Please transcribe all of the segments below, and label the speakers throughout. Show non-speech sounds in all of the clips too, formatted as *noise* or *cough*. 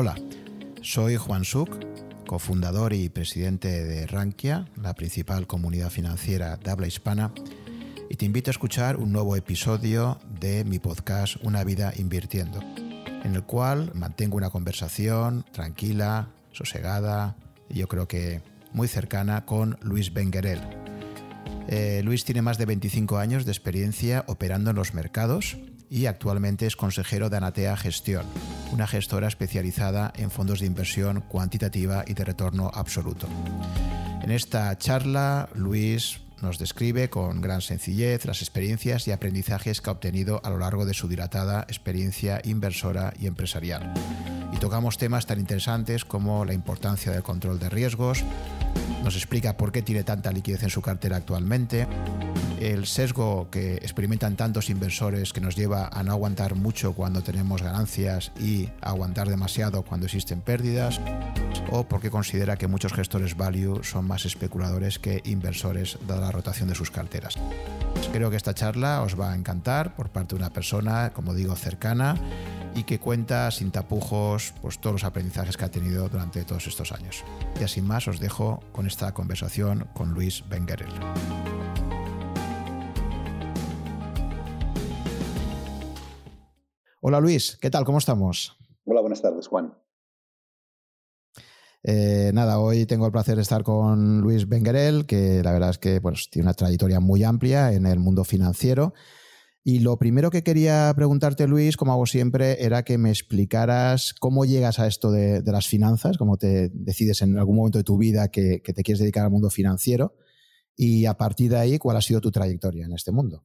Speaker 1: Hola, soy Juan Suc, cofundador y presidente de Rankia, la principal comunidad financiera de habla hispana, y te invito a escuchar un nuevo episodio de mi podcast Una vida invirtiendo, en el cual mantengo una conversación tranquila, sosegada y yo creo que muy cercana con Luis Benguerel. Eh, Luis tiene más de 25 años de experiencia operando en los mercados y actualmente es consejero de Anatea Gestión, una gestora especializada en fondos de inversión cuantitativa y de retorno absoluto. En esta charla, Luis nos describe con gran sencillez las experiencias y aprendizajes que ha obtenido a lo largo de su dilatada experiencia inversora y empresarial. Y tocamos temas tan interesantes como la importancia del control de riesgos, nos explica por qué tiene tanta liquidez en su cartera actualmente, el sesgo que experimentan tantos inversores que nos lleva a no aguantar mucho cuando tenemos ganancias y aguantar demasiado cuando existen pérdidas, o por qué considera que muchos gestores value son más especuladores que inversores dada la rotación de sus carteras. Creo que esta charla os va a encantar por parte de una persona, como digo, cercana y que cuenta sin tapujos pues, todos los aprendizajes que ha tenido durante todos estos años. Y así más os dejo con esta conversación con Luis Benguerel. Hola Luis, ¿qué tal? ¿Cómo estamos?
Speaker 2: Hola, buenas tardes, Juan.
Speaker 1: Eh, nada, hoy tengo el placer de estar con Luis Benguerel, que la verdad es que pues, tiene una trayectoria muy amplia en el mundo financiero. Y lo primero que quería preguntarte, Luis, como hago siempre, era que me explicaras cómo llegas a esto de, las finanzas, cómo te decides en algún momento de tu vida que te quieres dedicar al mundo financiero y a partir de ahí, cuál ha sido tu trayectoria en este mundo.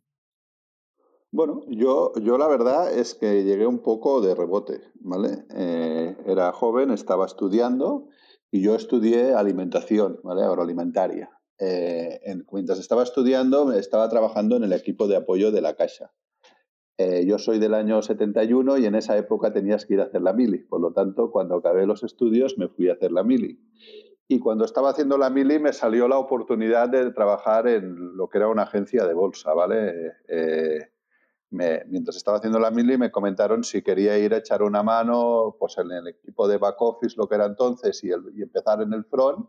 Speaker 2: Bueno, yo, yo la verdad es que llegué un poco de rebote, ¿vale? Eh, era joven, estaba estudiando y yo estudié alimentación, ¿vale? Agroalimentaria. Eh, mientras estaba estudiando, estaba trabajando en el equipo de apoyo de la Caixa. Eh, yo soy del año 71 y en esa época tenías que ir a hacer la mili. Por lo tanto, cuando acabé los estudios me fui a hacer la mili. Y cuando estaba haciendo la mili me salió la oportunidad de trabajar en lo que era una agencia de bolsa, ¿vale? Mientras estaba haciendo la mili me comentaron si quería ir a echar una mano pues en el equipo de back office, lo que era entonces, y, empezar en el front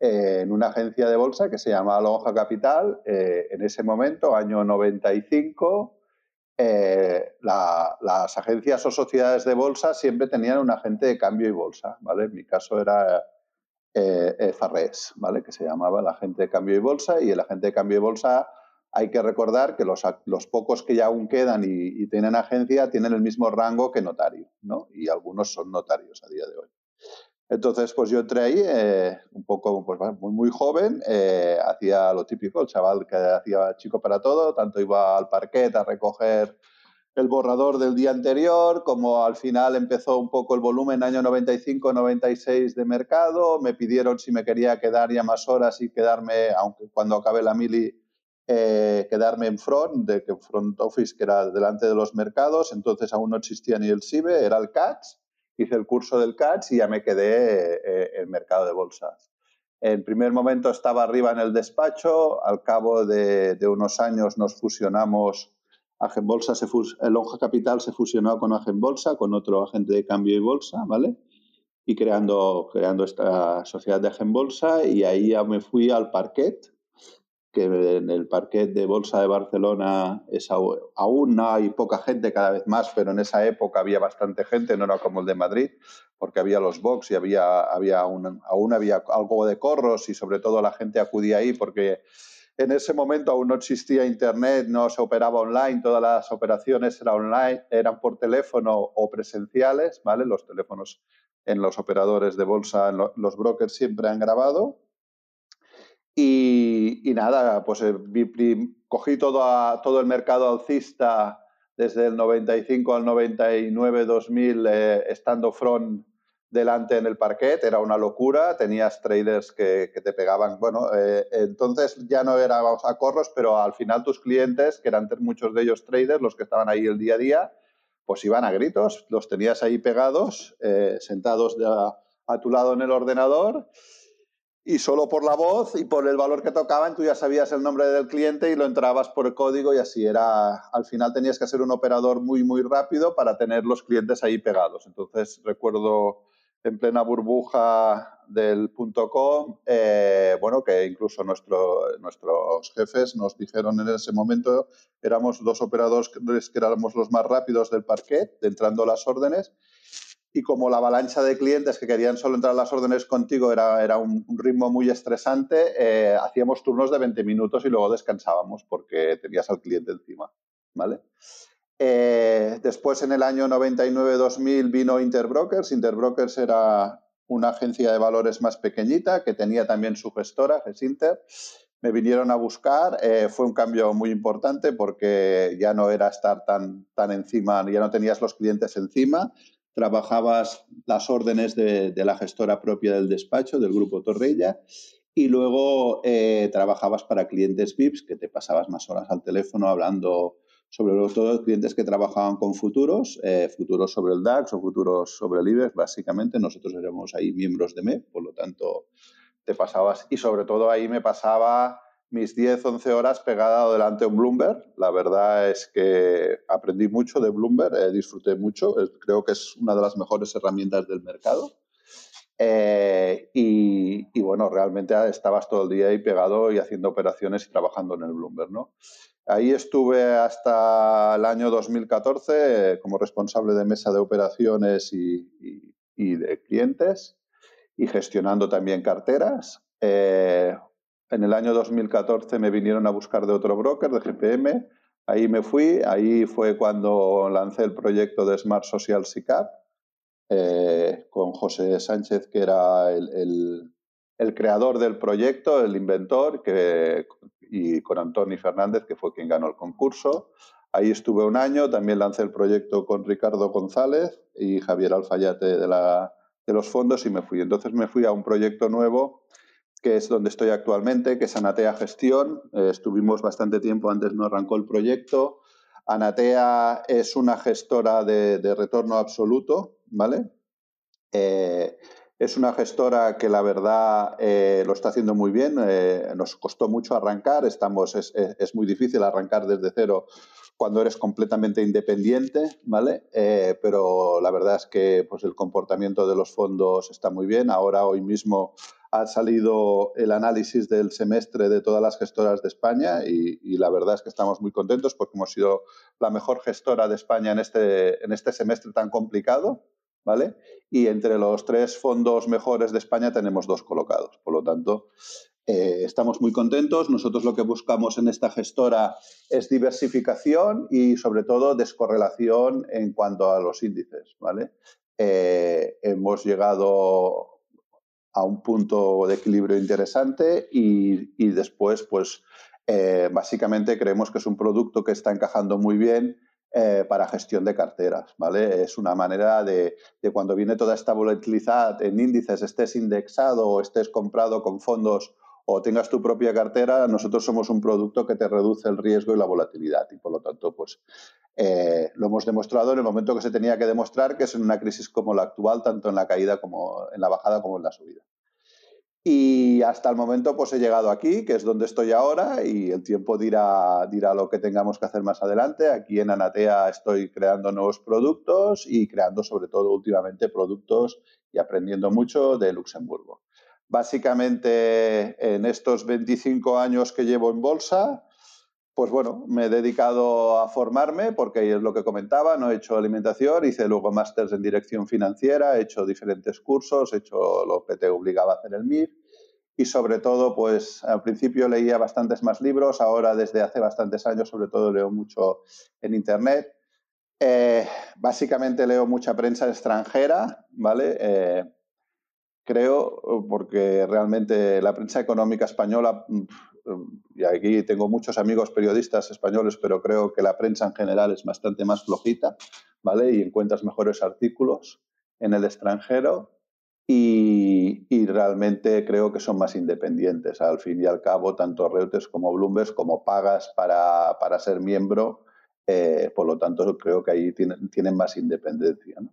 Speaker 2: eh, en una agencia de bolsa que se llamaba Lonja Capital. Eh, en ese momento, año 95, eh, las agencias o sociedades de bolsa siempre tenían un agente de cambio y bolsa, ¿vale? En mi caso era Farrés, ¿vale? Que se llamaba el agente de cambio y bolsa y el agente de cambio y bolsa hay que recordar que los, pocos que ya aún quedan y, tienen agencia tienen el mismo rango que notario, ¿no? Y algunos son notarios a día de hoy. Entonces, pues yo entré ahí eh, un poco, pues muy, muy joven, eh, hacía lo típico, el chaval que hacía chico para todo, tanto iba al parquet a recoger el borrador del día anterior, como al final empezó un poco el volumen año 95-96 de mercado, me pidieron si me quería quedar ya más horas y quedarme, aunque cuando acabe la mili, eh, quedarme en front, de que front office que era delante de los mercados, entonces aún no existía ni el SIBE, era el CATS, hice el curso del CATS y ya me quedé eh, en mercado de bolsas. En primer momento estaba arriba en el despacho, al cabo de, unos años nos fusionamos, Agenbolsa se el Lonja Capital se fusionó con Agenbolsa, con otro agente de cambio y bolsa, ¿vale? Y creando, creando esta sociedad de Agenbolsa y ahí ya me fui al parquet, que en el parquet de Bolsa de Barcelona es aún hay poca gente cada vez más, pero en esa época había bastante gente, no era como el de Madrid, porque había los box y había, había aún había algo de corros y sobre todo la gente acudía ahí porque en ese momento aún no existía internet, no se operaba online, todas las operaciones eran online, eran por teléfono o presenciales, ¿vale? Los teléfonos en los operadores de bolsa, los brokers siempre han grabado y, nada, pues eh, cogí todo, todo el mercado alcista desde el 95 al 99, 2000, eh, estando front delante en el parquet, era una locura, tenías traders que, te pegaban, bueno, eh, entonces ya no era a corros, pero al final tus clientes, que eran muchos de ellos traders, los que estaban ahí el día a día, pues iban a gritos, los tenías ahí pegados, sentados a tu lado en el ordenador y solo por la voz y por el valor que tocaban tú ya sabías el nombre del cliente y lo entrabas por el código y así era, al final tenías que ser un operador muy, muy rápido para tener los clientes ahí pegados. Entonces recuerdo en plena burbuja del punto com, eh, bueno, que incluso nuestro, nuestros jefes nos dijeron en ese momento, éramos dos operadores que éramos los más rápidos del parquet, entrando las órdenes, y como la avalancha de clientes que querían solo entrar las órdenes contigo era, era un, ritmo muy estresante, eh, hacíamos turnos de 20 minutos y luego descansábamos porque tenías al cliente encima, ¿vale? Eh, después, en el año 99-2000, vino Interbrokers. Interbrokers era una agencia de valores más pequeñita que tenía también su gestora, Gesinter. Me vinieron a buscar. Eh, fue un cambio muy importante porque ya no era estar tan, tan encima, ya no tenías los clientes encima. Trabajabas las órdenes de, la gestora propia del despacho, del grupo Torrella, y luego eh, trabajabas para clientes VIPs, que te pasabas más horas al teléfono hablando sobre los clientes que trabajaban con futuros, eh, futuros sobre el DAX o futuros sobre el IBEX, básicamente. Nosotros éramos ahí miembros de MEP, por lo tanto, te pasabas. Y sobre todo ahí me pasaba mis 10, 11 horas pegada delante de un Bloomberg. La verdad es que aprendí mucho de Bloomberg, eh, disfruté mucho. Creo que es una de las mejores herramientas del mercado. Eh, y, bueno, realmente estabas todo el día ahí pegado y haciendo operaciones y trabajando en el Bloomberg, ¿no? Ahí estuve hasta el año 2014 eh, como responsable de mesa de operaciones y, de clientes y gestionando también carteras. Eh, en el año 2014 me vinieron a buscar de otro broker, de GPM. Ahí me fui. Ahí fue cuando lancé el proyecto de Smart Social SICAP eh, con José Sánchez, que era el, el creador del proyecto, el inventor, que y con Antoni Fernández, que fue quien ganó el concurso. Ahí estuve un año, también lancé el proyecto con Ricardo González y Javier Alfayate de, la, de los fondos y me fui. Entonces me fui a un proyecto nuevo que es donde estoy actualmente, que es Anatea Gestión. Eh, estuvimos bastante tiempo antes, no arrancó el proyecto. Anatea es una gestora de, retorno absoluto, ¿vale? Eh, es una gestora que la verdad eh, lo está haciendo muy bien. Nos costó mucho arrancar. Estamos, es, muy difícil arrancar desde cero cuando eres completamente independiente, ¿vale? Eh, pero la verdad es que pues, el comportamiento de los fondos está muy bien. Ahora, hoy mismo, ha salido el análisis del semestre de todas las gestoras de España y, y, la verdad es que estamos muy contentos porque hemos sido la mejor gestora de España en este, en este semestre tan complicado. ¿Vale? Y entre los tres fondos mejores de España tenemos dos colocados. Por lo tanto, eh, estamos muy contentos. Nosotros lo que buscamos en esta gestora es diversificación y sobre todo descorrelación en cuanto a los índices, ¿vale? Eh, hemos llegado a un punto de equilibrio interesante y, después, pues, eh, básicamente creemos que es un producto que está encajando muy bien eh, para gestión de carteras, ¿vale? Es una manera de, de, cuando viene toda esta volatilidad en índices, estés indexado o estés comprado con fondos o tengas tu propia cartera, nosotros somos un producto que te reduce el riesgo y la volatilidad y por lo tanto, pues eh, lo hemos demostrado en el momento que se tenía que demostrar, que es en una crisis como la actual, tanto en la caída como en la bajada como en la subida. Y hasta el momento pues he llegado aquí, que es donde estoy ahora, y el tiempo dirá, dirá lo que tengamos que hacer más adelante. Aquí en Anatea estoy creando nuevos productos y creando sobre todo últimamente productos y aprendiendo mucho de Luxemburgo. Básicamente en estos 25 años que llevo en bolsa, pues bueno, me he dedicado a formarme porque es lo que comentaba, no he hecho alimentación, hice luego másters en dirección financiera, he hecho diferentes cursos, he hecho lo que te obligaba a hacer el MIF y sobre todo, pues al principio leía bastantes más libros, ahora desde hace bastantes años sobre todo leo mucho en Internet. Eh, básicamente leo mucha prensa extranjera, ¿vale? Eh, creo, porque realmente la prensa económica española y aquí tengo muchos amigos periodistas españoles, pero creo que la prensa en general es bastante más flojita, ¿vale? Y encuentras mejores artículos en el extranjero y, realmente creo que son más independientes. Al fin y al cabo, tanto Reuters como Bloomberg, como pagas para, para ser miembro, eh, por lo tanto creo que ahí tienen, tienen más independencia. ¿no?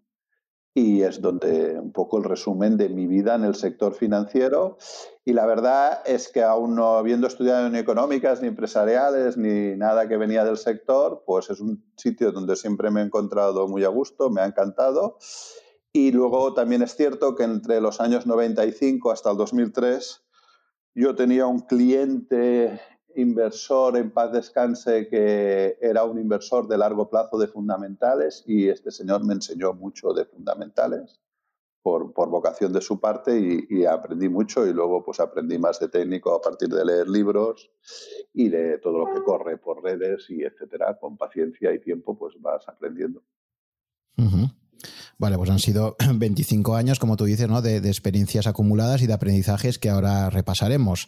Speaker 2: y es donde un poco el resumen de mi vida en el sector financiero. Y la verdad es que aún no habiendo estudiado ni económicas, ni empresariales, ni nada que venía del sector, pues es un sitio donde siempre me he encontrado muy a gusto, me ha encantado. Y luego también es cierto que entre los años 95 hasta el 2003 yo tenía un cliente inversor en paz descanse que era un inversor de largo plazo de fundamentales y este señor me enseñó mucho de fundamentales por, por vocación de su parte y, aprendí mucho y luego pues aprendí más de técnico a partir de leer libros y de todo lo que corre por redes y etcétera. Con paciencia y tiempo pues vas aprendiendo.
Speaker 1: Vale, pues han sido *clears throat* 25 años, como tú dices, ¿no? de, experiencias acumuladas y de aprendizajes que ahora repasaremos.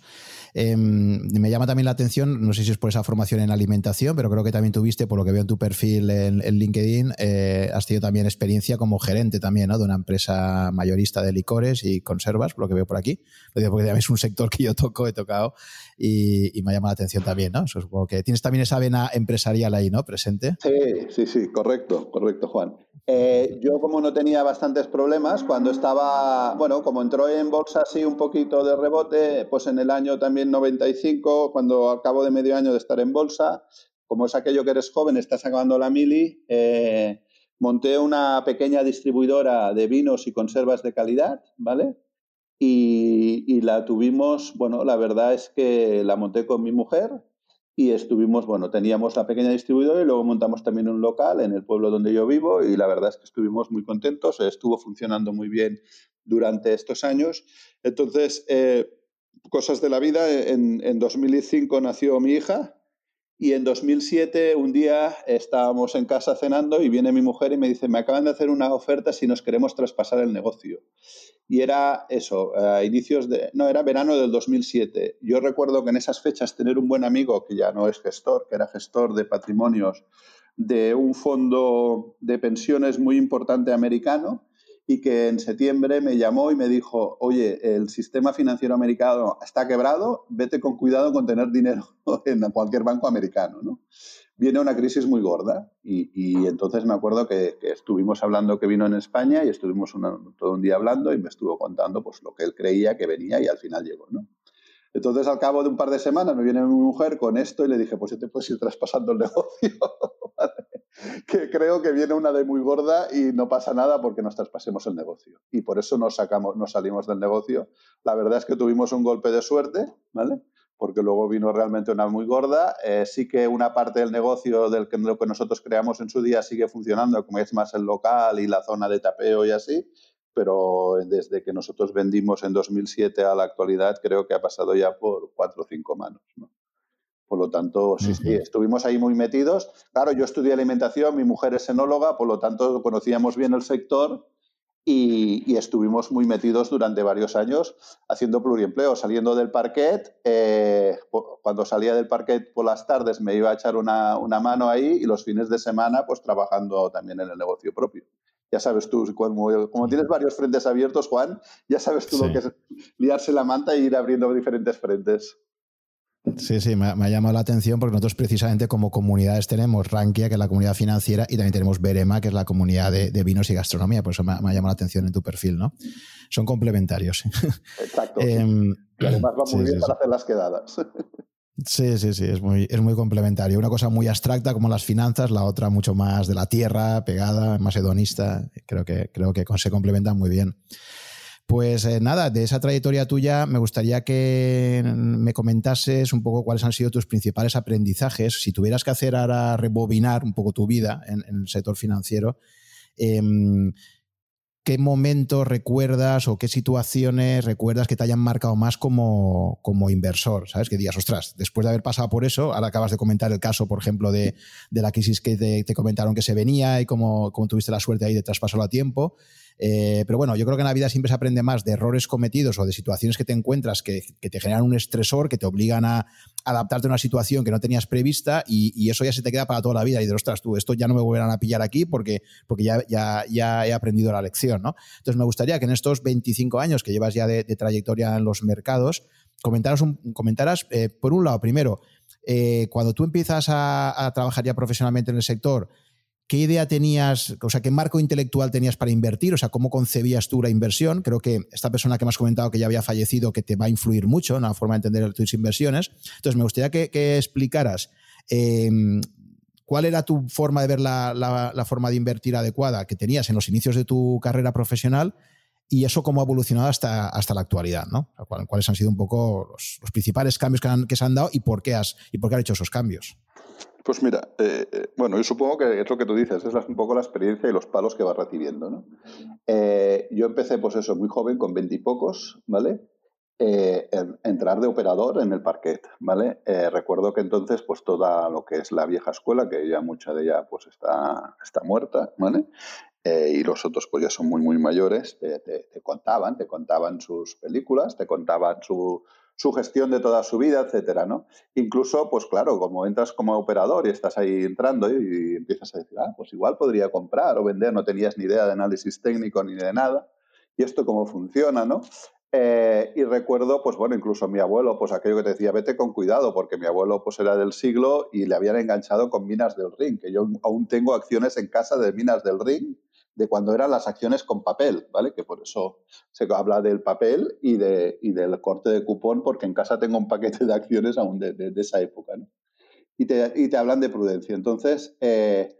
Speaker 1: Em, me llama también la atención, no sé si es por esa formación en alimentación, pero creo que también tuviste, por lo que veo en tu perfil en, LinkedIn, eh, has tenido también experiencia como gerente también ¿no? de una empresa mayorista de licores y conservas, por lo que veo por aquí. Porque es un sector que yo toco, he tocado y, me llama la atención también, ¿no? supongo que tienes también esa vena empresarial ahí, ¿no? Presente.
Speaker 2: Sí, sí, sí, correcto, correcto, Juan. Eh, yo como no tenía bastantes problemas, cuando estaba, bueno, como entró en bolsa así un poquito de rebote, pues en el año también 95, cuando al cabo de medio año de estar en bolsa, como es aquello que eres joven, estás acabando la mili, eh, monté una pequeña distribuidora de vinos y conservas de calidad, ¿vale? Y, y la tuvimos, bueno, la verdad es que la monté con mi mujer, y estuvimos, bueno, teníamos la pequeña distribuidora y luego montamos también un local en el pueblo donde yo vivo y la verdad es que estuvimos muy contentos, estuvo funcionando muy bien durante estos años. Entonces, eh, cosas de la vida, en, en 2005 nació mi hija y en 2007 un día estábamos en casa cenando y viene mi mujer y me dice, me acaban de hacer una oferta si nos queremos traspasar el negocio y era eso, a inicios de, no, era verano del 2007. Yo recuerdo que en esas fechas tener un buen amigo que ya no es gestor, que era gestor de patrimonios de un fondo de pensiones muy importante americano y que en septiembre me llamó y me dijo, oye, el sistema financiero americano está quebrado, vete con cuidado con tener dinero *laughs* en cualquier banco americano, ¿no? viene una crisis muy gorda. Y, entonces me acuerdo que, estuvimos hablando que vino en España y estuvimos todo un día hablando y me estuvo contando pues, lo que él creía que venía y al final llegó. ¿no? Entonces, al cabo de un par de semanas, me viene mi mujer con esto y le dije, pues yo te puedes ir traspasando el negocio. *laughs* que creo que viene una de muy gorda y no pasa nada porque nos traspasemos el negocio. Y por eso nos, sacamos, nos salimos del negocio. La verdad es que tuvimos un golpe de suerte, ¿vale? porque luego vino realmente una muy gorda. Eh, sí que una parte del negocio del que, lo que nosotros creamos en su día sigue funcionando, como es más el local y la zona de tapeo y así, pero desde que nosotros vendimos en 2007 a la actualidad creo que ha pasado ya por cuatro o cinco manos. Por lo tanto, sí, sí, estuvimos ahí muy metidos. Claro, yo estudié alimentación, mi mujer es enóloga, por lo tanto conocíamos bien el sector y, estuvimos muy metidos durante varios años haciendo pluriempleo, saliendo del parquet. Eh, cuando salía del parquet por las tardes me iba a echar una, una, mano ahí y los fines de semana pues trabajando también en el negocio propio. Ya sabes tú, como, como tienes varios frentes abiertos, Juan, ya sabes tú lo que es liarse la manta e ir abriendo diferentes frentes.
Speaker 1: Sí, sí, me ha, llamado la atención porque nosotros precisamente como comunidades tenemos Rankia, que es la comunidad financiera, y también tenemos Berema, que es la comunidad de, vinos y gastronomía. Por eso me, ha llamado la atención en tu perfil, ¿no? Son complementarios.
Speaker 2: Exacto. *laughs* Em, y además va muy bien para hacer las quedadas. *laughs*
Speaker 1: Sí, sí, sí, es muy, es muy complementario. Una cosa muy abstracta como las finanzas, la otra mucho más de la tierra, pegada, más hedonista. Creo que, creo que se complementan muy bien. Pues eh, nada, de esa trayectoria tuya me gustaría que me comentases un poco cuáles han sido tus principales aprendizajes. Si tuvieras que hacer ahora rebobinar un poco tu vida en, el sector financiero, em, ¿qué momentos recuerdas o qué situaciones recuerdas que te hayan marcado más como, inversor? ¿Sabes? Que digas, ostras, después de haber pasado por eso, ahora acabas de comentar el caso, por ejemplo, de, la crisis que te, comentaron que se venía y cómo, cómo tuviste la suerte ahí de traspasarlo a tiempo. Eh, pero bueno, yo creo que en la vida siempre se aprende más de errores cometidos o de situaciones que te encuentras que, te generan un estresor, que te obligan a adaptarte a una situación que no tenías prevista y, eso ya se te queda para toda la vida. Y de ostras, tú, esto ya no me volverán a pillar aquí porque, porque ya, ya, ya he aprendido la lección. ¿no? Entonces, me gustaría que en estos 25 años que llevas ya de, trayectoria en los mercados, comentaras, un, comentaras eh, por un lado, primero, eh, cuando tú empiezas a, a trabajar ya profesionalmente en el sector, ¿Qué idea tenías, o sea, qué marco intelectual tenías para invertir? O sea, ¿cómo concebías tú la inversión? Creo que esta persona que me has comentado que ya había fallecido, que te va a influir mucho en la forma de entender tus inversiones. Entonces, me gustaría que, explicaras em, ¿cuál era tu forma de ver la, forma de invertir adecuada que tenías en los inicios de tu carrera profesional? Y eso cómo ha evolucionado hasta, hasta la actualidad, ¿no? ¿Cuáles han sido un poco los, principales cambios que, que, se han dado y por qué has, y por qué has hecho esos cambios?
Speaker 2: Pues mira, eh, eh, bueno, yo supongo que es lo que tú dices, es un poco la experiencia y los palos que vas recibiendo, ¿no? Eh, yo empecé, pues eso, muy joven, con veintipocos, ¿vale? entrar de operador en el parquet, ¿vale? recuerdo que entonces, pues toda lo que es la vieja escuela, que ya mucha de ella, pues está, está muerta, ¿vale? y los otros, pues ya son muy, muy mayores, te contaban, te contaban sus películas, te contaban su su gestión de toda su vida, etcétera, ¿no? Incluso, pues claro, como entras como operador y estás ahí entrando y, empiezas a decir, ah, pues igual podría comprar o vender, no tenías ni idea de análisis técnico ni de nada, y esto cómo funciona, ¿no? Eh, y recuerdo, pues bueno, incluso mi abuelo, pues aquello que te decía, vete con cuidado, porque mi abuelo pues era del siglo y le habían enganchado con minas del ring, que yo aún tengo acciones en casa de minas del ring, de cuando eran las acciones con papel, ¿vale? Que por eso se habla del papel y, de, y del corte de cupón, porque en casa tengo un paquete de acciones aún de, de, esa época, ¿no? Y te, y te, hablan de prudencia. Entonces, eh,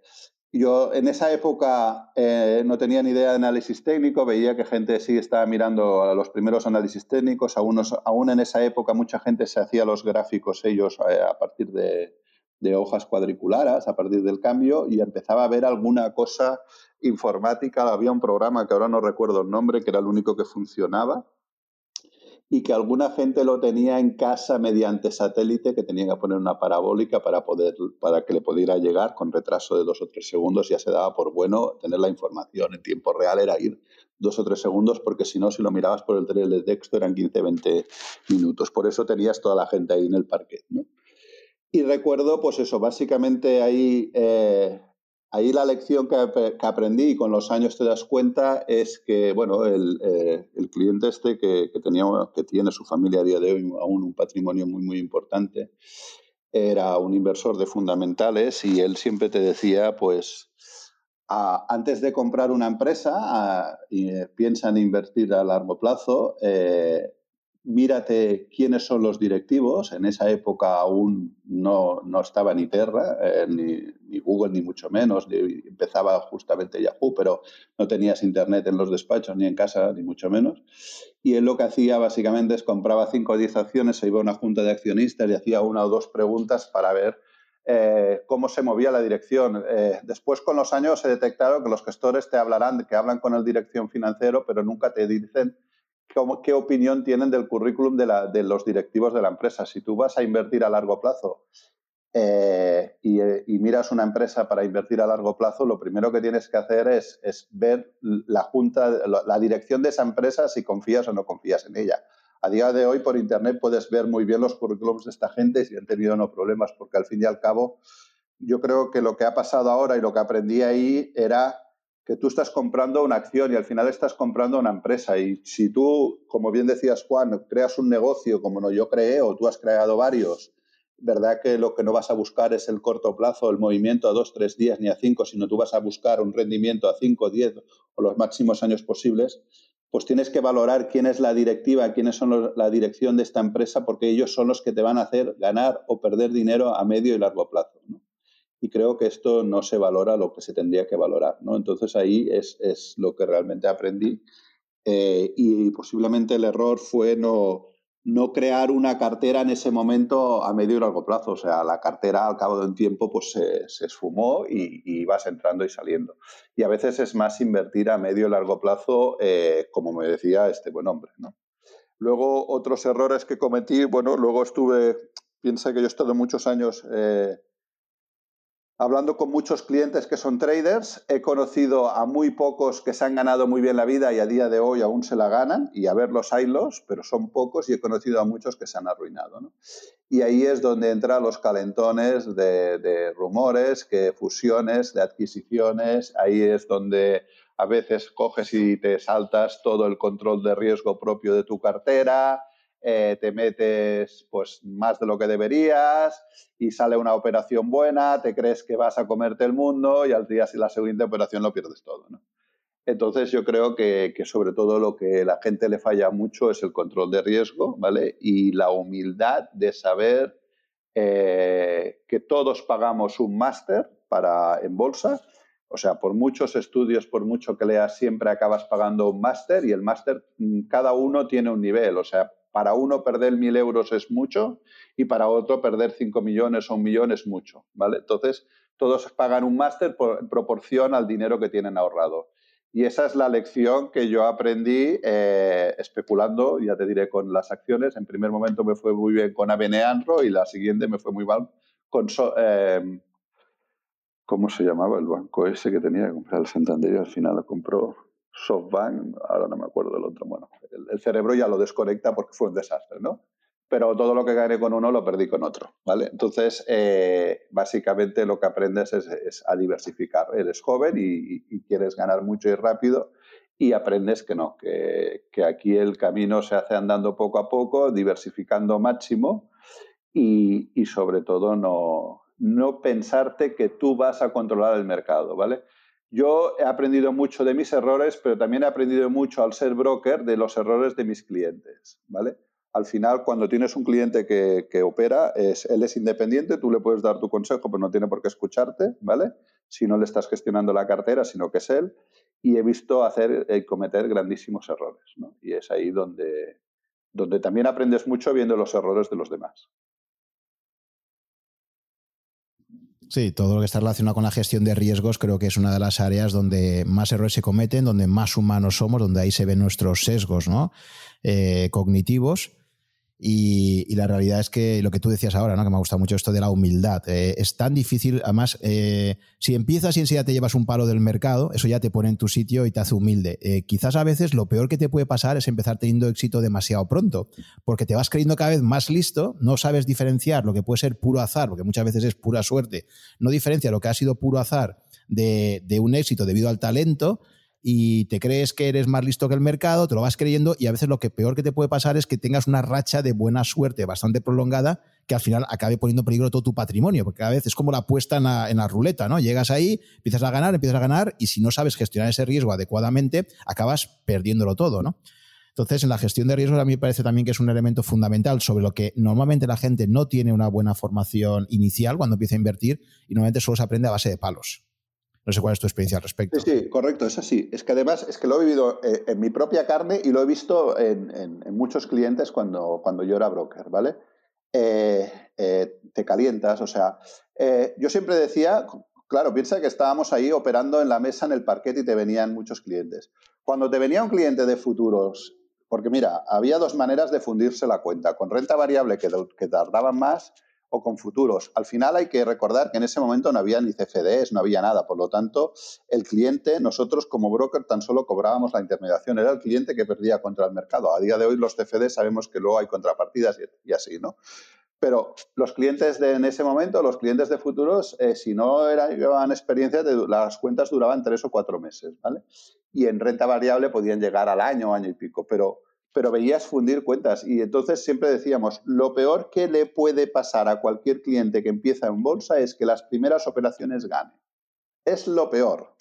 Speaker 2: yo en esa época eh, no tenía ni idea de análisis técnico, veía que gente sí estaba mirando a los primeros análisis técnicos, aún, aún en esa época mucha gente se hacía los gráficos ellos eh, a partir de, de hojas cuadriculares, a partir del cambio, y empezaba a ver alguna cosa informática, había un programa que ahora no recuerdo el nombre, que era el único que funcionaba y que alguna gente lo tenía en casa mediante satélite, que tenía que poner una parabólica para, poder, para que le pudiera llegar con retraso de dos o tres segundos, ya se daba por bueno tener la información en tiempo real, era ir dos o tres segundos, porque si no, si lo mirabas por el tren de texto eran 15, 20 minutos. Por eso tenías toda la gente ahí en el parque. Y recuerdo, pues eso, básicamente ahí eh, ahí la lección que, aprendí y con los años te das cuenta es que, bueno, el, eh, cliente este que, tenía, que tiene su familia a día de hoy aún un patrimonio muy, muy importante, era un inversor de fundamentales y él siempre te decía, pues, antes de comprar una empresa, eh, piensa en invertir a largo plazo, eh, mírate quiénes son los directivos. En esa época aún no, no estaba ni Terra, eh, ni, Google, ni mucho menos. empezaba justamente Yahoo, pero no tenías internet en los despachos, ni en casa, ni mucho menos. Y él lo que hacía básicamente es compraba 5 o 10 acciones, se iba a una junta de accionistas y hacía una o dos preguntas para ver eh, cómo se movía la dirección. Eh, después, con los años, se detectaron que los gestores te hablarán, que hablan con el dirección financiero, pero nunca te dicen qué opinión tienen del currículum de, los directivos de la empresa. Si tú vas a invertir a largo plazo eh, eh, y, miras una empresa para invertir a largo plazo, lo primero que tienes que hacer es, ver la junta, la dirección de esa empresa, si confías o no confías en ella. A día de hoy, por Internet, puedes ver muy bien los currículums de esta gente si han tenido no problemas, porque al fin y al cabo, yo creo que lo que ha pasado ahora y lo que aprendí ahí era que tú estás comprando una acción y al final estás comprando una empresa. Y si tú, como bien decías Juan, creas un negocio como no yo creé o tú has creado varios, verdad que lo que no vas a buscar es el corto plazo, el movimiento a dos, tres días ni a cinco, sino tú vas a buscar un rendimiento a cinco, diez o los máximos años posibles, pues tienes que valorar quién es la directiva, quiénes son la dirección de esta empresa, porque ellos son los que te van a hacer ganar o perder dinero a medio y largo plazo. ¿no? Y creo que esto no se valora lo que se tendría que valorar. ¿no? Entonces ahí es, es lo que realmente aprendí eh, y posiblemente el error fue no, no crear una cartera en ese momento a medio y largo plazo. O sea, la cartera al cabo de un tiempo pues se, se esfumó y, vas entrando y saliendo. Y a veces es más invertir a medio y largo plazo, eh, como me decía este buen hombre. ¿no? Luego, otros errores que cometí, bueno, luego estuve, piensa que yo he estado muchos años eh, Hablando con muchos clientes que son traders, he conocido a muy pocos que se han ganado muy bien la vida y a día de hoy aún se la ganan, y a ver los haylos, pero son pocos, y he conocido a muchos que se han arruinado. Y ahí es donde entran los calentones de, de rumores, que fusiones, de adquisiciones, ahí es donde a veces coges y te saltas todo el control de riesgo propio de tu cartera, eh, te metes pues más de lo que deberías y sale una operación buena, te crees que vas a comerte el mundo y al día si la siguiente operación lo pierdes todo. Entonces yo creo que, sobre todo lo que la gente le falla mucho es el control de riesgo, ¿vale? Y la humildad de saber eh, que todos pagamos un máster para en bolsa. O sea, por muchos estudios, por mucho que leas, siempre acabas pagando un máster y el máster, mm, cada uno tiene un nivel. O sea, para uno perder mil euros es mucho y para otro perder cinco millones o un millón es mucho, ¿vale? Entonces, todos pagan un máster en proporción al dinero que tienen ahorrado. Y esa es la lección que yo aprendí eh, especulando, ya te diré, con las acciones. En primer momento me fue muy bien con ABN AMRO y la siguiente me fue muy mal con... Eh, ¿Cómo se llamaba el banco ese que tenía que comprar el Santander y al final lo compró SoftBank? Ahora no me acuerdo del otro. Bueno, el, cerebro ya lo desconecta porque fue un desastre, ¿no? Pero todo lo que gané con uno lo perdí con otro, ¿vale? Entonces, eh, básicamente lo que aprendes es, a diversificar. Eres joven y, quieres ganar mucho y rápido y aprendes que no, que, que aquí el camino se hace andando poco a poco, diversificando máximo y, y sobre todo no, no pensarte que tú vas a controlar el mercado, ¿vale? Yo he aprendido mucho de mis errores, pero también he aprendido mucho al ser broker de los errores de mis clientes, ¿vale? Al final, cuando tienes un cliente que, opera, es, él es independiente, tú le puedes dar tu consejo, pero no tiene por qué escucharte, ¿vale? Si no le estás gestionando la cartera, sino que es él. Y he visto hacer y cometer grandísimos errores. Y es ahí donde, donde también aprendes mucho viendo los errores de los demás.
Speaker 1: Sí, todo lo que está relacionado con la gestión de riesgos creo que es una de las áreas donde más errores se cometen, donde más humanos somos, donde ahí se ven nuestros sesgos ¿no? Eh, cognitivos y, la realidad es que lo que tú decías ahora, ¿no? que me ha gustado mucho esto de la humildad, eh, es tan difícil, además, eh, si empiezas y enseguida te llevas un palo del mercado, eso ya te pone en tu sitio y te hace humilde. Eh, quizás a veces lo peor que te puede pasar es empezar teniendo éxito demasiado pronto, porque te vas creyendo cada vez más listo, no sabes diferenciar lo que puede ser puro azar, porque muchas veces es pura suerte, no diferencia lo que ha sido puro azar de, de un éxito debido al talento y te crees que eres más listo que el mercado, te lo vas creyendo y a veces lo que peor que te puede pasar es que tengas una racha de buena suerte bastante prolongada que al final acabe poniendo en peligro todo tu patrimonio, porque cada vez es como la apuesta en la, en la ruleta, ¿no? Llegas ahí, empiezas a ganar, empiezas a ganar y si no sabes gestionar ese riesgo adecuadamente, acabas perdiéndolo todo, ¿no? Entonces, en la gestión de riesgos a mí me parece también que es un elemento fundamental sobre lo que normalmente la gente no tiene una buena formación inicial cuando empieza a invertir y normalmente solo se aprende a base de palos. No sé cuál es tu experiencia al respecto.
Speaker 2: Sí, correcto, es así. Es que además es que lo he vivido eh, en mi propia carne y lo he visto en, muchos clientes cuando, cuando yo era broker, ¿vale? Eh, eh, te calientas, o sea, yo siempre decía, claro, piensa que estábamos ahí operando en la mesa en el parquet y te venían muchos clientes. Cuando te venía un cliente de futuros, porque mira, había dos maneras de fundirse la cuenta, con renta variable que, que tardaban más o con futuros. Al final hay que recordar que en ese momento no había ni CFDs, no había nada. Por lo tanto, el cliente, nosotros como broker tan solo cobrábamos la intermediación. Era el cliente que perdía contra el mercado. A día de hoy los CFDs sabemos que luego hay contrapartidas y, así, ¿no? Pero los clientes de en ese momento, los clientes de futuros, eh, si no eran, llevaban experiencia, las cuentas duraban tres o cuatro meses, ¿vale? Y en renta variable podían llegar al año, año y pico. Pero pero veías fundir cuentas. Y entonces siempre decíamos, lo peor que le puede pasar a cualquier cliente que empieza en bolsa es que las primeras operaciones gane. Es lo peor.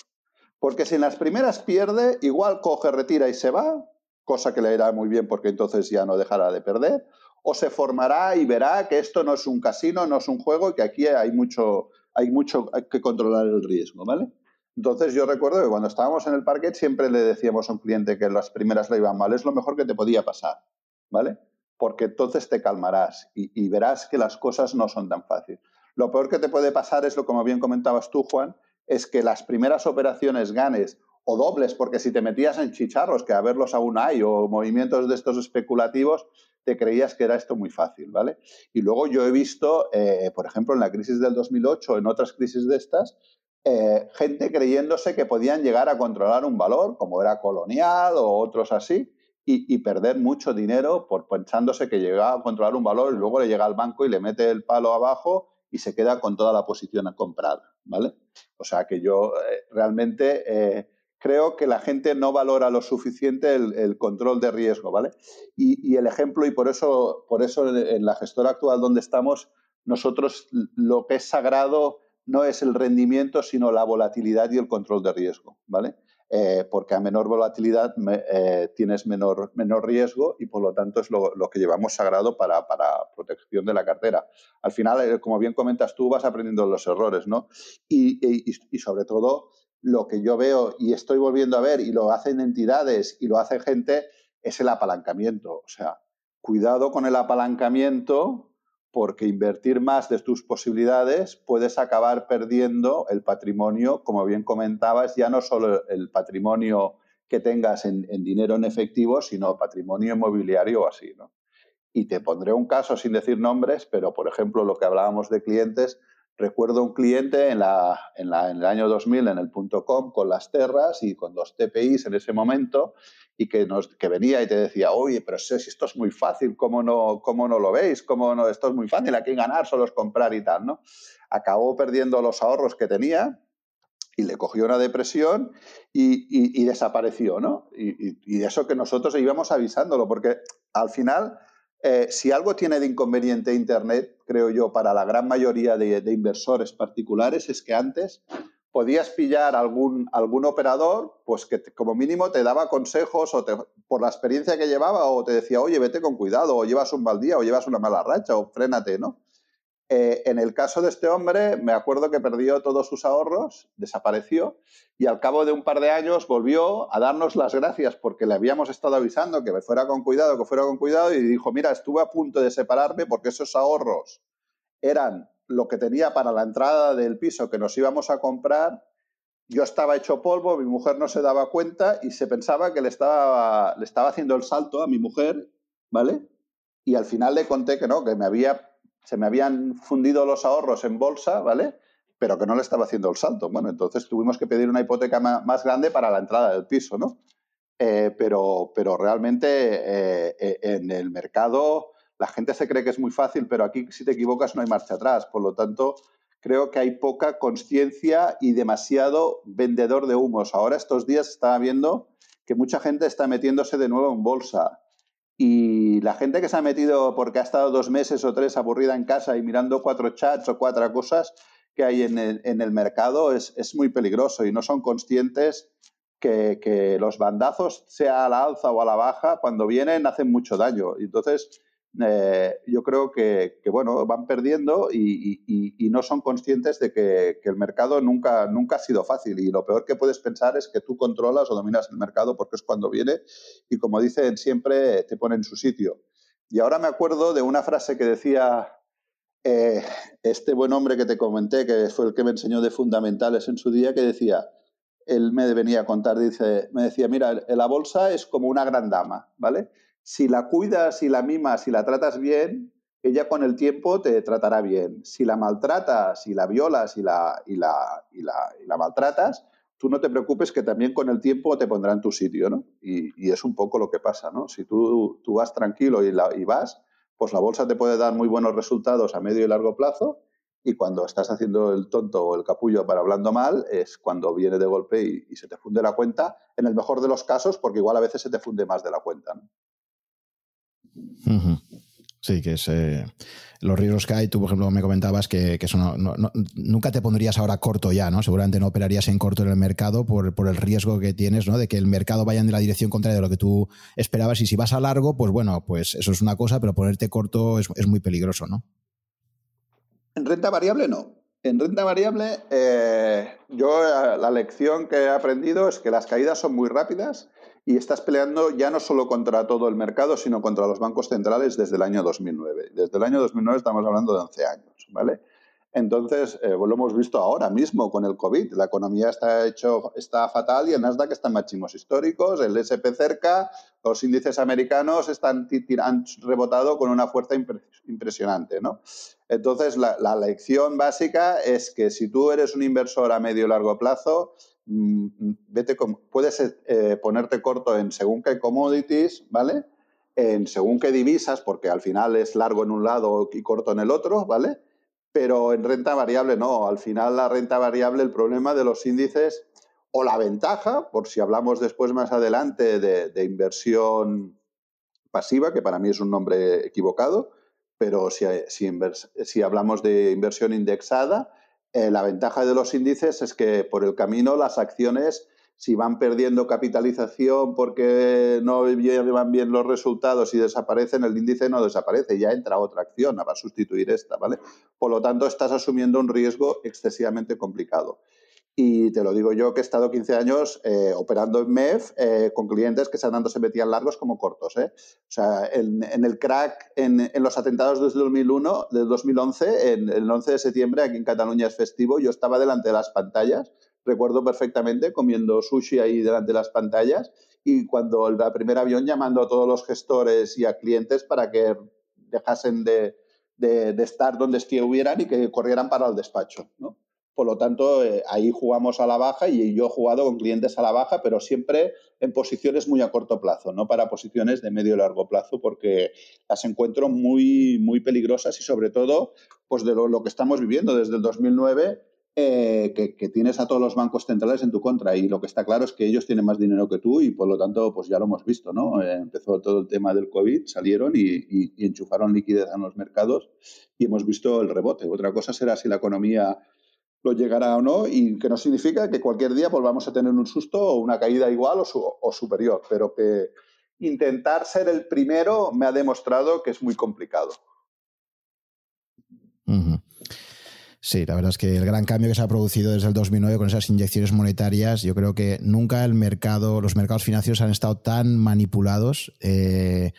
Speaker 2: Porque si en las primeras pierde, igual coge, retira y se va, cosa que le irá muy bien porque entonces ya no dejará de perder, o se formará y verá que esto no es un casino, no es un juego y que aquí hay mucho, hay mucho que controlar el riesgo, ¿vale? Entonces yo recuerdo que cuando estábamos en el parquet siempre le decíamos a un cliente que las primeras le iban mal, es lo mejor que te podía pasar, ¿vale? Porque entonces te calmarás y, verás que las cosas no son tan fáciles. Lo peor que te puede pasar es lo como bien comentabas tú, Juan, es que las primeras operaciones ganes o dobles, porque si te metías en chicharros, que a verlos aún hay, o movimientos de estos especulativos, te creías que era esto muy fácil, ¿vale? Y luego yo he visto, eh, por ejemplo, en la crisis del 2008, en otras crisis de estas, eh, gente creyéndose que podían llegar a controlar un valor, como era colonial o otros así, y, perder mucho dinero por pensándose que llegaba a controlar un valor y luego le llega al banco y le mete el palo abajo y se queda con toda la posición comprada, ¿vale? O sea que yo eh, realmente eh, creo que la gente no valora lo suficiente el, control de riesgo, ¿vale? Y, el ejemplo, y por eso, por eso en la gestora actual donde estamos, nosotros lo que es sagrado no es el rendimiento, sino la volatilidad y el control de riesgo, ¿vale? eh, porque a menor volatilidad eh, tienes menor, menor riesgo y por lo tanto es lo, que llevamos sagrado para, para, protección de la cartera. Al final, eh, como bien comentas tú, vas aprendiendo los errores, ¿no? Y, y, sobre todo, lo que yo veo y estoy volviendo a ver y lo hacen entidades y lo hace gente es el apalancamiento. O sea, cuidado con el apalancamiento porque invertir más de tus posibilidades puedes acabar perdiendo el patrimonio, como bien comentabas, ya no solo el patrimonio que tengas en, dinero en efectivo, sino patrimonio inmobiliario o así. ¿no? Y te pondré un caso sin decir nombres, pero por ejemplo lo que hablábamos de clientes, Recuerdo un cliente en, la, en, la, en el año 2000 en el .com con las terras y con dos TPIs en ese momento y que, nos, que venía y te decía, oye, pero si esto es muy fácil, ¿cómo no, cómo no lo veis? ¿Cómo no? Esto es muy fácil, aquí ganar solo es comprar y tal, ¿no? Acabó perdiendo los ahorros que tenía y le cogió una depresión y, y, desapareció, ¿no? Y, y, eso que nosotros íbamos avisándolo, porque al final eh, si algo tiene de inconveniente Internet, creo yo, para la gran mayoría de, inversores particulares, es que antes podías pillar algún, algún operador, pues que como mínimo te daba consejos o por la experiencia que llevaba o te decía, oye, vete con cuidado, o llevas un mal día, o llevas una mala racha, o frénate, ¿no? Eh, en el caso de este hombre, me acuerdo que perdió todos sus ahorros, desapareció y al cabo de un par de años volvió a darnos las gracias porque le habíamos estado avisando que fuera con cuidado, que fuera con cuidado y dijo, mira, estuve a punto de separarme porque esos ahorros eran lo que tenía para la entrada del piso que nos íbamos a comprar. Yo estaba hecho polvo, mi mujer no se daba cuenta y se pensaba que le estaba, le estaba haciendo el salto a mi mujer, ¿vale? Y al final le conté que no, que me había se me habían fundido los ahorros en bolsa, ¿vale? Pero que no le estaba haciendo el salto. Bueno, entonces tuvimos que pedir una hipoteca más grande para la entrada del piso, ¿no? Eh, pero, pero realmente eh, eh, en el mercado la gente se cree que es muy fácil, pero aquí si te equivocas no hay marcha atrás. Por lo tanto, creo que hay poca conciencia y demasiado vendedor de humos. Ahora estos días estaba viendo que mucha gente está metiéndose de nuevo en bolsa. Y la gente que se ha metido porque ha estado dos meses o tres aburrida en casa y mirando cuatro chats o cuatro cosas que hay en el, mercado es, muy peligroso y no son conscientes que, que, los bandazos, sea a la alza o a la baja, cuando vienen hacen mucho daño. Entonces, eh, yo creo que, bueno, van perdiendo y, no son conscientes de que, el mercado nunca, nunca ha sido fácil. Y lo peor que puedes pensar es que tú controlas o dominas el mercado porque es cuando viene y como dicen siempre, te pone en su sitio. Y ahora me acuerdo de una frase que decía eh, este buen hombre que te comenté, que fue el que me enseñó de fundamentales en su día, que decía, él me venía a contar, dice, me decía, mira, la bolsa es como una gran dama, ¿vale? Si la cuidas, si la mimas, si la tratas bien, ella con el tiempo te tratará bien. Si la maltratas, si la violas y la, y la, y la, maltratas, tú no te preocupes que también con el tiempo te pondrá en tu sitio, ¿no? Y, es un poco lo que pasa, ¿no? Si tú, tú vas tranquilo y, la, y vas, pues la bolsa te puede dar muy buenos resultados a medio y largo plazo y cuando estás haciendo el tonto o el capullo para hablando mal es cuando viene de golpe y, y, se te funde la cuenta, en el mejor de los casos, porque igual a veces se te funde más de la cuenta.
Speaker 1: Sí, que es eh, los riesgos que hay. Tú, por ejemplo, me comentabas que, nunca te pondrías ahora corto ya, ¿no? Seguramente no operarías en corto en el mercado por, el riesgo que tienes, ¿no? De que el mercado vaya en la dirección contraria de lo que tú esperabas. Y si vas a largo, pues bueno, pues eso es una cosa, pero ponerte corto es, muy peligroso, ¿no?
Speaker 2: En renta variable no. En renta variable, eh, yo eh, la lección que he aprendido es que las caídas son muy rápidas y estás peleando ya no solo contra todo el mercado, sino contra los bancos centrales desde el año 2009. Desde el año 2009 estamos hablando de 11 años, ¿vale? Entonces, eh, lo hemos visto ahora mismo con el COVID. La economía está, hecho, está fatal y el Nasdaq está en máximos históricos, el SP cerca, los índices americanos están han rebotado con una fuerza impresionante. ¿no? Entonces, la, la lección básica es que si tú eres un inversor a medio y largo plazo, Mm, mm, puedes eh, ponerte corto en según qué commodities, ¿vale? En según qué divisas, porque al final es largo en un lado y corto en el otro, ¿vale? Pero en renta variable no. Al final la renta variable, el problema de los índices o la ventaja, por si hablamos después más adelante de, inversión pasiva, que para mí es un nombre equivocado, pero si, si hablamos de inversión indexada, eh, la ventaja de los índices es que por el camino las acciones si van perdiendo capitalización porque no llevan bien los resultados y desaparecen, el índice no desaparece, ya entra otra acción a sustituir esta, ¿vale? Por lo tanto, estás asumiendo un riesgo excesivamente complicado. Y te lo digo yo que he estado 15 años eh, operando en MEF eh, con clientes que dando se metían largos como cortos. ¿eh? O sea, en, el crack, en, los atentados desde 2001, del 2011, en, el 11 de septiembre, aquí en Cataluña es festivo, yo estaba delante de las pantallas, recuerdo perfectamente comiendo sushi ahí delante de las pantallas y cuando el primer avión llamando a todos los gestores y a clientes para que dejasen de, de, de estar donde estuvieran y que corrieran para el despacho. ¿no? Por lo tanto, eh, ahí jugamos a la baja y yo he jugado con clientes a la baja, pero siempre en posiciones muy a corto plazo, no para posiciones de medio y largo plazo, porque las encuentro muy, muy peligrosas y sobre todo, pues de lo, que estamos viviendo desde el 2009. Eh, que, tienes a todos los bancos centrales en tu contra y lo que está claro es que ellos tienen más dinero que tú y por lo tanto pues ya lo hemos visto, ¿no? Eh, empezó todo el tema del COVID, salieron y, y enchufaron liquidez en los mercados y hemos visto el rebote. Otra cosa será si la economía lo llegará o no, y que no significa que cualquier día volvamos a tener un susto o una caída igual o, superior, pero que intentar ser el primero me ha demostrado que es muy complicado.
Speaker 1: Sí, la verdad es que el gran cambio que se ha producido desde el 2009 con esas inyecciones monetarias, yo creo que nunca el mercado, los mercados financieros han estado tan manipulados. Eh,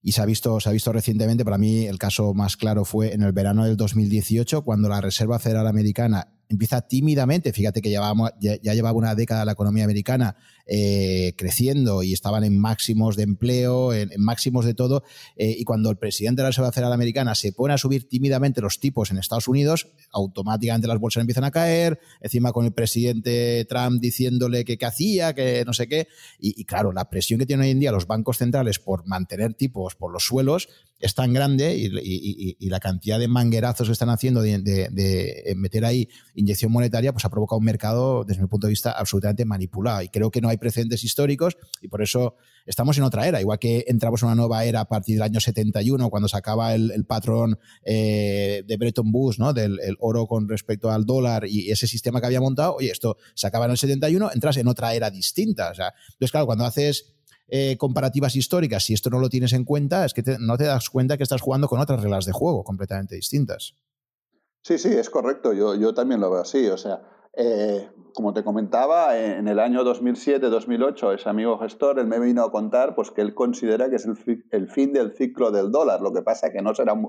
Speaker 1: y se ha visto, se ha visto recientemente, para mí el caso más claro fue en el verano del 2018, cuando la Reserva Federal Americana empieza tímidamente, fíjate que ya, ya llevaba una década la economía americana eh, creciendo y estaban en máximos de empleo, en, máximos de todo, eh, y cuando el presidente de la Reserva Federal Americana se pone a subir tímidamente los tipos en Estados Unidos, automáticamente las bolsas empiezan a caer, encima con el presidente Trump diciéndole que qué hacía, que no sé qué, y, claro, la presión que tienen hoy en día los bancos centrales por mantener tipos por los suelos es tan grande y, la cantidad de manguerazos que están haciendo de, meter ahí inyección monetaria, pues ha provocado un mercado, desde mi punto de vista, absolutamente manipulado. Y creo que no hay precedentes históricos y por eso estamos en otra era. Igual que entramos en una nueva era a partir del año 71, cuando se acaba el, patrón eh, de Bretton Woods, ¿no? del oro con respecto al dólar y ese sistema que había montado. Oye, esto se acaba en el 71, entras en otra era distinta. O sea, entonces, claro, cuando haces eh, comparativas históricas, si esto no lo tienes en cuenta, es que no te das cuenta que estás jugando con otras reglas de juego completamente distintas.
Speaker 2: Sí, sí, es correcto. Yo, yo también lo veo así. O sea, eh, como te comentaba, en el año 2007-2008, ese amigo gestor, él me vino a contar pues, que él considera que es el, el fin del ciclo del dólar. Lo que pasa que no será...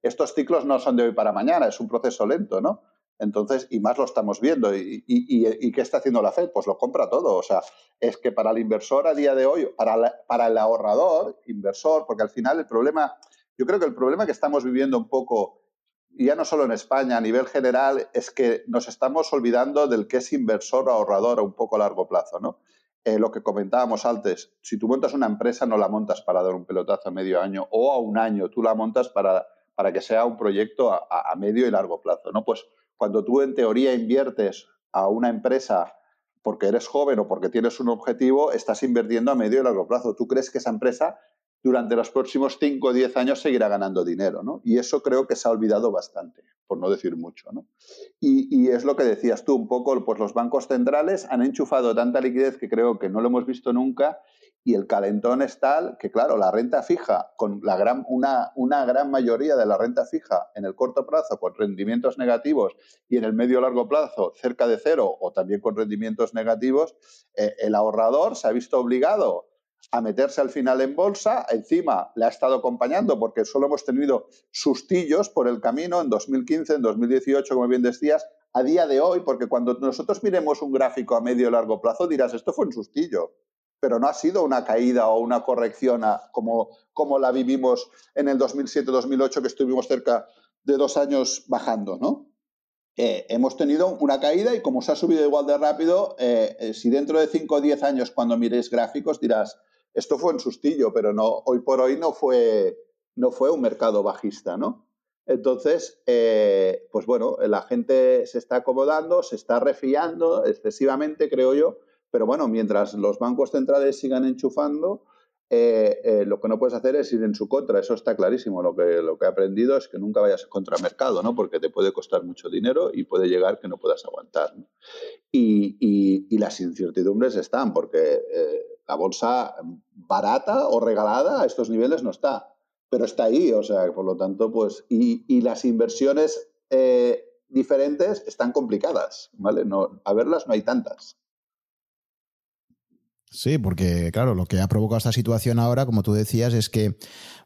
Speaker 2: Estos ciclos no son de hoy para mañana, es un proceso lento, ¿no? Entonces, y más lo estamos viendo. ¿Y, y, qué está haciendo la Fed? Pues lo compra todo. O sea, es que para el inversor a día de hoy, para, para el ahorrador, inversor, porque al final el problema, yo creo que el problema que estamos viviendo un poco, ya no solo en España, a nivel general, es que nos estamos olvidando del que es inversor o ahorrador a un poco largo plazo, ¿no? Eh, lo que comentábamos antes, si tú montas una empresa, no la montas para dar un pelotazo a medio año o a un año, tú la montas para, para que sea un proyecto a, a medio y largo plazo, ¿no? Pues cuando tú en teoría inviertes a una empresa porque eres joven o porque tienes un objetivo, estás invirtiendo a medio y largo plazo. Tú crees que esa empresa durante los próximos 5 o 10 años seguirá ganando dinero, ¿no? Y eso creo que se ha olvidado bastante, por no decir mucho, ¿no? Y, es lo que decías tú, un poco, pues los bancos centrales han enchufado tanta liquidez que creo que no lo hemos visto nunca y el calentón es tal que, claro, la renta fija, con una gran mayoría de la renta fija en el corto plazo con rendimientos negativos y en el medio largo plazo cerca de cero o también con rendimientos negativos, eh, el ahorrador se ha visto obligado a meterse al final en bolsa, encima le ha estado acompañando porque solo hemos tenido sustillos por el camino en 2015, en 2018, como bien decías, a día de hoy, porque cuando nosotros miremos un gráfico a medio y largo plazo dirás, esto fue un sustillo pero no ha sido una caída o una corrección como, como la vivimos en el 2007-2008, que estuvimos cerca de dos años bajando, ¿no? Eh, hemos tenido una caída y como se ha subido igual de rápido, eh, eh, si dentro de 5 o 10 años cuando miréis gráficos dirás, esto fue un sustillo, pero no, hoy por hoy no fue, no fue un mercado bajista, ¿no? Entonces, pues bueno, la gente se está acomodando, se está refiando excesivamente, creo yo, pero bueno, mientras los bancos centrales sigan enchufando, eh, eh, lo que no puedes hacer es ir en su contra, eso está clarísimo. Lo que, lo que he aprendido es que nunca vayas contra mercado, ¿no? porque te puede costar mucho dinero y puede llegar que no puedas aguantar. Y, y, las incertidumbres están, porque eh, la bolsa barata o regalada a estos niveles no está, pero está ahí, o sea, por lo tanto, pues, y, y las inversiones diferentes están complicadas, ¿vale? No, a verlas no hay tantas.
Speaker 1: Sí, porque claro, lo que ha provocado esta situación ahora, como tú decías, es que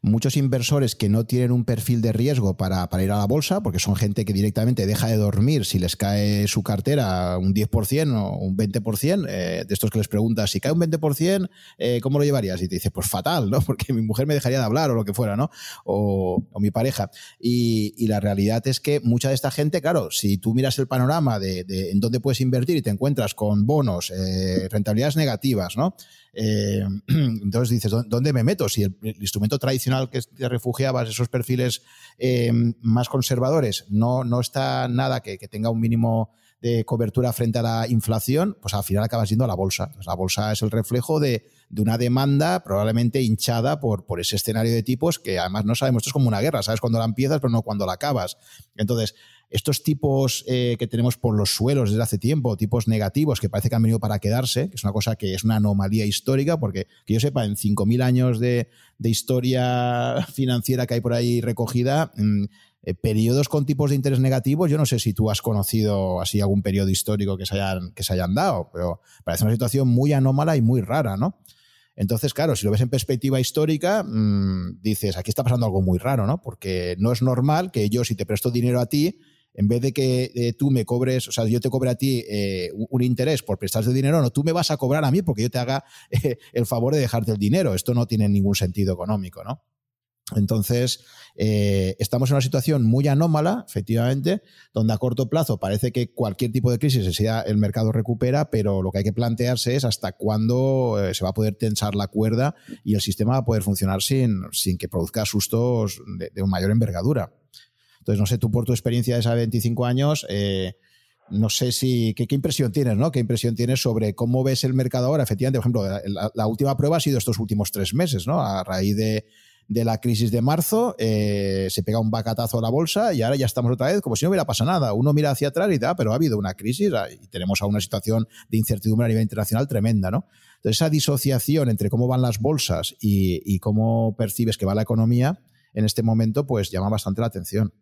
Speaker 1: muchos inversores que no tienen un perfil de riesgo para, ir a la bolsa, porque son gente que directamente deja de dormir si les cae su cartera un 10% o un 20%, eh, de estos que les preguntas, si cae un 20%, eh, ¿cómo lo llevarías? Y te dice, pues fatal, ¿no? *laughs* Porque mi mujer me dejaría de hablar o lo que fuera, ¿no? O, mi pareja. Y, la realidad es que mucha de esta gente, claro, si tú miras el panorama de, de en dónde puedes invertir y te encuentras con bonos, eh, rentabilidades negativas, Eh, *clears throat* entonces dices, ¿dónde me meto? Si el, instrumento tradicional que te refugiabas, esos perfiles eh, más conservadores, no, no está nada que, tenga un mínimo de cobertura frente a la inflación, pues al final acabas yendo a la bolsa. la bolsa es el reflejo de, una demanda probablemente hinchada por, ese escenario de tipos que además no sabemos, esto es como una guerra, sabes cuándo la empiezas, pero no cuando la acabas. Entonces, estos tipos eh, que tenemos por los suelos desde hace tiempo, tipos negativos que parece que han venido para quedarse, que es una cosa que es una anomalía histórica, porque que yo sepa, en 5.000 años de, historia *laughs* financiera que hay por ahí recogida, mm, eh, periodos con tipos de interés negativos, yo no sé si tú has conocido así algún periodo histórico que se hayan, que se hayan dado, pero parece una situación muy anómala y muy rara, ¿no? Entonces, claro, si lo ves en perspectiva histórica, mm, dices, aquí está pasando algo muy raro, ¿no? Porque no es normal que yo, si te presto dinero a ti, en vez de que eh, tú me cobres, o sea, yo te cobre a ti eh, un interés por prestarte dinero, no, tú me vas a cobrar a mí porque yo te haga eh, el favor de dejarte el dinero. Esto no tiene ningún sentido económico, ¿no? Entonces, estamos en una situación muy anómala, efectivamente, donde a corto plazo parece que cualquier tipo de crisis, sea el mercado recupera, pero lo que hay que plantearse es hasta cuándo se va a poder tensar la cuerda y el sistema va a poder funcionar sin, sin que produzca sustos de mayor envergadura. Entonces, no sé, tú por tu experiencia de esos 25 años, eh, no sé si, ¿qué, impresión tienes, ¿no? ¿Qué impresión tienes sobre cómo ves el mercado ahora? Efectivamente, por ejemplo, la, última prueba ha sido estos últimos tres meses, ¿no? A raíz de, la crisis de marzo, eh, se pega un bacatazo a la bolsa y ahora ya estamos otra vez como si no hubiera pasado nada. Uno mira hacia atrás y da, ah, pero ha habido una crisis ah, y tenemos aún una situación de incertidumbre a nivel internacional tremenda, ¿no? Entonces, esa disociación entre cómo van las bolsas y, y cómo percibes que va la economía en este momento, pues llama bastante la atención.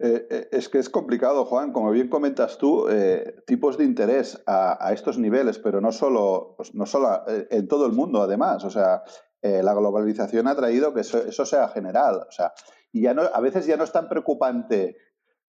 Speaker 2: Eh, eh, es que es complicado, Juan. Como bien comentas tú, eh, tipos de interés a, estos niveles, pero no solo, pues no solo en todo el mundo, además. O sea, la globalización ha traído que eso, sea general. O sea, y ya a veces ya no es tan preocupante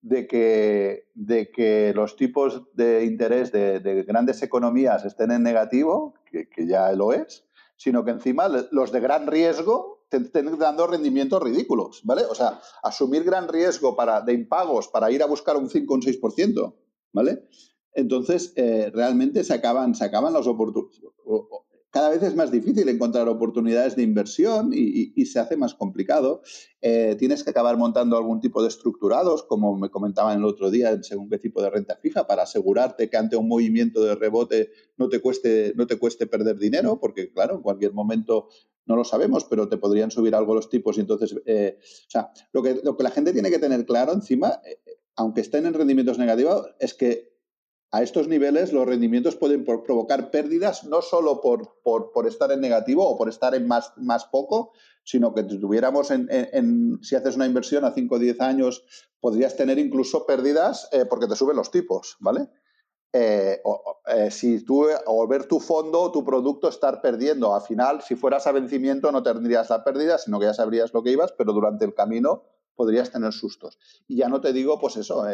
Speaker 2: de que, de que los tipos de interés de, grandes economías estén en negativo, que ya lo es, sino que encima los de gran riesgo estén dando rendimientos ridículos, ¿vale? O sea, asumir gran riesgo para, de impagos para ir a buscar un 5 o un 6%, ¿vale? Entonces, eh, realmente se acaban, se acaban las oportunidades cada vez es más difícil encontrar oportunidades de inversión y, se hace más complicado. Eh, tienes que acabar montando algún tipo de estructurados, como me comentaban el otro día, según qué tipo de renta fija, para asegurarte que ante un movimiento de rebote no te cueste, no te cueste perder dinero, porque claro, en cualquier momento no lo sabemos, pero te podrían subir algo los tipos y entonces, eh, o sea, lo que, lo que la gente tiene que tener claro encima, eh, aunque estén en rendimientos negativos, es que a estos niveles los rendimientos pueden provocar pérdidas no solo por, por, estar en negativo o por estar en más, más poco, sino que tuviéramos en, si haces una inversión a 5 o 10 años, podrías tener incluso pérdidas eh, porque te suben los tipos, ¿vale? Eh, o, eh, si tú, o ver tu fondo o tu producto estar perdiendo, al final, si fueras a vencimiento no tendrías la pérdida, sino que ya sabrías lo que ibas, pero durante el camino podrías tener sustos. Y ya no te digo, pues eso,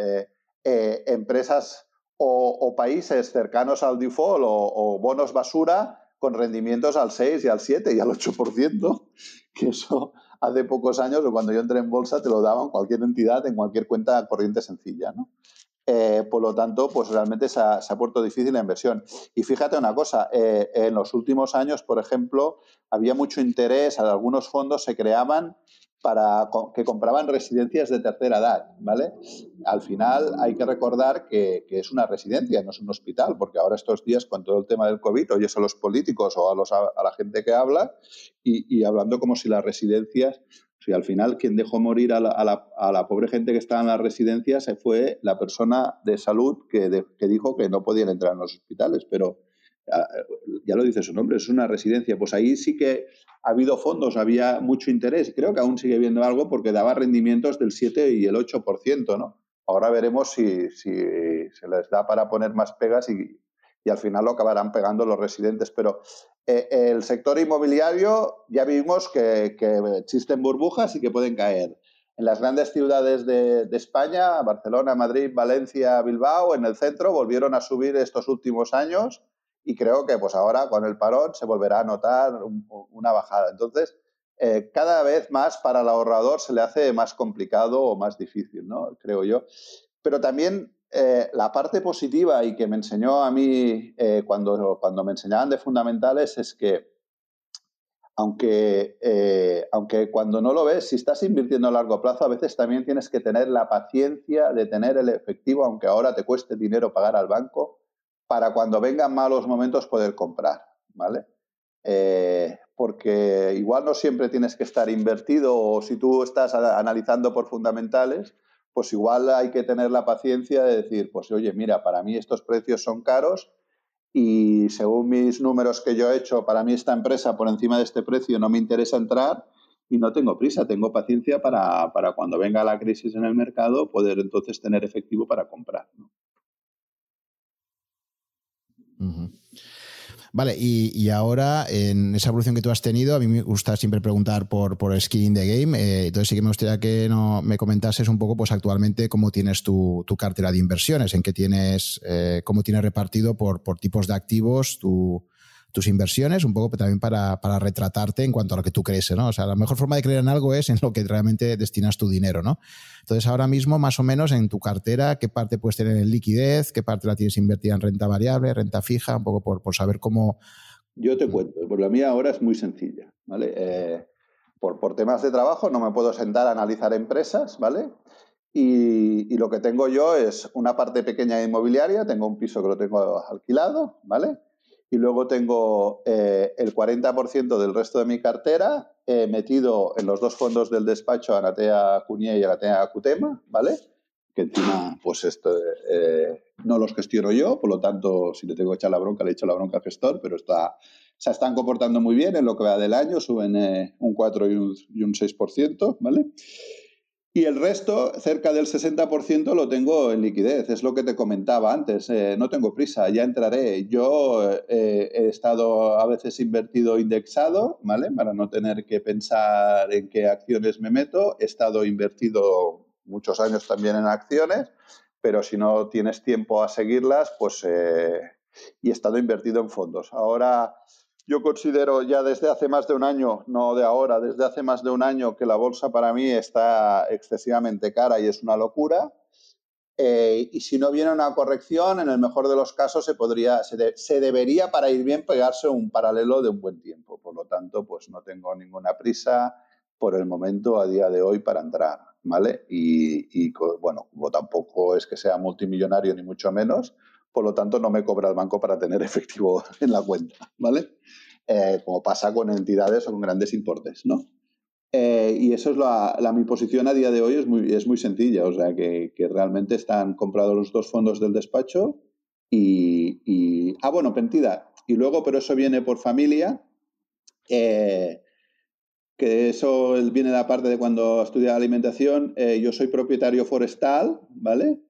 Speaker 2: empresas o, países cercanos al default o, bonos basura con rendimientos al 6 y al 7 y al 8%, *laughs* que eso hace pocos años o cuando yo entré en bolsa te lo daban cualquier entidad en cualquier cuenta corriente sencilla. ¿no? Eh, por lo tanto, pues realmente se ha, puesto difícil la inversión. Y fíjate una cosa, eh, en los últimos años, por ejemplo, había mucho interés, algunos fondos se creaban para que compraban residencias de tercera edad, ¿vale? Al final hay que recordar que, es una residencia, no es un hospital, porque ahora estos días con todo el tema del COVID oyes a los políticos o a, los, a la gente que habla y, hablando como si las residencias, si al final quien dejó morir a la, a la, pobre gente que estaba en las residencias fue la persona de salud que, que dijo que no podían entrar en los hospitales, pero ya lo dice su nombre, es una residencia. Pues ahí sí que ha habido fondos, había mucho interés. Creo que aún sigue habiendo algo porque daba rendimientos del 7 y el 8%, ¿no? Ahora veremos si, si se les da para poner más pegas y, y, al final lo acabarán pegando los residentes. Pero eh, el sector inmobiliario ya vimos que, que, existen burbujas y que pueden caer. En las grandes ciudades de, de España, Barcelona, Madrid, Valencia, Bilbao, en el centro, volvieron a subir estos últimos años y creo que pues ahora con el parón se volverá a notar una bajada. Entonces, eh, cada vez más para el ahorrador se le hace más complicado o más difícil, ¿no? Creo yo. Pero también eh, la parte positiva y que me enseñó a mí eh, cuando, cuando me enseñaban de fundamentales es que aunque, aunque cuando no lo ves, si estás invirtiendo a largo plazo, a veces también tienes que tener la paciencia de tener el efectivo, aunque ahora te cueste dinero pagar al banco, para cuando vengan malos momentos poder comprar, ¿vale? Eh, porque igual no siempre tienes que estar invertido o si tú estás analizando por fundamentales, pues igual hay que tener la paciencia de decir, pues oye, mira, para mí estos precios son caros y según mis números que yo he hecho, para mí esta empresa por encima de este precio no me interesa entrar y no tengo prisa, tengo paciencia para, para cuando venga la crisis en el mercado poder entonces tener efectivo para comprar.
Speaker 1: Vale, y, ahora en esa evolución que tú has tenido, a mí me gusta siempre preguntar por, por skin in the game. Eh, entonces sí que me gustaría que no, me comentases un poco, pues actualmente, cómo tienes tu, cartera de inversiones, en qué tienes, eh, cómo tienes repartido por, por tipos de activos tu, tus inversiones, un poco también para, para, retratarte en cuanto a lo que tú crees, ¿no? O sea, la mejor forma de creer en algo es en lo que realmente destinas tu dinero, ¿no? Entonces, ahora mismo, más o menos, en tu cartera, ¿qué parte puedes tener en liquidez? ¿Qué parte la tienes invertida en renta variable, renta fija? Un poco por, por saber cómo...
Speaker 2: Yo te cuento, pues la mía ahora es muy sencilla, ¿vale? Eh, por, por temas de trabajo no me puedo sentar a analizar empresas, ¿vale? Y, lo que tengo yo es una parte pequeña de inmobiliaria, tengo un piso que lo tengo alquilado, ¿vale? Y luego tengo eh, el 40% del resto de mi cartera eh, metido en los dos fondos del despacho, Anatea Cuñé y Anatea Cutema, ¿vale? Que encima, pues esto, eh, no los gestiono yo, por lo tanto, si le tengo que echar la bronca, le echo la bronca al gestor, pero está, se están comportando muy bien en lo que va del año, suben un 4 y un, y un 6%, ¿vale? Y el resto, cerca del 60%, lo tengo en liquidez. Es lo que te comentaba antes. Eh, no tengo prisa, ya entraré. Yo eh, he estado a veces invertido indexado, ¿vale? Para no tener que pensar en qué acciones me meto. He estado invertido muchos años también en acciones, pero si no tienes tiempo a seguirlas, pues... Eh, y he estado invertido en fondos. Ahora yo considero ya desde hace más de un año, no de ahora, desde hace más de un año que la bolsa para mí está excesivamente cara y es una locura. Eh, y si no viene una corrección, en el mejor de los casos se podría, se, debería para ir bien pegarse un paralelo de un buen tiempo. Por lo tanto, pues no tengo ninguna prisa por el momento a día de hoy para entrar, ¿vale? Y, y bueno, como tampoco es que sea multimillonario ni mucho menos, por lo tanto no me cobra el banco para tener *laughs* efectivo en la cuenta, ¿vale? Eh, como pasa con entidades o con grandes importes, ¿no? Eh, y eso es la, mi posición a día de hoy es muy, es muy sencilla, o sea que, realmente están comprados los dos fondos del despacho y, ah, bueno, Pentida, y luego, pero eso viene por familia, eh, que eso viene de la parte de cuando estudié alimentación, yo soy propietario forestal, ¿vale?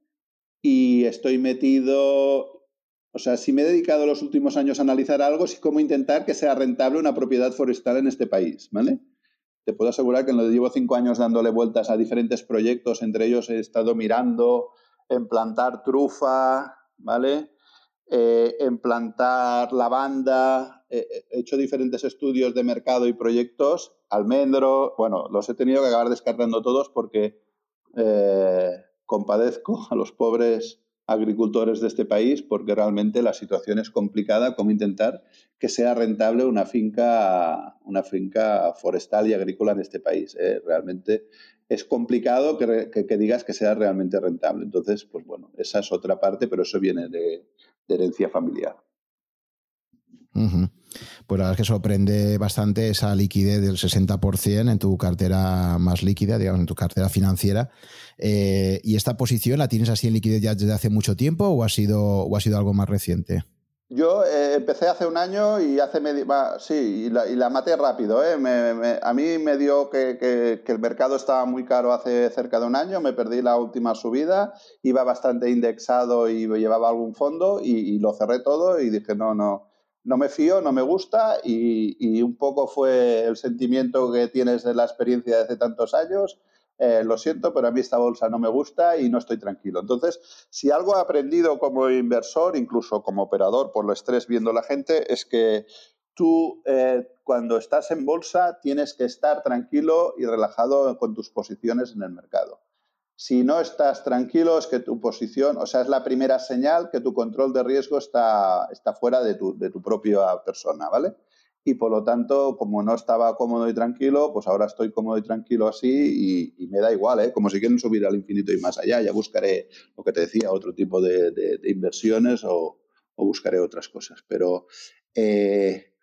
Speaker 2: Y estoy metido, o sea, si me he dedicado los últimos años a analizar algo, es cómo intentar que sea rentable una propiedad forestal en este país, ¿vale? Te puedo asegurar que lo llevo cinco años dándole vueltas a diferentes proyectos, entre ellos he estado mirando en plantar trufa, ¿vale? Eh, en plantar lavanda, he hecho diferentes estudios de mercado y proyectos, almendro, bueno, los he tenido que acabar descartando todos porque eh, compadezco *laughs* a los pobres agricultores de este país porque realmente la situación es complicada, como intentar que sea rentable una finca, una finca forestal y agrícola en este país. ¿eh? Realmente es complicado que, digas que sea realmente rentable. Entonces, pues bueno, esa es otra parte, pero eso viene de, herencia familiar.
Speaker 1: Pues la verdad es que sorprende bastante esa liquidez del 60% en tu cartera más líquida, digamos, en tu cartera financiera. Eh, ¿Y esta posición la tienes así en liquidez ya desde hace mucho tiempo o ha sido, o ha sido algo más reciente?
Speaker 2: Yo eh, empecé hace un año y hace medio, sí, y la, maté rápido. ¿eh? a mí me dio que, el mercado estaba muy caro hace cerca de un año, me perdí la última subida, iba bastante indexado y llevaba algún fondo y, lo cerré todo y dije, no, no, no me fío, no me gusta y, un poco fue el sentimiento que tienes de la experiencia de hace tantos años eh, lo siento, pero a mí esta bolsa no me gusta y no estoy tranquilo. Entonces, si algo he aprendido como inversor, incluso como operador por el estrés viendo la gente, es que tú eh, cuando estás en bolsa tienes que estar tranquilo y relajado con tus posiciones en el mercado. Si no estás tranquilo es que tu posición, o sea, es la primera señal que tu control de riesgo está, está fuera de tu, de tu propia persona, ¿vale? y por lo tanto, como no estaba cómodo y tranquilo, pues ahora estoy cómodo y tranquilo así y, me da igual, ¿eh? como si quieren subir al infinito y más allá, ya buscaré lo que te decía, otro tipo de, inversiones o, buscaré otras cosas. Pero, eh,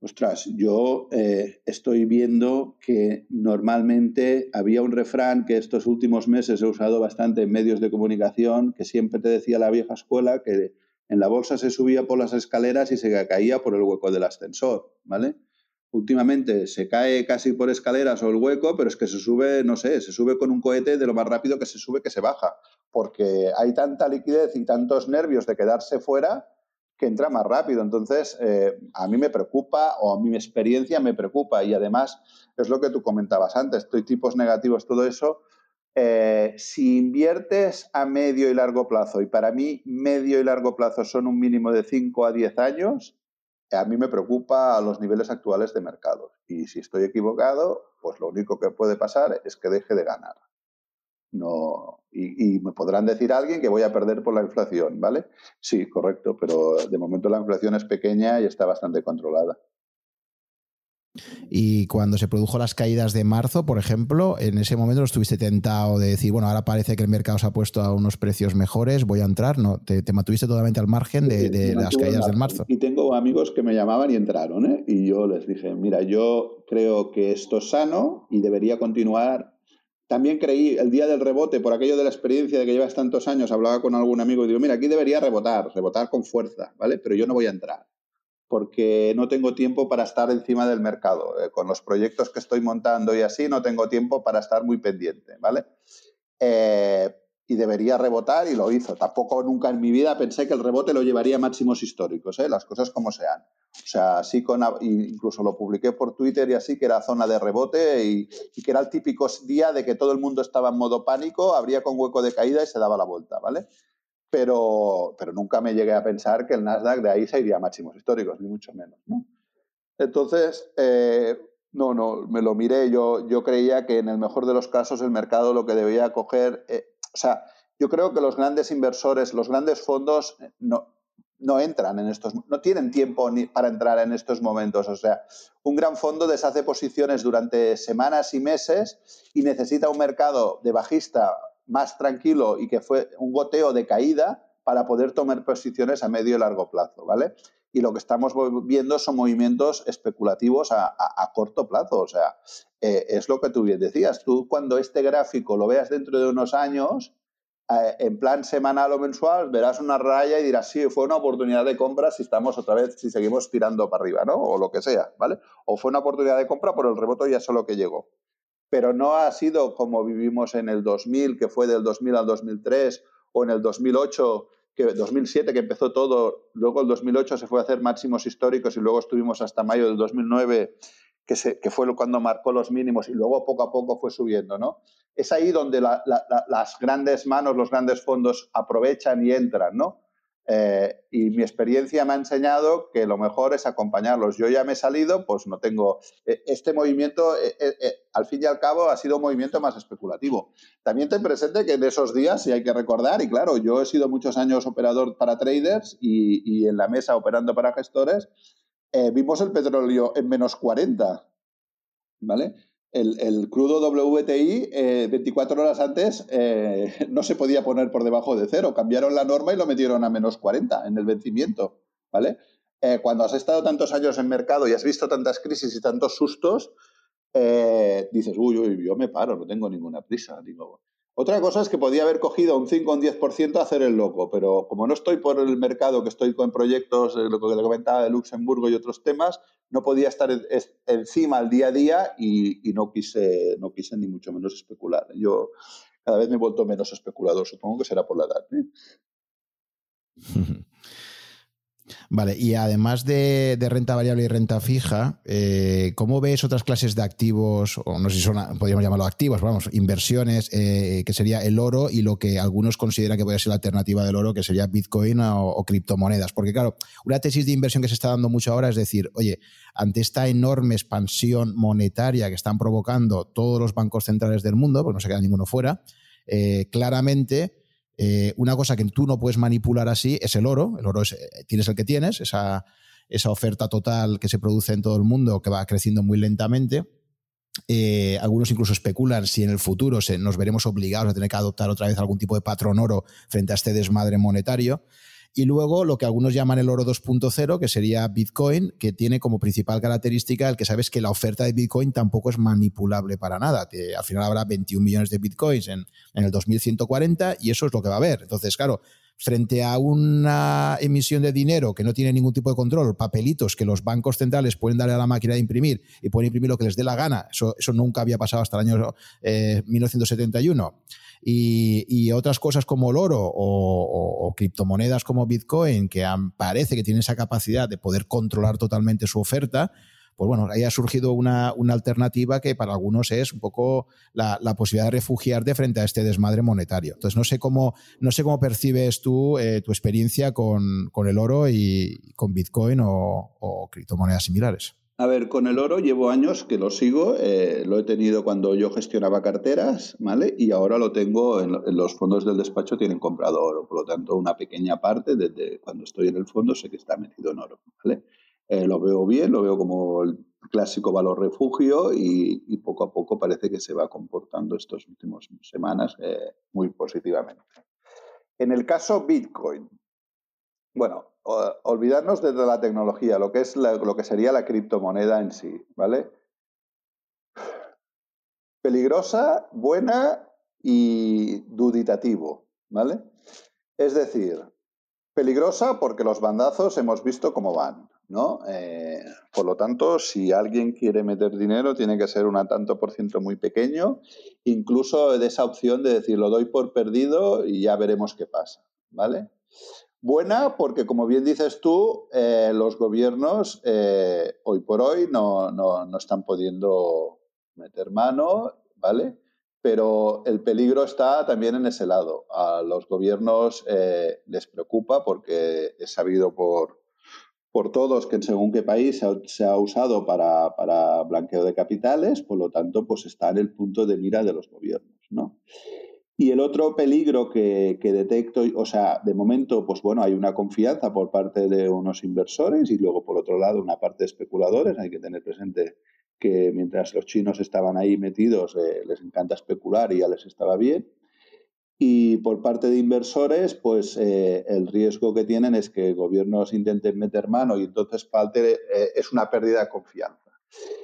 Speaker 2: ostras, yo eh, estoy viendo que normalmente había un refrán que estos últimos meses he usado bastante en medios de comunicación, que siempre te decía la vieja escuela que en la bolsa se subía por las escaleras y se caía por el hueco del ascensor, ¿vale? Últimamente se cae casi por escaleras o el hueco, pero es que se sube, no sé, se sube con un cohete de lo más rápido que se sube que se baja, porque hay tanta liquidez y tantos nervios de quedarse fuera que entra más rápido. Entonces, eh, a mí me preocupa o a mi experiencia me preocupa y además es lo que tú comentabas antes, estoy tipos negativos, todo eso, eh, si inviertes a medio y largo plazo, y para mí medio y largo plazo son un mínimo de 5 a 10 años, a mí me preocupa a los niveles actuales de mercado. Y si estoy equivocado, pues lo único que puede pasar es que deje de ganar. No, y, y, me podrán decir alguien que voy a perder por la inflación, ¿vale? Sí, correcto, pero de momento la inflación es pequeña y está bastante controlada.
Speaker 1: Y cuando se produjo las caídas de marzo, por ejemplo, en ese momento estuviste tentado de decir, bueno, ahora parece que el mercado se ha puesto a unos precios mejores, voy a entrar, ¿no? Te, mantuviste totalmente al margen de, las caídas del marzo.
Speaker 2: Y tengo amigos que me llamaban y entraron, ¿eh? Y yo les dije, mira, yo creo que esto es sano y debería continuar. También creí, el día del rebote, por aquello de la experiencia de que llevas tantos años, hablaba con algún amigo y digo, mira, aquí debería rebotar, rebotar con fuerza, ¿vale? Pero yo no voy a entrar porque no tengo tiempo para estar encima del mercado. Eh, con los proyectos que estoy montando y así, no tengo tiempo para estar muy pendiente, ¿vale? Eh, y debería rebotar y lo hizo. Tampoco nunca en mi vida pensé que el rebote lo llevaría a máximos históricos, ¿eh? las cosas como sean. O sea, sí, con, incluso lo publiqué por Twitter y así, que era zona de rebote y, que era el típico día de que todo el mundo estaba en modo pánico, abría con hueco de caída y se daba la vuelta, ¿vale? pero, pero nunca me llegué a pensar que el Nasdaq de ahí se iría a máximos históricos, ni mucho menos. ¿no? Entonces, eh, no, no, me lo miré, yo, yo creía que en el mejor de los casos el mercado lo que debía coger, eh, o sea, yo creo que los grandes inversores, los grandes fondos eh, no, no entran en estos, no tienen tiempo ni para entrar en estos momentos. O sea, un gran fondo deshace posiciones durante semanas y meses y necesita un mercado de bajista más tranquilo y que fue un goteo de caída para poder tomar posiciones a medio y largo plazo, ¿vale? Y lo que estamos viendo son movimientos especulativos a, corto plazo. O sea, eh, es lo que tú bien decías. Tú cuando este gráfico lo veas dentro de unos años, eh, en plan semanal o mensual, verás una raya y dirás, sí, fue una oportunidad de compra si estamos otra vez, si seguimos tirando para arriba, ¿no? O lo que sea, ¿vale? O fue una oportunidad de compra por el rebote y eso lo que llegó pero no ha sido como vivimos en el 2000, que fue del 2000 al 2003, o en el 2008, que 2007 que empezó todo, luego el 2008 se fue a hacer máximos históricos y luego estuvimos hasta mayo del 2009 que, se, que fue cuando marcó los mínimos y luego poco a poco fue subiendo, ¿no? Es ahí donde las grandes manos, los grandes fondos aprovechan y entran, ¿no? Eh, y mi experiencia me ha enseñado que lo mejor es acompañarlos. Yo ya me he salido, pues no tengo. Eh, este movimiento, al fin y al cabo, ha sido un movimiento más especulativo. También te presente que en esos días, si hay que recordar, y claro, yo he sido muchos años operador para traders y, y en la mesa operando para gestores, vimos el petróleo en menos 40. ¿Vale? El, crudo WTI 24 eh, horas antes eh, *laughs* no se podía poner por debajo de cero. Cambiaron la norma y lo metieron a menos 40 en el vencimiento. ¿vale? Eh, cuando has estado tantos años en mercado y has visto tantas crisis y tantos sustos, dices, uy, uy, yo me paro, no tengo ninguna prisa. Digo, otra cosa es que podía haber cogido un 5 o un 10% a hacer el loco, pero como no estoy por el mercado, que estoy con proyectos, eh, lo que le comentaba de Luxemburgo y otros temas, no podía estar encima al día a día y, no, quise, no quise ni mucho menos especular. Yo cada vez me he vuelto menos especulador, supongo que será por la edad. ¿eh? *laughs*
Speaker 1: Vale, y además de, renta variable y renta fija, eh, ¿cómo ves otras clases de activos, o no sé si son, podríamos llamarlo activos, vamos, inversiones, eh, que sería el oro y lo que algunos consideran que puede ser la alternativa del oro, que sería Bitcoin o, criptomonedas? Porque claro, una tesis de inversión que se está dando mucho ahora es decir, oye, ante esta enorme expansión monetaria que están provocando todos los bancos centrales del mundo, pues no se queda ninguno fuera, eh, claramente eh, una cosa que tú no puedes manipular así es el oro. El oro es, eh, tienes el que tienes, esa, oferta total que se produce en todo el mundo que va creciendo muy lentamente. Eh, algunos incluso especulan si en el futuro se, nos veremos obligados a tener que adoptar otra vez algún tipo de patrón oro frente a este desmadre monetario. Y luego lo que algunos llaman el oro 2.0, que sería Bitcoin, que tiene como principal característica el que sabes que la oferta de Bitcoin tampoco es manipulable para nada. al final habrá 21 millones de Bitcoins en, en el 2140 y eso es lo que va a haber. Entonces, claro, frente a una emisión de dinero que no tiene ningún tipo de control, papelitos que los bancos centrales pueden darle a la máquina de imprimir y pueden imprimir lo que les dé la gana, eso, eso nunca había pasado hasta el año 1971 y, otras cosas como el oro o, criptomonedas como Bitcoin, que parece que tienen esa capacidad de poder controlar totalmente su oferta, pues bueno, ahí ha surgido una, alternativa que para algunos es un poco la, posibilidad de refugiarte frente a este desmadre monetario. Entonces, no sé cómo, no sé cómo percibes tú eh, tu experiencia con, el oro y con Bitcoin o criptomonedas similares.
Speaker 2: A ver, con el oro llevo años que lo sigo, eh, lo he tenido cuando yo gestionaba carteras, ¿vale? Y ahora lo tengo en, los fondos del despacho, tienen comprado oro, por lo tanto una pequeña parte desde cuando estoy en el fondo sé que está metido en oro, ¿vale? Eh, lo veo bien, lo veo como el clásico valor refugio y, poco a poco parece que se va comportando estas últimas semanas eh, muy positivamente. En el caso Bitcoin, bueno, olvidarnos de la tecnología, lo que es lo que sería la criptomoneda en sí, ¿vale? Peligrosa, buena y duditativo, ¿vale? Es decir, peligrosa porque los bandazos hemos visto cómo van, ¿no? Eh, por lo tanto, si alguien quiere meter dinero, tiene que ser un tanto por ciento muy pequeño, incluso de esa opción de decir, lo doy por perdido y ya veremos qué pasa, ¿vale? Buena porque, como bien dices tú, eh, los gobiernos eh, hoy por hoy no, están pudiendo meter mano, ¿vale? Pero el peligro está también en ese lado. A los gobiernos eh, les preocupa porque es sabido por, por todos que en según qué país se ha, usado para, para, blanqueo de capitales, por lo tanto, pues está en el punto de mira de los gobiernos, ¿no? Y el otro peligro que, detecto, o sea, de momento, pues bueno, hay una confianza por parte de unos inversores y luego, por otro lado, una parte de especuladores. Hay que tener presente que mientras los chinos estaban ahí metidos, eh, les encanta especular y ya les estaba bien. Y por parte de inversores, pues eh, el riesgo que tienen es que gobiernos intenten meter mano y entonces eh, es una pérdida de confianza.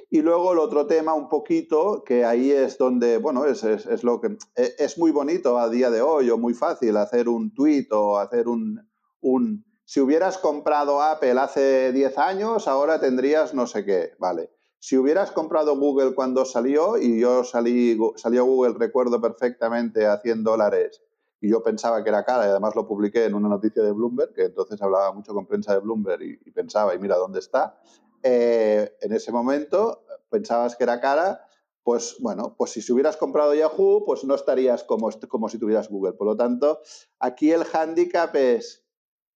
Speaker 2: Y luego el otro tema un poquito, que ahí es donde, bueno, es, es, lo que e, es muy bonito a día de hoy o muy fácil hacer un tweet o hacer un, un si hubieras comprado Apple hace 10 años, ahora tendrías no sé qué, vale. Si hubieras comprado Google cuando salió, y yo salí, salió Google, recuerdo perfectamente, a 100 dólares, y yo pensaba que era cara, y además lo publiqué en una noticia de Bloomberg, que entonces hablaba mucho con prensa de Bloomberg y, y pensaba, y mira dónde está, eh, en ese momento pensabas que era cara, pues bueno, pues si hubieras comprado Yahoo, pues no estarías como, como si tuvieras Google. Por lo tanto, aquí el hándicap es,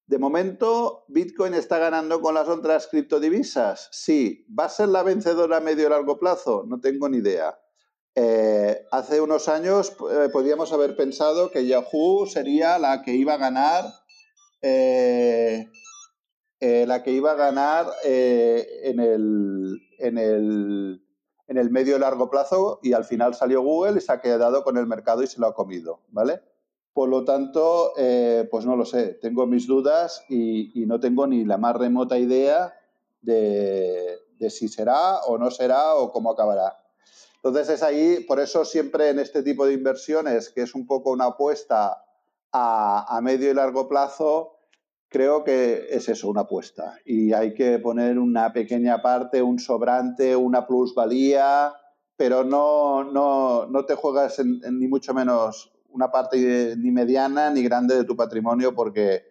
Speaker 2: De momento, Bitcoin está ganando con las otras criptodivisas. Sí. ¿Va a ser la vencedora a medio y largo plazo? No tengo ni idea. Eh, hace unos años eh, podríamos haber pensado que Yahoo sería la que iba a ganar, eh, la que iba a ganar en el, en, el, en el medio y largo plazo y al final salió Google y se ha quedado con el mercado y se lo ha comido, ¿vale? Por lo tanto, eh, pues no lo sé, tengo mis dudas y, no tengo ni la más remota idea de, si será o no será o cómo acabará. Entonces es ahí, por eso siempre en este tipo de inversiones, que es un poco una apuesta a, a medio y largo plazo, creo que es eso, una apuesta. Y hay que poner una pequeña parte, un sobrante, una plusvalía, pero no, no, no te juegas ni mucho menos una parte ni mediana ni grande de tu patrimonio porque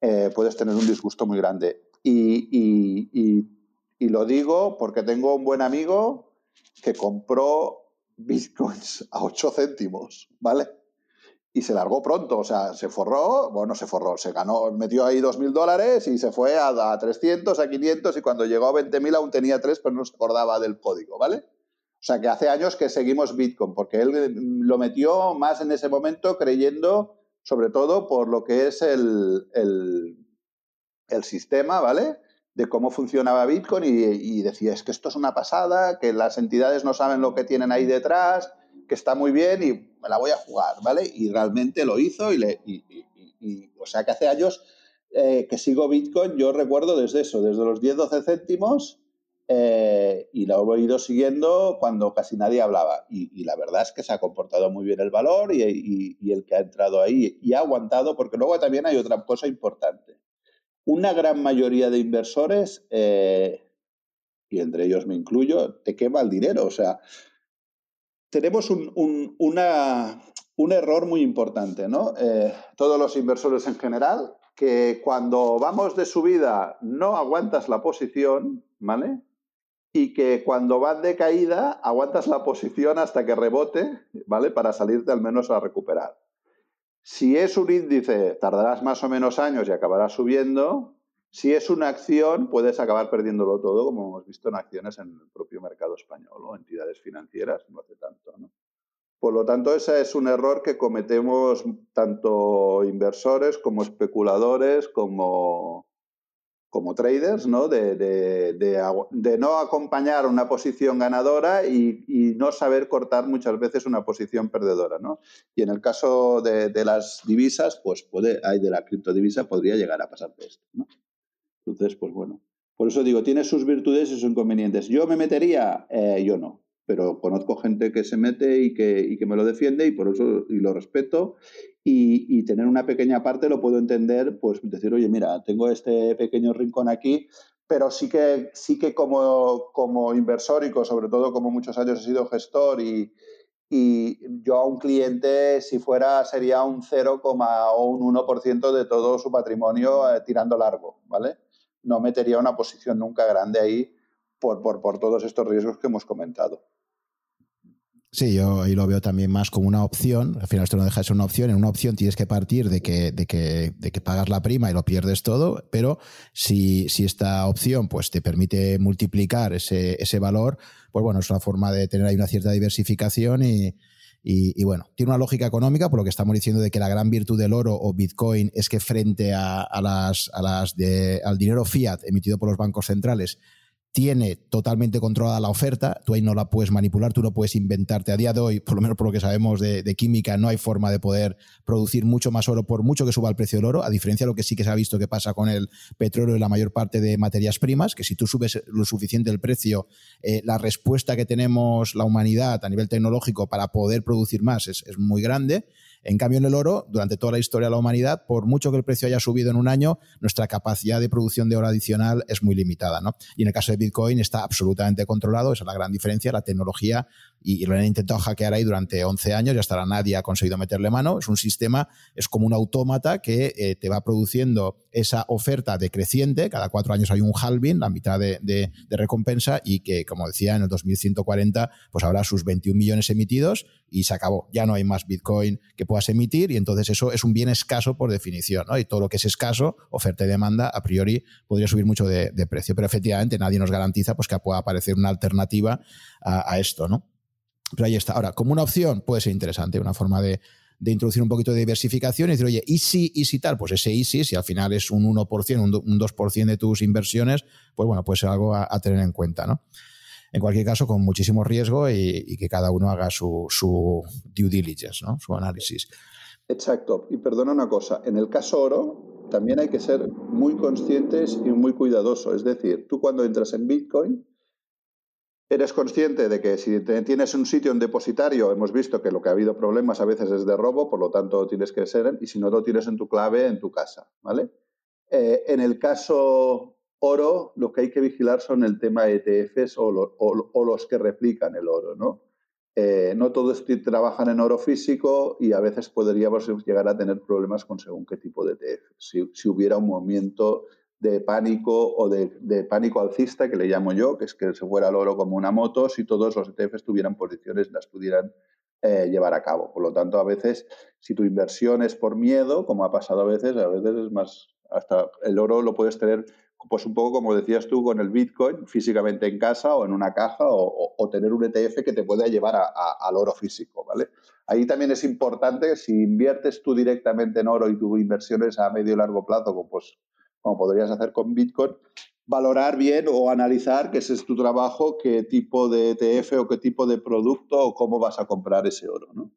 Speaker 2: eh, puedes tener un disgusto muy grande. Y, lo digo porque tengo un buen amigo que compró bitcoins a 8 céntimos, ¿vale? Y se largó pronto, o sea, se forró, bueno, se forró, se ganó, metió ahí 2.000 dólares y se fue a, a 300, a 500 y cuando llegó a 20.000 aún tenía 3, pero no se acordaba del código, ¿vale? O sea que hace años que seguimos Bitcoin, porque él eh, lo metió más en ese momento creyendo, sobre todo por lo que es el, el, sistema, ¿vale? De cómo funcionaba Bitcoin y, decía, es que esto es una pasada, que las entidades no saben lo que tienen ahí detrás, que está muy bien y me la voy a jugar, ¿vale? Y realmente lo hizo y, le, y, o sea que hace años eh, que sigo Bitcoin, yo recuerdo desde eso, desde los 10-12 céntimos eh, y lo he ido siguiendo cuando casi nadie hablaba. Y, la verdad es que se ha comportado muy bien el valor y, el que ha entrado ahí y ha aguantado, porque luego también hay otra cosa importante. Una gran mayoría de inversores, eh, y entre ellos me incluyo, te quema el dinero. O sea, tenemos un, una, un error muy importante, ¿no? Eh, todos los inversores en general, que cuando vamos de subida no aguantas la posición, ¿vale? y que cuando vas de caída aguantas la posición hasta que rebote, ¿vale? Para salirte al menos a recuperar. Si es un índice, tardarás más o menos años y acabarás subiendo. Si es una acción, puedes acabar perdiéndolo todo, como hemos visto en acciones en el propio mercado español o entidades financieras, no hace tanto. ¿no? Por lo tanto, ese es un error que cometemos tanto inversores como especuladores, como, como traders, ¿no? De, de, no acompañar una posición ganadora y, no saber cortar muchas veces una posición perdedora, ¿no? Y en el caso de, las divisas, pues puede, hay de la criptodivisa, podría llegar a pasar de esto, ¿no? Entonces, pues bueno. Por eso digo, tiene sus virtudes y sus inconvenientes. ¿Yo me metería? Eh, yo no pero conozco gente que se mete y que, y que me lo defiende y por eso y lo respeto. Y, y, tener una pequeña parte lo puedo entender, pues decir, oye, mira, tengo este pequeño rincón aquí, pero sí que, sí que como, como inversor y sobre todo como muchos años he sido gestor y, y yo a un cliente, si fuera, sería un 0, o un 1% de todo su patrimonio eh, tirando largo, ¿vale? No metería una posición nunca grande ahí por, por, por todos estos riesgos que hemos comentado.
Speaker 1: Sí, yo ahí lo veo también más como una opción. Al final esto no deja de ser una opción. En una opción tienes que partir de que, de que, de que pagas la prima y lo pierdes todo, pero si, si esta opción pues, te permite multiplicar ese, ese valor, pues bueno, es una forma de tener ahí una cierta diversificación y, y, bueno, tiene una lógica económica, por lo que estamos diciendo de que la gran virtud del oro o Bitcoin es que frente a, las, a las de, al dinero fiat emitido por los bancos centrales, tiene totalmente controlada la oferta, tú ahí no la puedes manipular, tú no puedes inventarte. A día de hoy, por lo menos por lo que sabemos de, química, no hay forma de poder producir mucho más oro por mucho que suba el precio del oro, a diferencia de lo que sí que se ha visto que pasa con el petróleo y la mayor parte de materias primas, que si tú subes lo suficiente el precio, eh, la respuesta que tenemos la humanidad a nivel tecnológico para poder producir más es, es muy grande. En cambio, en el oro, durante toda la historia de la humanidad, por mucho que el precio haya subido en un año, nuestra capacidad de producción de oro adicional es muy limitada. ¿no? Y en el caso de Bitcoin está absolutamente controlado, esa es la gran diferencia, la tecnología y, lo han intentado hackear ahí durante 11 años y hasta ahora nadie ha conseguido meterle mano. Es un sistema, es como un autómata que eh, te va produciendo esa oferta decreciente, cada cuatro años hay un halving, la mitad de, recompensa y que, como decía, en el 2140 pues habrá sus 21 millones emitidos y se acabó. Ya no hay más Bitcoin que puedas emitir y entonces eso es un bien escaso por definición. ¿no? Y todo lo que es escaso, oferta y demanda, a priori podría subir mucho de, precio. Pero efectivamente nadie nos garantiza pues, que pueda aparecer una alternativa a, esto. ¿no? Pero ahí está. Ahora, como una opción puede ser interesante, una forma de, introducir un poquito de diversificación y decir, oye, ¿y si, y si tal? Pues ese easy, si al final es un 1%, un, 2% de tus inversiones, pues bueno, puede ser algo a, tener en cuenta, ¿no? en cualquier caso con muchísimo riesgo y, que cada uno haga su, due diligence, ¿no? su análisis.
Speaker 2: Exacto. Y perdona una cosa, en el caso oro también hay que ser muy conscientes y muy cuidadosos. Es decir, tú cuando entras en Bitcoin, eres consciente de que si tienes un sitio en depositario, hemos visto que lo que ha habido problemas a veces es de robo, por lo tanto tienes que ser, y si no lo tienes en tu clave, en tu casa, ¿vale? Eh, en el caso oro, lo que hay que vigilar son el tema de ETFs o, los que replican el oro, ¿no? Eh, no todos trabajan en oro físico y a veces podríamos llegar a tener problemas con según qué tipo de ETF. Si, hubiera un movimiento de pánico o de, pánico alcista, que le llamo yo, que es que se fuera el oro como una moto, si todos los ETFs tuvieran posiciones, las pudieran eh, llevar a cabo. Por lo tanto, a veces, si tu inversión es por miedo, como ha pasado a veces, a veces es más, hasta el oro lo puedes tener pues un poco como decías tú con el Bitcoin, físicamente en casa o en una caja o, tener un ETF que te pueda llevar al oro físico, ¿vale? Ahí también es importante, si inviertes tú directamente en oro y tu inversión es a medio y largo plazo, pues, como podrías hacer con Bitcoin, valorar bien o analizar que ese es tu trabajo, qué tipo de ETF o qué tipo de producto o cómo vas a comprar ese oro, ¿no?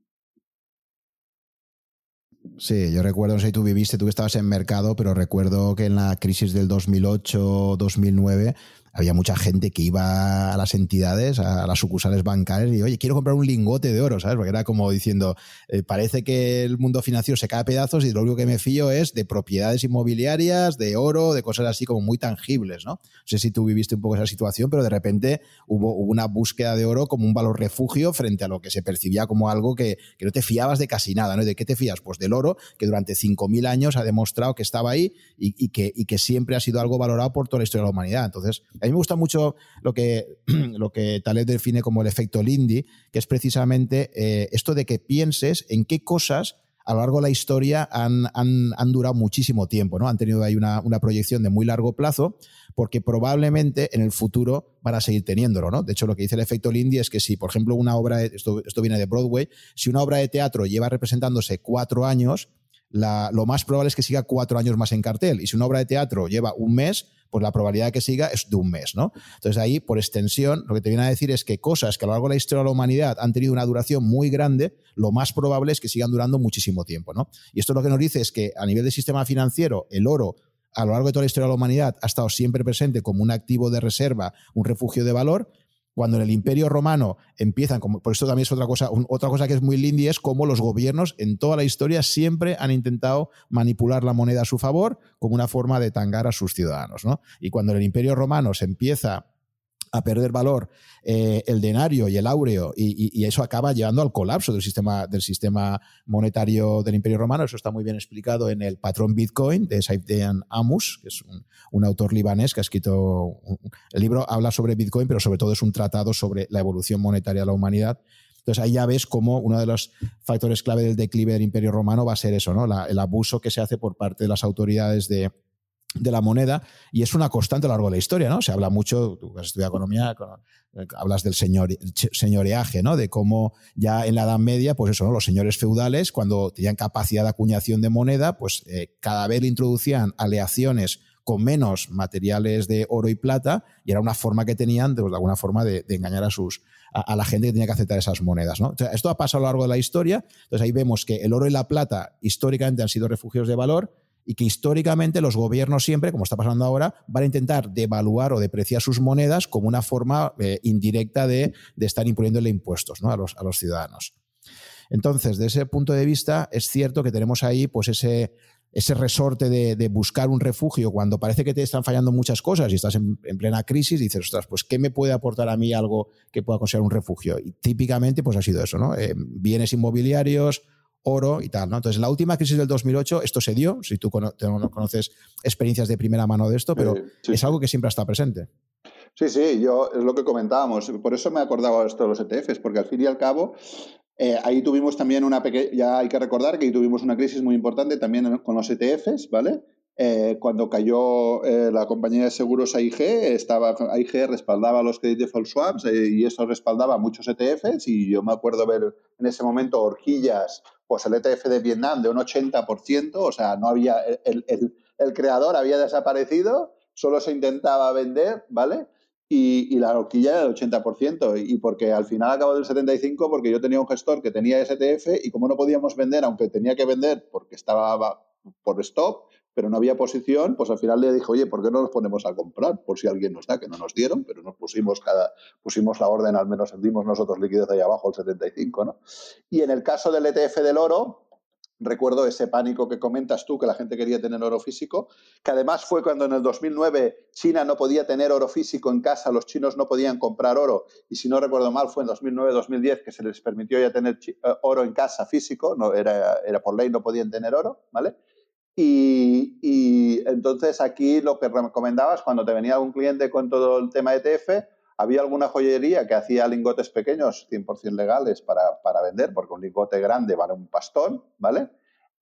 Speaker 1: Sí, yo recuerdo, no sé si tú viviste, tú estabas en mercado, pero recuerdo que en la crisis del 2008-2009 había mucha gente que iba a las entidades, a las sucursales bancarias y, oye, quiero comprar un lingote de oro, ¿sabes? Porque era como diciendo, eh, parece que el mundo financiero se cae a pedazos y lo único que me fío es de propiedades inmobiliarias, de oro, de cosas así como muy tangibles, ¿no? No sé si tú viviste un poco esa situación, pero de repente hubo, una búsqueda de oro como un valor refugio frente a lo que se percibía como algo que, no te fiabas de casi nada, ¿no? ¿De qué te fías? Pues del oro, que durante 5.000 años ha demostrado que estaba ahí y, que, y que siempre ha sido algo valorado por toda la historia de la humanidad. Entonces, a mí me gusta mucho lo que, *clears throat* lo que Taleb define como el efecto Lindy, que es precisamente eh, esto de que pienses en qué cosas a lo largo de la historia han, han, durado muchísimo tiempo, ¿no? Han tenido ahí una, proyección de muy largo plazo, porque probablemente en el futuro van a seguir teniéndolo, ¿no? De hecho, lo que dice el efecto Lindy es que si, por ejemplo, una obra, esto, esto viene de Broadway, si una obra de teatro lleva representándose cuatro años, lo más probable es que siga cuatro años más en cartel. Y si una obra de teatro lleva un mes, pues la probabilidad de que siga es de un mes, ¿no? Entonces ahí, por extensión, lo que te viene a decir es que cosas que a lo largo de la historia de la humanidad han tenido una duración muy grande, lo más probable es que sigan durando muchísimo tiempo, ¿no? Y esto lo que nos dice es que a nivel del sistema financiero, el oro a lo largo de toda la historia de la humanidad ha estado siempre presente como un activo de reserva, un refugio de valor, cuando en el Imperio Romano empiezan, como, por esto también es otra cosa, otra cosa que es muy linda es cómo los gobiernos en toda la historia siempre han intentado manipular la moneda a su favor como una forma de tangar a sus ciudadanos. ¿no? Y cuando en el Imperio Romano se empieza a perder valor eh, el denario y el áureo y, eso acaba llevando al colapso del sistema, del sistema monetario del Imperio Romano. Eso está muy bien explicado en el patrón Bitcoin de Saifedean Amus, que es un, autor libanés que ha escrito... el libro habla sobre Bitcoin, pero sobre todo es un tratado sobre la evolución monetaria de la humanidad. Entonces ahí ya ves cómo uno de los factores clave del declive del Imperio Romano va a ser eso, ¿no? el abuso que se hace por parte de las autoridades de, de la moneda y es una constante a lo largo de la historia, ¿no? Se habla mucho, tú has estudiado economía, eh, hablas del señor, señoreaje, ¿no? De cómo ya en la Edad Media, pues eso, ¿no? Los señores feudales, cuando tenían capacidad de acuñación de moneda, pues eh, cada vez introducían aleaciones con menos materiales de oro y plata y era una forma que tenían, de, alguna forma, de, engañar a sus a, la gente que tenía que aceptar esas monedas, ¿no? esto ha pasado a lo largo de la historia, entonces ahí vemos que el oro y la plata históricamente han sido refugios de valor, y que históricamente los gobiernos siempre, como está pasando ahora, van a intentar devaluar o depreciar sus monedas como una forma eh, indirecta de, estar imponiéndole impuestos a, los, a los ciudadanos. Entonces, desde ese punto de vista, es cierto que tenemos ahí pues ese, ese resorte de, buscar un refugio cuando parece que te están fallando muchas cosas y estás en, plena crisis, dices, ostras, pues ¿qué me puede aportar a mí algo que pueda considerar un refugio? Y típicamente pues ha sido eso, ¿no? Eh, bienes inmobiliarios, oro y tal, ¿no? Entonces, la última crisis del 2008, esto se dio, si tú conoces experiencias de primera mano de esto, pero es algo que siempre está presente.
Speaker 2: Sí, sí, yo es lo que comentábamos. Por eso me acordaba esto de los ETFs, porque al fin y al cabo eh, ahí tuvimos también una pequeña, ya hay que recordar que ahí tuvimos una crisis muy importante también con los ETFs, ¿vale? Eh, cuando cayó eh, la compañía de seguros AIG, estaba, AIG respaldaba los credit default swaps y eso respaldaba muchos ETFs y yo me acuerdo ver en ese momento horquillas, pues el ETF de Vietnam de un 80%, o sea, no había, el, el creador había desaparecido, solo se intentaba vender, ¿vale? y, la horquilla era del 80%. Y porque al final acabó del 75% porque yo tenía un gestor que tenía STF y como no podíamos vender, aunque tenía que vender porque estaba por stop, pero no había posición, pues al final le dije, oye, ¿por qué no nos ponemos a comprar? Por si alguien nos da, que no nos dieron, pero nos pusimos cada, pusimos la orden, al menos dimos nosotros liquidez ahí abajo, el 75, ¿no? Y en el caso del ETF del oro, Recuerdo ese pánico que comentas tú, que la gente quería tener oro físico, que además fue cuando en el 2009 China no podía tener oro físico en casa, los chinos no podían comprar oro, y si no recuerdo mal fue en 2009-2010 que se les permitió ya tener eh, oro en casa físico, no, era, era por ley, no podían tener oro, ¿vale? Y, y entonces aquí lo que recomendabas cuando te venía algún cliente con todo el tema ETF, había alguna joyería que hacía lingotes pequeños, 100% legales, para, para, vender, porque un lingote grande vale un pastón, ¿vale?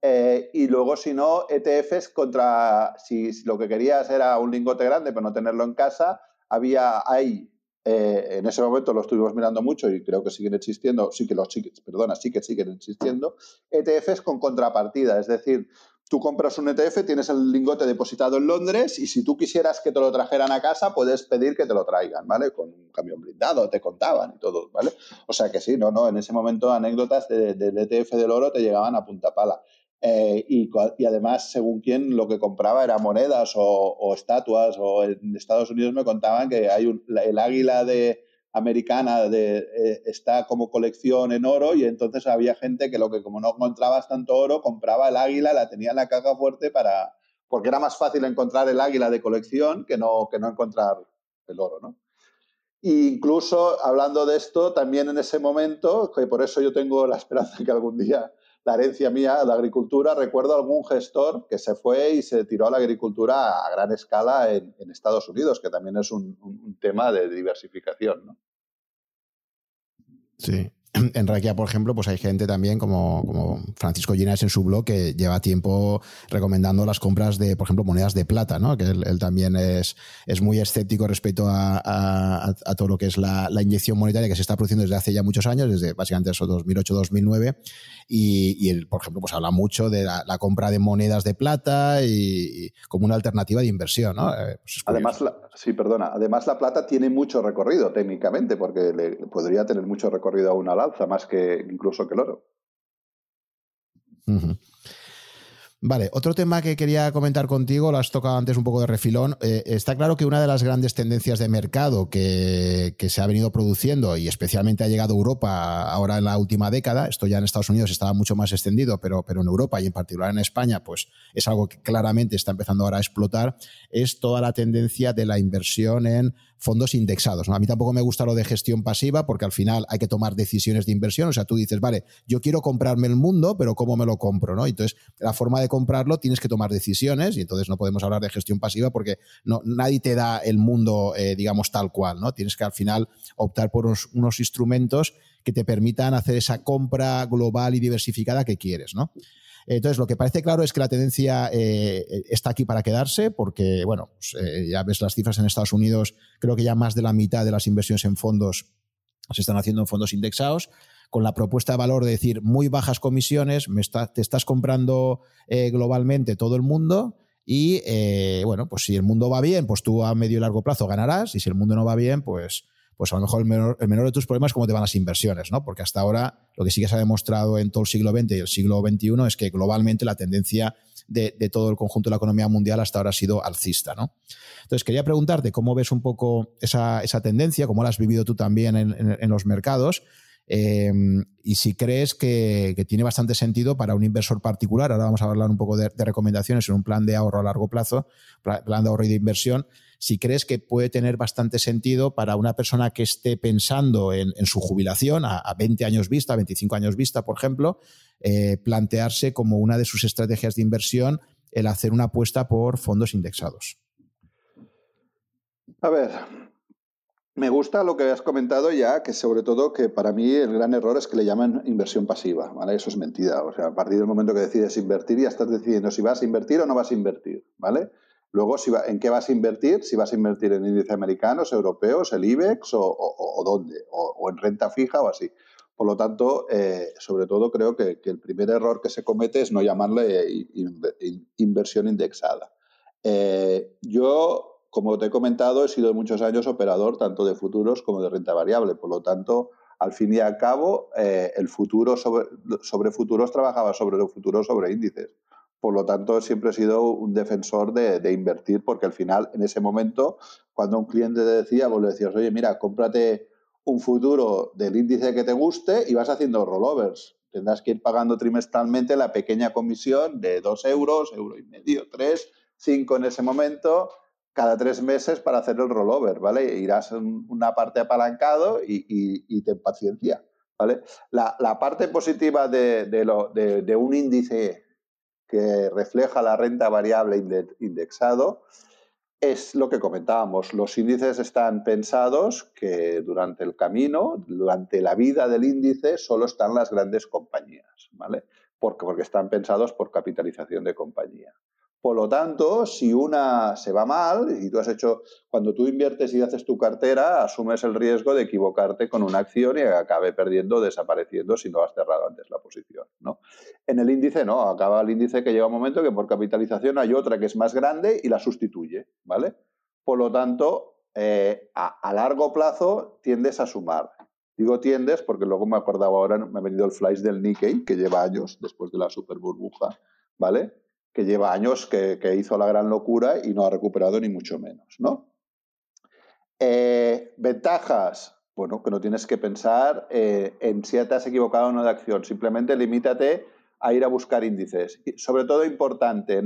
Speaker 2: Eh, y luego, si no, ETFs contra, si, lo que querías era un lingote grande, pero no tenerlo en casa, había ahí, eh, en ese momento lo estuvimos mirando mucho y creo que siguen existiendo, sí que los perdona, sí que siguen existiendo, ETFs con contrapartida, es decir, Tú compras un ETF, tienes el lingote depositado en Londres y si tú quisieras que te lo trajeran a casa, puedes pedir que te lo traigan, ¿vale? Con un camión blindado, te contaban y todo, ¿vale? O sea que sí, no, no, en ese momento anécdotas del ETF del oro te llegaban a punta pala. Eh, y, además, según quién, lo que compraba era monedas o, estatuas, o en Estados Unidos me contaban que hay un, el águila de, americana de, eh, está como colección en oro y entonces había gente que lo que como no encontrabas tanto oro, compraba el águila, la tenía en la caja fuerte para, porque era más fácil encontrar el águila de colección que no, que no encontrar el oro, ¿no? incluso hablando de esto, también en ese momento, que por eso yo tengo la esperanza de que algún día la herencia mía, la agricultura, recuerdo algún gestor que se fue y se tiró a la agricultura a gran escala en, Estados Unidos, que también es un, un tema de diversificación. ¿no?
Speaker 1: Sí, *clears throat* en Rakia, por ejemplo, pues hay gente también como, como Francisco Llenas en su blog que lleva tiempo recomendando las compras de, por ejemplo, monedas de plata, ¿no? Que él, también es, es, muy escéptico respecto a, a, todo lo que es la, la, inyección monetaria que se está produciendo desde hace ya muchos años, desde básicamente eso 2008-2009. Y, y, él, por ejemplo, pues habla mucho de la, compra de monedas de plata y, como una alternativa de inversión, ¿no?
Speaker 2: Eh, pues además, sí, perdona. Además, la plata tiene mucho recorrido técnicamente, porque le, podría tener mucho recorrido aún al más que incluso que el oro.
Speaker 1: Vale, otro tema que quería comentar contigo, lo has tocado antes un poco de refilón. Eh, está claro que una de las grandes tendencias de mercado que, se ha venido produciendo y especialmente ha llegado a Europa ahora en la última década, esto ya en Estados Unidos estaba mucho más extendido, pero, pero en Europa y en particular en España, pues es algo que claramente está empezando ahora a explotar, es toda la tendencia de la inversión en fondos indexados. A mí tampoco me gusta lo de gestión pasiva porque al final hay que tomar decisiones de inversión. O sea, tú dices, vale, yo quiero comprarme el mundo, pero ¿cómo me lo compro? ¿no? Entonces, la forma de comprarlo tienes que tomar decisiones y entonces no podemos hablar de gestión pasiva porque no, nadie te da el mundo, eh, digamos, tal cual. ¿no? Tienes que al final optar por unos, instrumentos que te permitan hacer esa compra global y diversificada que quieres, ¿no? Entonces, lo que parece claro es que la tendencia eh, está aquí para quedarse, porque, bueno, pues, eh, ya ves las cifras en Estados Unidos, creo que ya más de la mitad de las inversiones en fondos se están haciendo en fondos indexados. Con la propuesta de valor de decir muy bajas comisiones, te estás comprando eh, globalmente todo el mundo y bueno, pues si el mundo va bien, pues tú a medio y largo plazo ganarás y si el mundo no va bien, pues pues a lo mejor el menor, el menor, de tus problemas es cómo te van las inversiones, ¿no? Porque hasta ahora lo que sí que se ha demostrado en todo el siglo XX y el siglo XXI es que globalmente la tendencia de, todo el conjunto de la economía mundial hasta ahora ha sido alcista, ¿no? Entonces quería preguntarte cómo ves un poco esa, tendencia, cómo la has vivido tú también en, los mercados Em, y si crees que, tiene bastante sentido para un inversor particular, ahora vamos a hablar un poco de, recomendaciones en un plan de ahorro a largo plazo, plan de ahorro y de inversión, si crees que puede tener bastante sentido para una persona que esté pensando en, su jubilación a, 20 años vista, 25 años vista, por ejemplo, eh, plantearse como una de sus estrategias de inversión el hacer una apuesta por fondos indexados.
Speaker 2: A ver, me gusta lo que has comentado ya, que sobre todo que para mí el gran error es que le llaman inversión pasiva, ¿vale? Eso es mentira. O sea, a partir del momento que decides invertir ya estás decidiendo si vas a invertir o no vas a invertir, ¿vale? Luego, si ¿en qué vas a invertir? Si vas a invertir en índices americanos, europeos, el IBEX o, dónde, o, en renta fija o así. Por lo tanto, eh, sobre todo creo que, el primer error que se comete es no llamarle inversión indexada. Eh, yo como te he comentado, he sido muchos años operador tanto de futuros como de renta variable. Por lo tanto, al fin y al cabo, eh, el futuro sobre, sobre, futuros trabajaba sobre los futuros sobre índices. Por lo tanto, siempre he sido un defensor de, invertir porque al final, en ese momento, cuando un cliente te decía, vos le decías, oye, mira, cómprate un futuro del índice que te guste y vas haciendo rollovers. Tendrás que ir pagando trimestralmente la pequeña comisión de dos euros, euro y medio, tres, cinco en ese momento, cada tres meses para hacer el rollover, ¿vale? Irás en una parte apalancado y, y, ten paciencia, ¿vale? La, parte positiva de, un índice que refleja la renta variable indexado es lo que comentábamos. Los índices están pensados que durante el camino, durante la vida del índice, solo están las grandes compañías, ¿vale? Porque, porque están pensados por capitalización de compañía. Por lo tanto, si una se va mal y tú has hecho, cuando tú inviertes y haces tu cartera, asumes el riesgo de equivocarte con una acción y acabe perdiendo, desapareciendo si no has cerrado antes la posición. ¿no? En el índice no, acaba el índice que llega un momento que por capitalización hay otra que es más grande y la sustituye. ¿vale? Por lo tanto, eh, a, largo plazo tiendes a sumar. Digo tiendes porque luego me acordaba ahora, me ha venido el flash del Nikkei, que lleva años después de la super burbuja, ¿vale? Que lleva años que, hizo la gran locura y no ha recuperado ni mucho menos, ¿no? Eh, ventajas, bueno, que no tienes que pensar eh, en si te has equivocado o no de acción, simplemente limítate a ir a buscar índices. Sobre todo importante,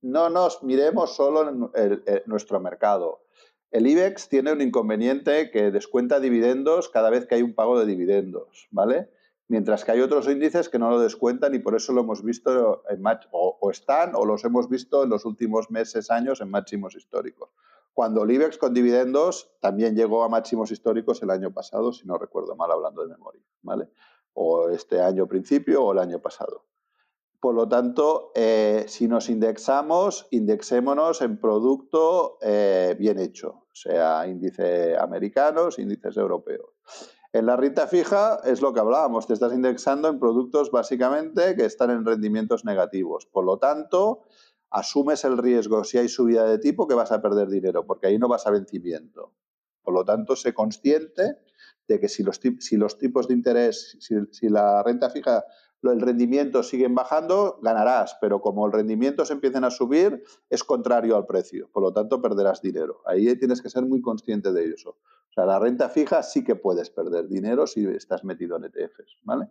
Speaker 2: no nos miremos solo en nuestro mercado. El IBEX tiene un inconveniente que descuenta dividendos cada vez que hay un pago de dividendos, ¿vale? Mientras que hay otros índices que no lo descuentan y por eso lo hemos visto en o, están o los hemos visto en los últimos meses, años en máximos históricos. Cuando el IBEX con dividendos también llegó a máximos históricos el año pasado, si no recuerdo mal hablando de memoria, ¿vale? O este año principio o el año pasado. Por lo tanto, eh, si nos indexamos, indexémonos en producto eh, bien hecho, sea índice americanos, índices europeos. En la renta fija es lo que hablábamos, te estás indexando en productos básicamente que están en rendimientos negativos. Por lo tanto, asumes el riesgo si hay subida de tipo que vas a perder dinero, porque ahí no vas a vencimiento. Por lo tanto, sé consciente de que si los, si los tipos de interés, si, la renta fija, el rendimiento siguen bajando, ganarás, pero como el rendimiento se empiecen a subir, es contrario al precio. Por lo tanto, perderás dinero. Ahí tienes que ser muy consciente de eso. O sea, la renta fija sí que puedes perder dinero si estás metido en ETFs, ¿vale?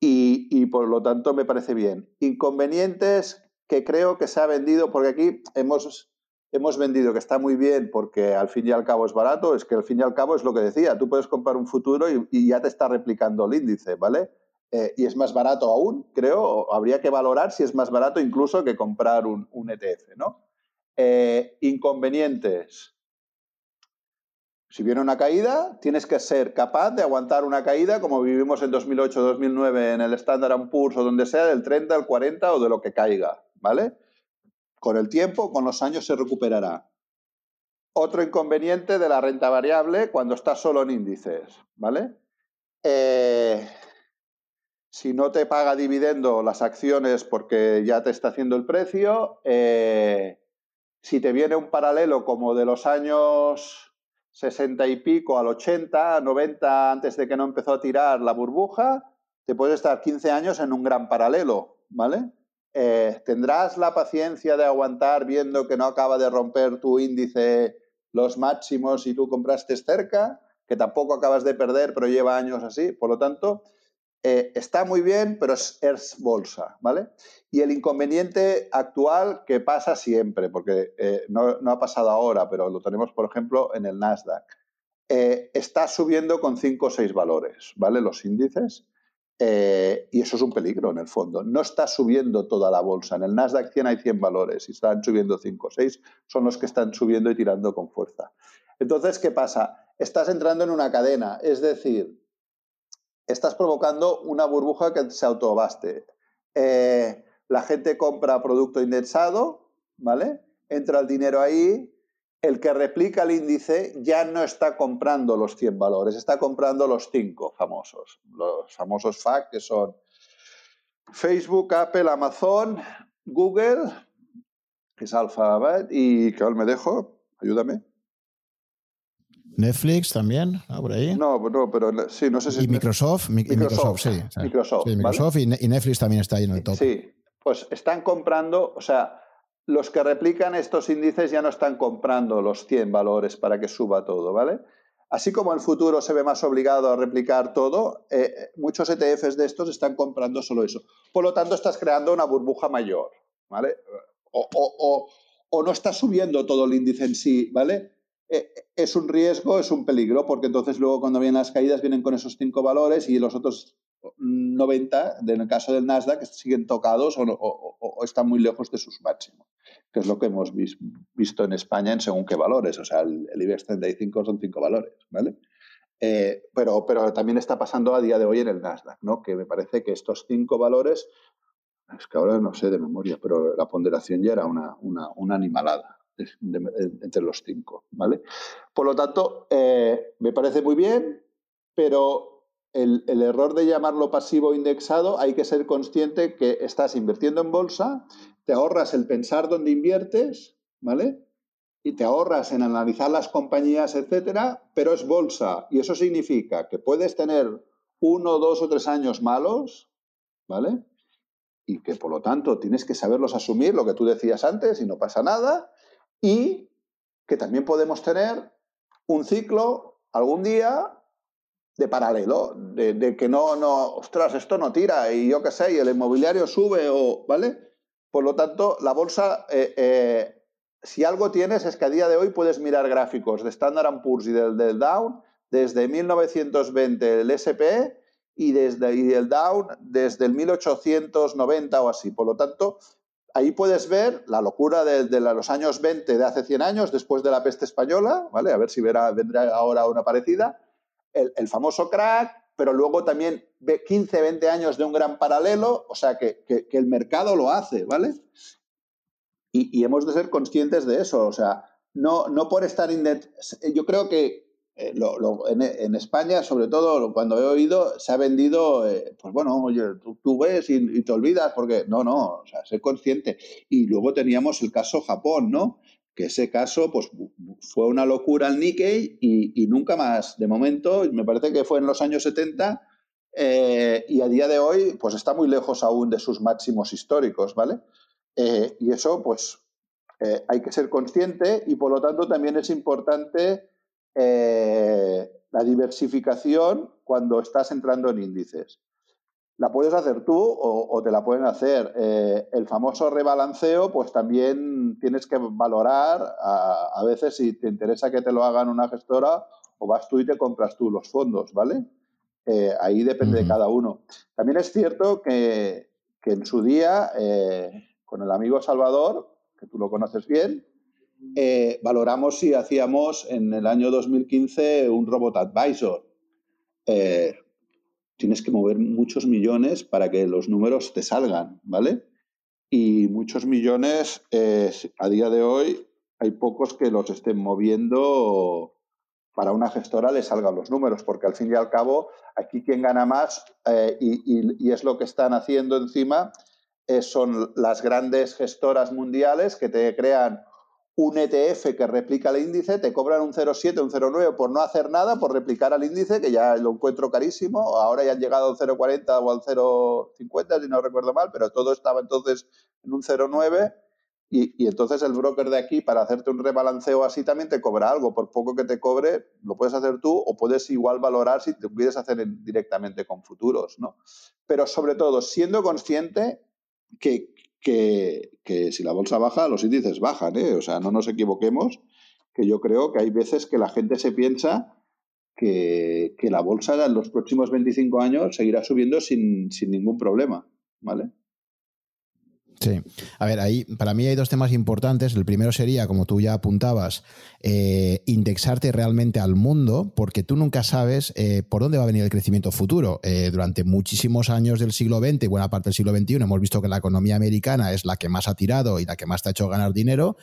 Speaker 2: Y, por lo tanto me parece bien. Inconvenientes que creo que se ha vendido, porque aquí hemos, hemos vendido que está muy bien porque al fin y al cabo es barato, es que al fin y al cabo es lo que decía, tú puedes comprar un futuro y, ya te está replicando el índice, ¿vale? Eh, y es más barato aún, creo, habría que valorar si es más barato incluso que comprar un, ETF, ¿no? Eh, inconvenientes. Si viene una caída, tienes que ser capaz de aguantar una caída como vivimos en 2008-2009 en el Standard Poor's o donde sea, del 30 al 40 o de lo que caiga, ¿vale? Con el tiempo, con los años se recuperará. Otro inconveniente de la renta variable cuando estás solo en índices, ¿vale? Eh, si no te paga dividendo las acciones porque ya te está haciendo el precio, eh, si te viene un paralelo como de los años 60 y pico al 80, 90 antes de que no empezó a tirar la burbuja, te puedes estar 15 años en un gran paralelo, ¿vale? Eh, ¿Tendrás la paciencia de aguantar viendo que no acaba de romper tu índice los máximos y tú compraste cerca? que tampoco acabas de perder, pero lleva años así. Por lo tanto, eh, está muy bien, pero es, bolsa, ¿vale? Y el inconveniente actual que pasa siempre, porque eh, no, ha pasado ahora, pero lo tenemos, por ejemplo, en el Nasdaq, eh, está subiendo con 5 o 6 valores, ¿vale? Los índices. y eso es un peligro en el fondo. No está subiendo toda la bolsa. En el Nasdaq 100 hay 100 valores y están subiendo 5 o 6. Son los que están subiendo y tirando con fuerza. Entonces, ¿qué pasa? Estás entrando en una cadena. Es decir, estás provocando una burbuja que se autobaste. Eh, la gente compra producto indexado, ¿vale? Entra el dinero ahí, el que replica el índice ya no está comprando los 100 valores, está comprando los 5 famosos, los famosos FAC que son Facebook, Apple, Amazon, Google, que es Alphabet y que me dejo, ayúdame.
Speaker 1: Netflix también, por ahí.
Speaker 2: No, no, pero sí, no sé si.
Speaker 1: Y Microsoft, Microsoft, sí.
Speaker 2: Microsoft,
Speaker 1: Microsoft y, Netflix también está ahí en el top.
Speaker 2: Sí, pues están comprando, o sea, los que replican estos índices ya no están comprando los 100 valores para que suba todo, ¿vale? Así como el futuro se ve más obligado a replicar todo, eh, muchos ETFs de estos están comprando solo eso. Por lo tanto, estás creando una burbuja mayor, ¿vale? O, o, o no estás subiendo todo el índice en sí, ¿vale? Eh, es un riesgo, es un peligro, porque entonces luego cuando vienen las caídas vienen con esos cinco valores y los otros 90, en el caso del Nasdaq, siguen tocados o, están muy lejos de sus máximos, que es lo que hemos visto en España en según qué valores. O sea, el, IBEX 35 son cinco valores, ¿vale? Eh, pero, pero también está pasando a día de hoy en el Nasdaq, ¿no? Que me parece que estos cinco valores, es que ahora no sé de memoria, pero la ponderación ya era una, una animalada entre los cinco, ¿vale? Por lo tanto, eh, me parece muy bien, pero el, error de llamarlo pasivo indexado hay que ser consciente que estás invirtiendo en bolsa, te ahorras el pensar dónde inviertes, ¿vale? Y te ahorras en analizar las compañías, etcétera, pero es bolsa. Y eso significa que puedes tener uno, dos o tres años malos, ¿vale? Y que por lo tanto tienes que saberlos asumir, lo que tú decías antes, y no pasa nada, y que también podemos tener un ciclo algún día de paralelo, de, que no, no, ostras, esto no tira y yo qué sé, y el inmobiliario sube o, ¿vale? Por lo tanto, la bolsa, eh, eh, si algo tienes es que a día de hoy puedes mirar gráficos de Standard Poor's y del, del Dow desde 1920 el SP y desde y el Dow desde el 1890 o así. Por lo tanto, ahí puedes ver la locura de, los años 20 de hace 100 años, después de la peste española, ¿vale? A ver si vendrá ahora una parecida. El, famoso crack, pero luego también 15, 20 años de un gran paralelo, o sea, que, el mercado lo hace, ¿vale? Y, hemos de ser conscientes de eso, o sea, no por estar... Yo creo que eh, en, España, sobre todo cuando he oído, se ha vendido, eh, pues bueno, oye, tú, ves y, te olvidas, porque no, no, o sea, sé consciente. Y luego teníamos el caso Japón, ¿no? Que ese caso, pues fue una locura el Nikkei y, nunca más, de momento, me parece que fue en los años 70 eh, y a día de hoy, pues está muy lejos aún de sus máximos históricos, ¿vale? y eso, pues, hay que ser consciente y por lo tanto también es importante eh, la diversificación cuando estás entrando en índices. La puedes hacer tú o, te la pueden hacer. Eh, el famoso rebalanceo, pues también tienes que valorar a, veces si te interesa que te lo hagan una gestora o vas tú y te compras tú los fondos, ¿vale? Eh, ahí depende de cada uno. También es cierto que, que en su día, con el amigo Salvador, que tú lo conoces bien, eh, valoramos si hacíamos en el año 2015 un robot advisor. Eh, tienes que mover muchos millones para que los números te salgan, ¿vale? Y muchos millones, eh, a día de hoy, hay pocos que los estén moviendo para una gestora le salgan los números, porque al fin y al cabo, aquí quien gana más, y, es lo que están haciendo encima, son las grandes gestoras mundiales que te crean un ETF que replica el índice, te cobran un 0,7, un 0,9 por no hacer nada, por replicar al índice, que ya lo encuentro carísimo. Ahora ya han llegado al 0,40 o al 0,50, si no recuerdo mal, pero todo estaba entonces en un 0,9 Y, entonces el broker de aquí, para hacerte un rebalanceo así, también te cobra algo. Por poco que te cobre, lo puedes hacer tú o puedes igual valorar si te quieres hacer directamente con futuros, ¿no? Pero sobre todo, siendo consciente que, que, si la bolsa baja, los índices bajan, ¿eh? O sea, no nos equivoquemos, que yo creo que hay veces que la gente se piensa que, que la bolsa en los próximos 25 años seguirá subiendo sin, sin ningún problema, ¿vale?
Speaker 1: Sí, a ver, ahí para mí hay dos temas importantes. El primero sería, como tú ya apuntabas, eh, indexarte realmente al mundo, porque tú nunca sabes eh, por dónde va a venir el crecimiento futuro. Eh, durante muchísimos años del siglo XX y buena parte del siglo XXI hemos visto que la economía americana es la que más ha tirado y la que más te ha hecho ganar dinero,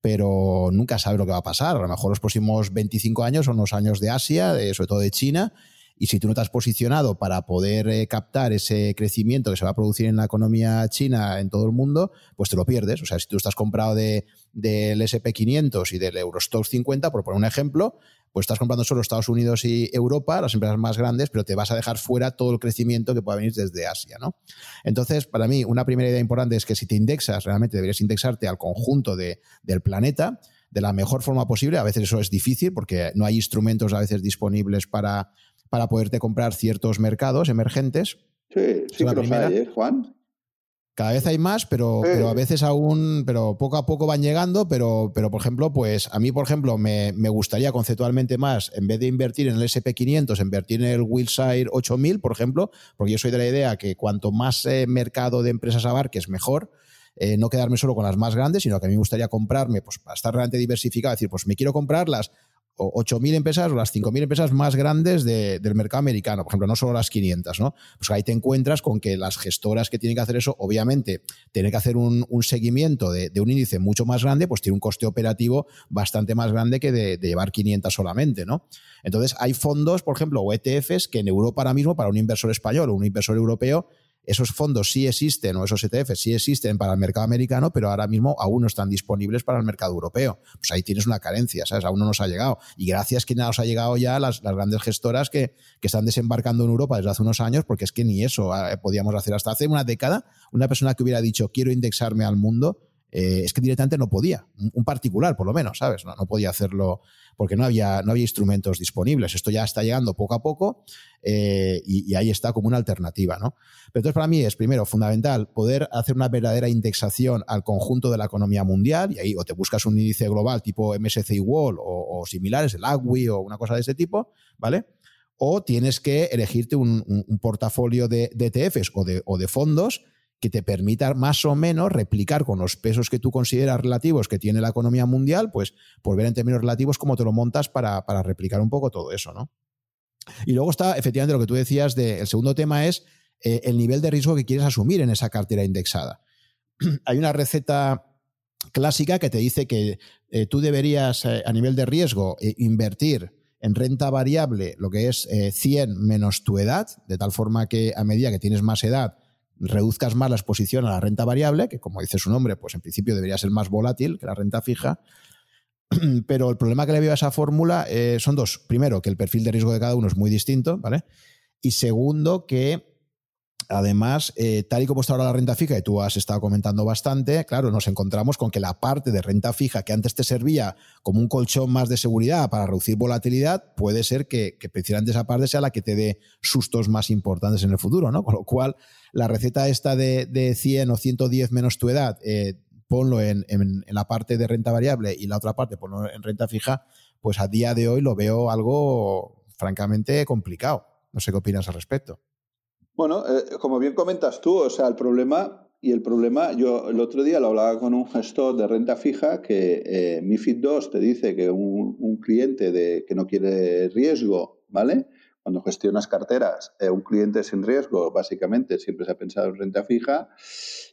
Speaker 1: pero nunca sabes lo que va a pasar. A lo mejor los próximos 25 años son los años de Asia, sobre todo de China, y si tú no te has posicionado para poder eh, captar ese crecimiento que se va a producir en la economía china en todo el mundo, pues te lo pierdes. O sea, si tú estás comprado de, del SP500 y del Eurostock 50, por poner un ejemplo, pues estás comprando solo Estados Unidos y Europa, las empresas más grandes, pero te vas a dejar fuera todo el crecimiento que pueda venir desde Asia, ¿no? Entonces, para mí, una primera idea importante es que si te indexas, realmente deberías indexarte al conjunto de, del planeta de la mejor forma posible. A veces eso es difícil porque no hay instrumentos a veces disponibles para, para poderte comprar ciertos mercados emergentes.
Speaker 2: Sí, sí que los hay, ¿eh, Juan?
Speaker 1: Cada vez hay más, pero, pero, a veces aún, pero poco a poco van llegando, pero, pero por ejemplo, pues a mí, por ejemplo, me, me gustaría conceptualmente más, en vez de invertir en el SP500, invertir en el Wilshire 8000, por ejemplo, porque yo soy de la idea que cuanto más eh, mercado de empresas abarques, mejor. Eh, no quedarme solo con las más grandes, sino que a mí me gustaría comprarme, pues para estar realmente diversificado, decir, pues me quiero comprar las 8.000 empresas o las 5.000 empresas más grandes del mercado americano, por ejemplo, no solo las 500, ¿no? Pues ahí te encuentras con que las gestoras que tienen que hacer eso, obviamente, tienen que hacer un, seguimiento de, un índice mucho más grande, pues tiene un coste operativo bastante más grande que de, de, llevar 500 solamente, ¿no? Entonces, hay fondos, por ejemplo, o ETFs que en Europa ahora mismo, para un inversor español o un inversor europeo, esos fondos sí existen o esos ETF sí existen para el mercado americano, pero ahora mismo aún no están disponibles para el mercado europeo. Pues ahí tienes una carencia, ¿sabes? Aún no nos ha llegado. Y gracias que nos ha llegado ya las, las grandes gestoras que, que, están desembarcando en Europa desde hace unos años, porque es que ni eso eh, podíamos hacer hasta hace una década. Una persona que hubiera dicho quiero indexarme al mundo, eh, es que directamente no podía, un particular por lo menos, ¿sabes? No, podía hacerlo porque no había, no había instrumentos disponibles. Esto ya está llegando poco a poco eh, y, ahí está como una alternativa. ¿no? Pero entonces para mí es, primero, fundamental poder hacer una verdadera indexación al conjunto de la economía mundial y ahí o te buscas un índice global tipo MSCI World o, similares, el AGWI o una cosa de ese tipo, ¿vale? O tienes que elegirte un, portafolio de, de ETFs o de, o de fondos que te permita más o menos replicar con los pesos que tú consideras relativos que tiene la economía mundial, pues por ver en términos relativos cómo te lo montas para, replicar un poco todo eso, ¿no? Y luego está efectivamente lo que tú decías de, el segundo tema es eh, el nivel de riesgo que quieres asumir en esa cartera indexada. *clears throat* Hay una receta clásica que te dice que eh, tú deberías eh, a nivel de riesgo invertir en renta variable lo que es 100 menos tu edad, de tal forma que a medida que tienes más edad, reduzcas más la exposición a la renta variable, que como dice su nombre, pues en principio debería ser más volátil que la renta fija. *clears throat* Pero el problema que le veo a esa fórmula eh, son dos. Primero, que el perfil de riesgo de cada uno es muy distinto, ¿vale? Y segundo, que Además, eh, tal y como está ahora la renta fija, y tú has estado comentando bastante, claro, nos encontramos con que la parte de renta fija que antes te servía como un colchón más de seguridad para reducir volatilidad, puede ser que, precisamente esa parte sea la que te dé sustos más importantes en el futuro, ¿no? Con lo cual, la receta esta de, 100 o 110 menos tu edad, eh, ponlo en, en, la parte de renta variable y la otra parte ponlo en renta fija, pues a día de hoy lo veo algo francamente complicado. No sé qué opinas al respecto.
Speaker 2: Bueno, eh, como bien comentas tú, o sea, el problema, y el problema, yo el otro día lo hablaba con un gestor de renta fija que eh, MIFID 2 te dice que un, cliente de, que no quiere riesgo, ¿vale? Cuando gestionas carteras, eh, un cliente sin riesgo, básicamente siempre se ha pensado en renta fija,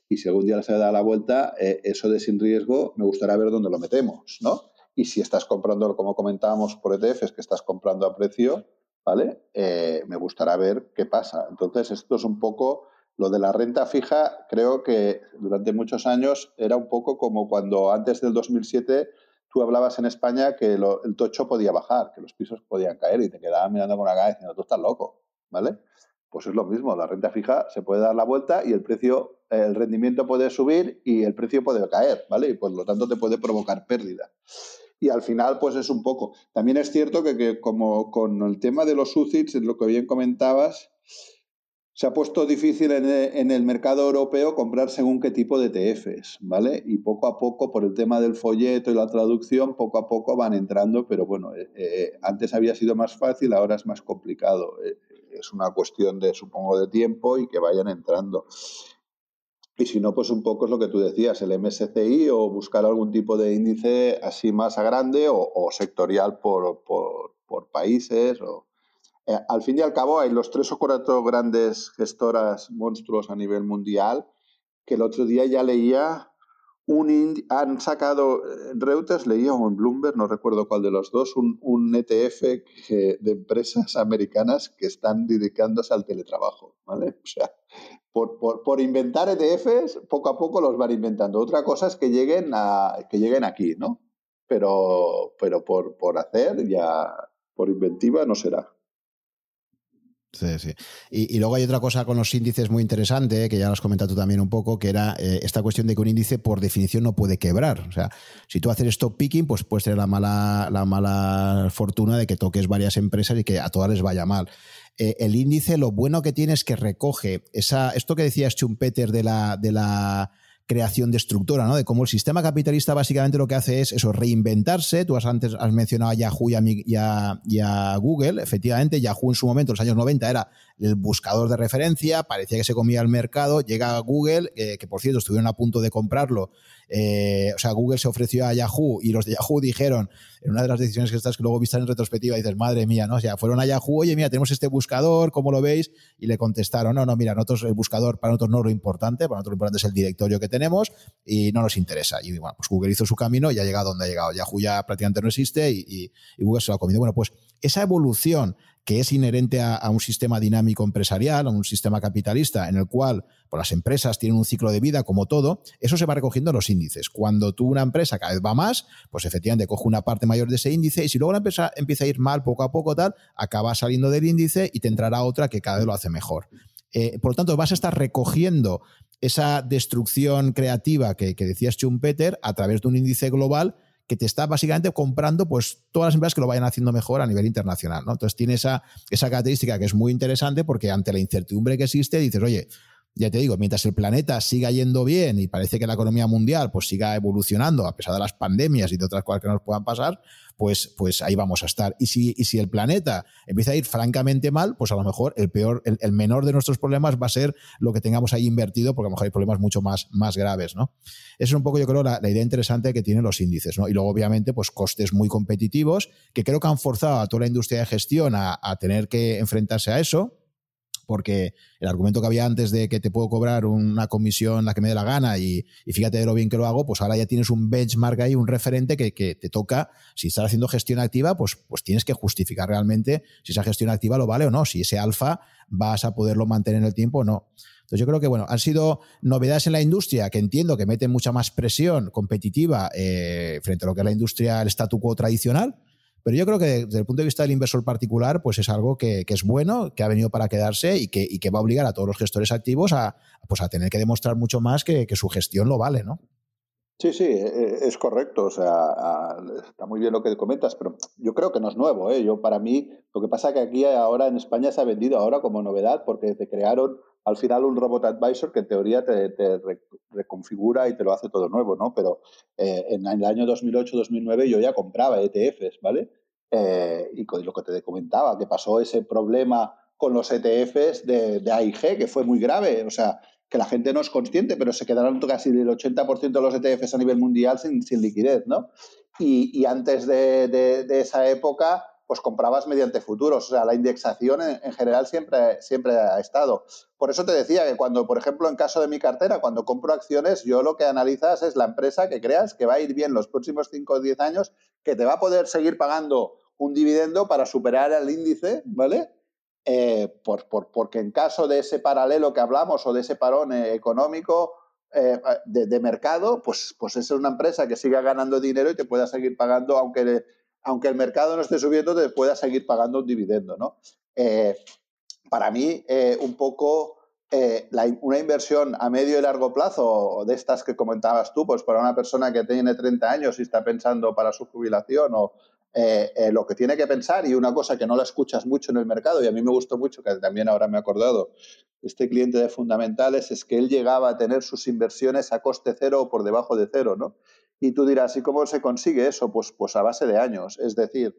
Speaker 2: y si algún día se da la vuelta, eso de sin riesgo, me gustaría ver dónde lo metemos, ¿no? Y si estás comprando, como comentábamos por ETFs, que estás comprando a precio, ¿vale? Eh, me gustará ver qué pasa. Entonces, esto es un poco lo de la renta fija. Creo que durante muchos años era un poco como cuando antes del 2007 tú hablabas en España que el tocho podía bajar, que los pisos podían caer y te quedaban mirando con una cara diciendo, tú estás loco, ¿vale? Pues es lo mismo, la renta fija se puede dar la vuelta y el precio el rendimiento puede subir y el precio puede caer, ¿vale? Y por lo tanto te puede provocar pérdida. Y al final, pues es un poco. También es cierto que, como con el tema de los UCITS, lo que bien comentabas, se ha puesto difícil en el, mercado europeo comprar según qué tipo de ETFs, ¿vale? Y poco a poco, por el tema del folleto y la traducción, poco a poco van entrando, pero bueno, eh, eh, antes había sido más fácil, ahora es más complicado. Eh, es una cuestión de, supongo, de tiempo y que vayan entrando. Y si no, pues un poco es lo que tú decías, el MSCI o buscar algún tipo de índice así más grande o, sectorial por, por, países. O... Eh, al fin y al cabo hay los tres o cuatro grandes gestoras monstruos a nivel mundial que el otro día ya leía han sacado en Reuters, leía o en Bloomberg, no recuerdo cuál de los dos, un, ETF de empresas americanas que están dedicándose al teletrabajo, ¿vale? O sea, por, inventar ETFs, poco a poco los van inventando. Otra cosa es que lleguen, a, que lleguen aquí, ¿no? Pero, pero por, por hacer ya, por inventiva no será.
Speaker 1: Sí, sí. Y, luego hay otra cosa con los índices muy interesante, que ya lo has comentado tú también un poco, que era eh, esta cuestión de que un índice por definición no puede quebrar. O sea, si tú haces stop picking, pues puedes tener la mala, la mala fortuna de que toques varias empresas y que a todas les vaya mal. Eh, el índice, lo bueno que tiene es que recoge esa, esto que decía Schumpeter de la, de la creación destructora, ¿no? De cómo el sistema capitalista básicamente lo que hace es eso, reinventarse. Tú has antes has mencionado a Yahoo y a, Google. Efectivamente, Yahoo en su momento, en los años 90, era el buscador de referencia, parecía que se comía el mercado. Llega Google, eh, que por cierto estuvieron a punto de comprarlo eh, o sea, Google se ofreció a Yahoo y los de Yahoo dijeron, en una de las decisiones que estás que luego vistas en retrospectiva, dices, madre mía, ¿no? O sea, fueron a Yahoo, oye, mira, tenemos este buscador, ¿cómo lo veis? Y le contestaron, no, no, mira, nosotros el buscador para nosotros no es lo importante, para nosotros lo importante es el directorio que tenemos y no nos interesa. Y bueno, pues Google hizo su camino y ha llegado donde ha llegado. Yahoo ya prácticamente no existe y, y Google se lo ha comido. Bueno, pues esa evolución que es inherente a, un sistema dinámico empresarial, a un sistema capitalista, en el cual pues, las empresas tienen un ciclo de vida como todo, eso se va recogiendo en los índices. Cuando tú una empresa cada vez va más, pues efectivamente coge una parte mayor de ese índice y si luego la empresa empieza a ir mal poco a poco, tal, acaba saliendo del índice y te entrará otra que cada vez lo hace mejor. Eh, por lo tanto, vas a estar recogiendo esa destrucción creativa que, que decía Schumpeter a través de un índice global que te está básicamente comprando pues todas las empresas que lo vayan haciendo mejor a nivel internacional. ¿no? Entonces tiene esa, esa característica que es muy interesante porque ante la incertidumbre que existe dices, oye, ya te digo, mientras el planeta siga yendo bien y parece que la economía mundial pues siga evolucionando a pesar de las pandemias y de otras cosas que nos puedan pasar, pues, pues ahí vamos a estar. Y si, y si el planeta empieza a ir francamente mal, pues a lo mejor el peor, el, menor de nuestros problemas va a ser lo que tengamos ahí invertido, porque a lo mejor hay problemas mucho más, más graves, ¿no? Esa es un poco, yo creo, la, idea interesante que tienen los índices, ¿no? Y luego, obviamente, pues costes muy competitivos, que creo que han forzado a toda la industria de gestión a tener que enfrentarse a eso porque el argumento que había antes de que te puedo cobrar una comisión la que me dé la gana y, fíjate de lo bien que lo hago, pues ahora ya tienes un benchmark ahí, un referente que, te toca, si estás haciendo gestión activa, pues, pues tienes que justificar realmente si esa gestión activa lo vale o no, si ese alfa vas a poderlo mantener en el tiempo o no. Entonces yo creo que, bueno, han sido novedades en la industria que entiendo que meten mucha más presión competitiva eh, frente a lo que es la industria, el statu quo tradicional, pero yo creo que desde el punto de vista del inversor particular, pues es algo que, es bueno, que ha venido para quedarse y que, va a obligar a todos los gestores activos a, pues a tener que demostrar mucho más que, su gestión lo vale, ¿no?
Speaker 2: Sí, sí, e, e, es correcto. O sea, está muy bien lo que comentas, pero yo creo que no es nuevo. ¿eh? Yo, para mí, lo que pasa es que aquí ahora en España se ha vendido ahora como novedad porque te crearon al final un robot advisor que en teoría te, reconfigura y te lo hace todo nuevo, ¿no? Pero eh, en el año 2008-2009 yo ya compraba ETFs, ¿vale? Eh, y con lo que te comentaba, que pasó ese problema con los ETFs de, AIG, que fue muy grave, o sea, que la gente no es consciente, pero se quedaron casi el 80% de los ETFs a nivel mundial sin, liquidez, ¿no? Y, antes de, esa época, pues comprabas mediante futuros. O sea, la indexación en, general siempre, siempre ha estado. Por eso te decía que cuando, por ejemplo, en caso de mi cartera, cuando compro acciones, yo lo que analizas es la empresa que creas que va a ir bien los próximos 5 o 10 años, que te va a poder seguir pagando un dividendo para superar el índice, ¿vale? Eh, por, porque en caso de ese paralelo que hablamos o de ese parón eh, económico eh, de, de, mercado, pues, pues es una empresa que siga ganando dinero y te pueda seguir pagando, aunque aunque el mercado no esté subiendo, te pueda seguir pagando un dividendo, ¿no? Eh, para mí, eh, un poco eh, una inversión a medio y largo plazo, de estas que comentabas tú, pues para una persona que tiene 30 años y está pensando para su jubilación o lo que tiene que pensar y una cosa que no la escuchas mucho en el mercado y a mí me gustó mucho, que también ahora me he acordado, este cliente de fundamentales es que él llegaba a tener sus inversiones a coste cero o por debajo de cero, ¿no? Y tú dirás, ¿y cómo se consigue eso? Pues, pues a base de años. Es decir,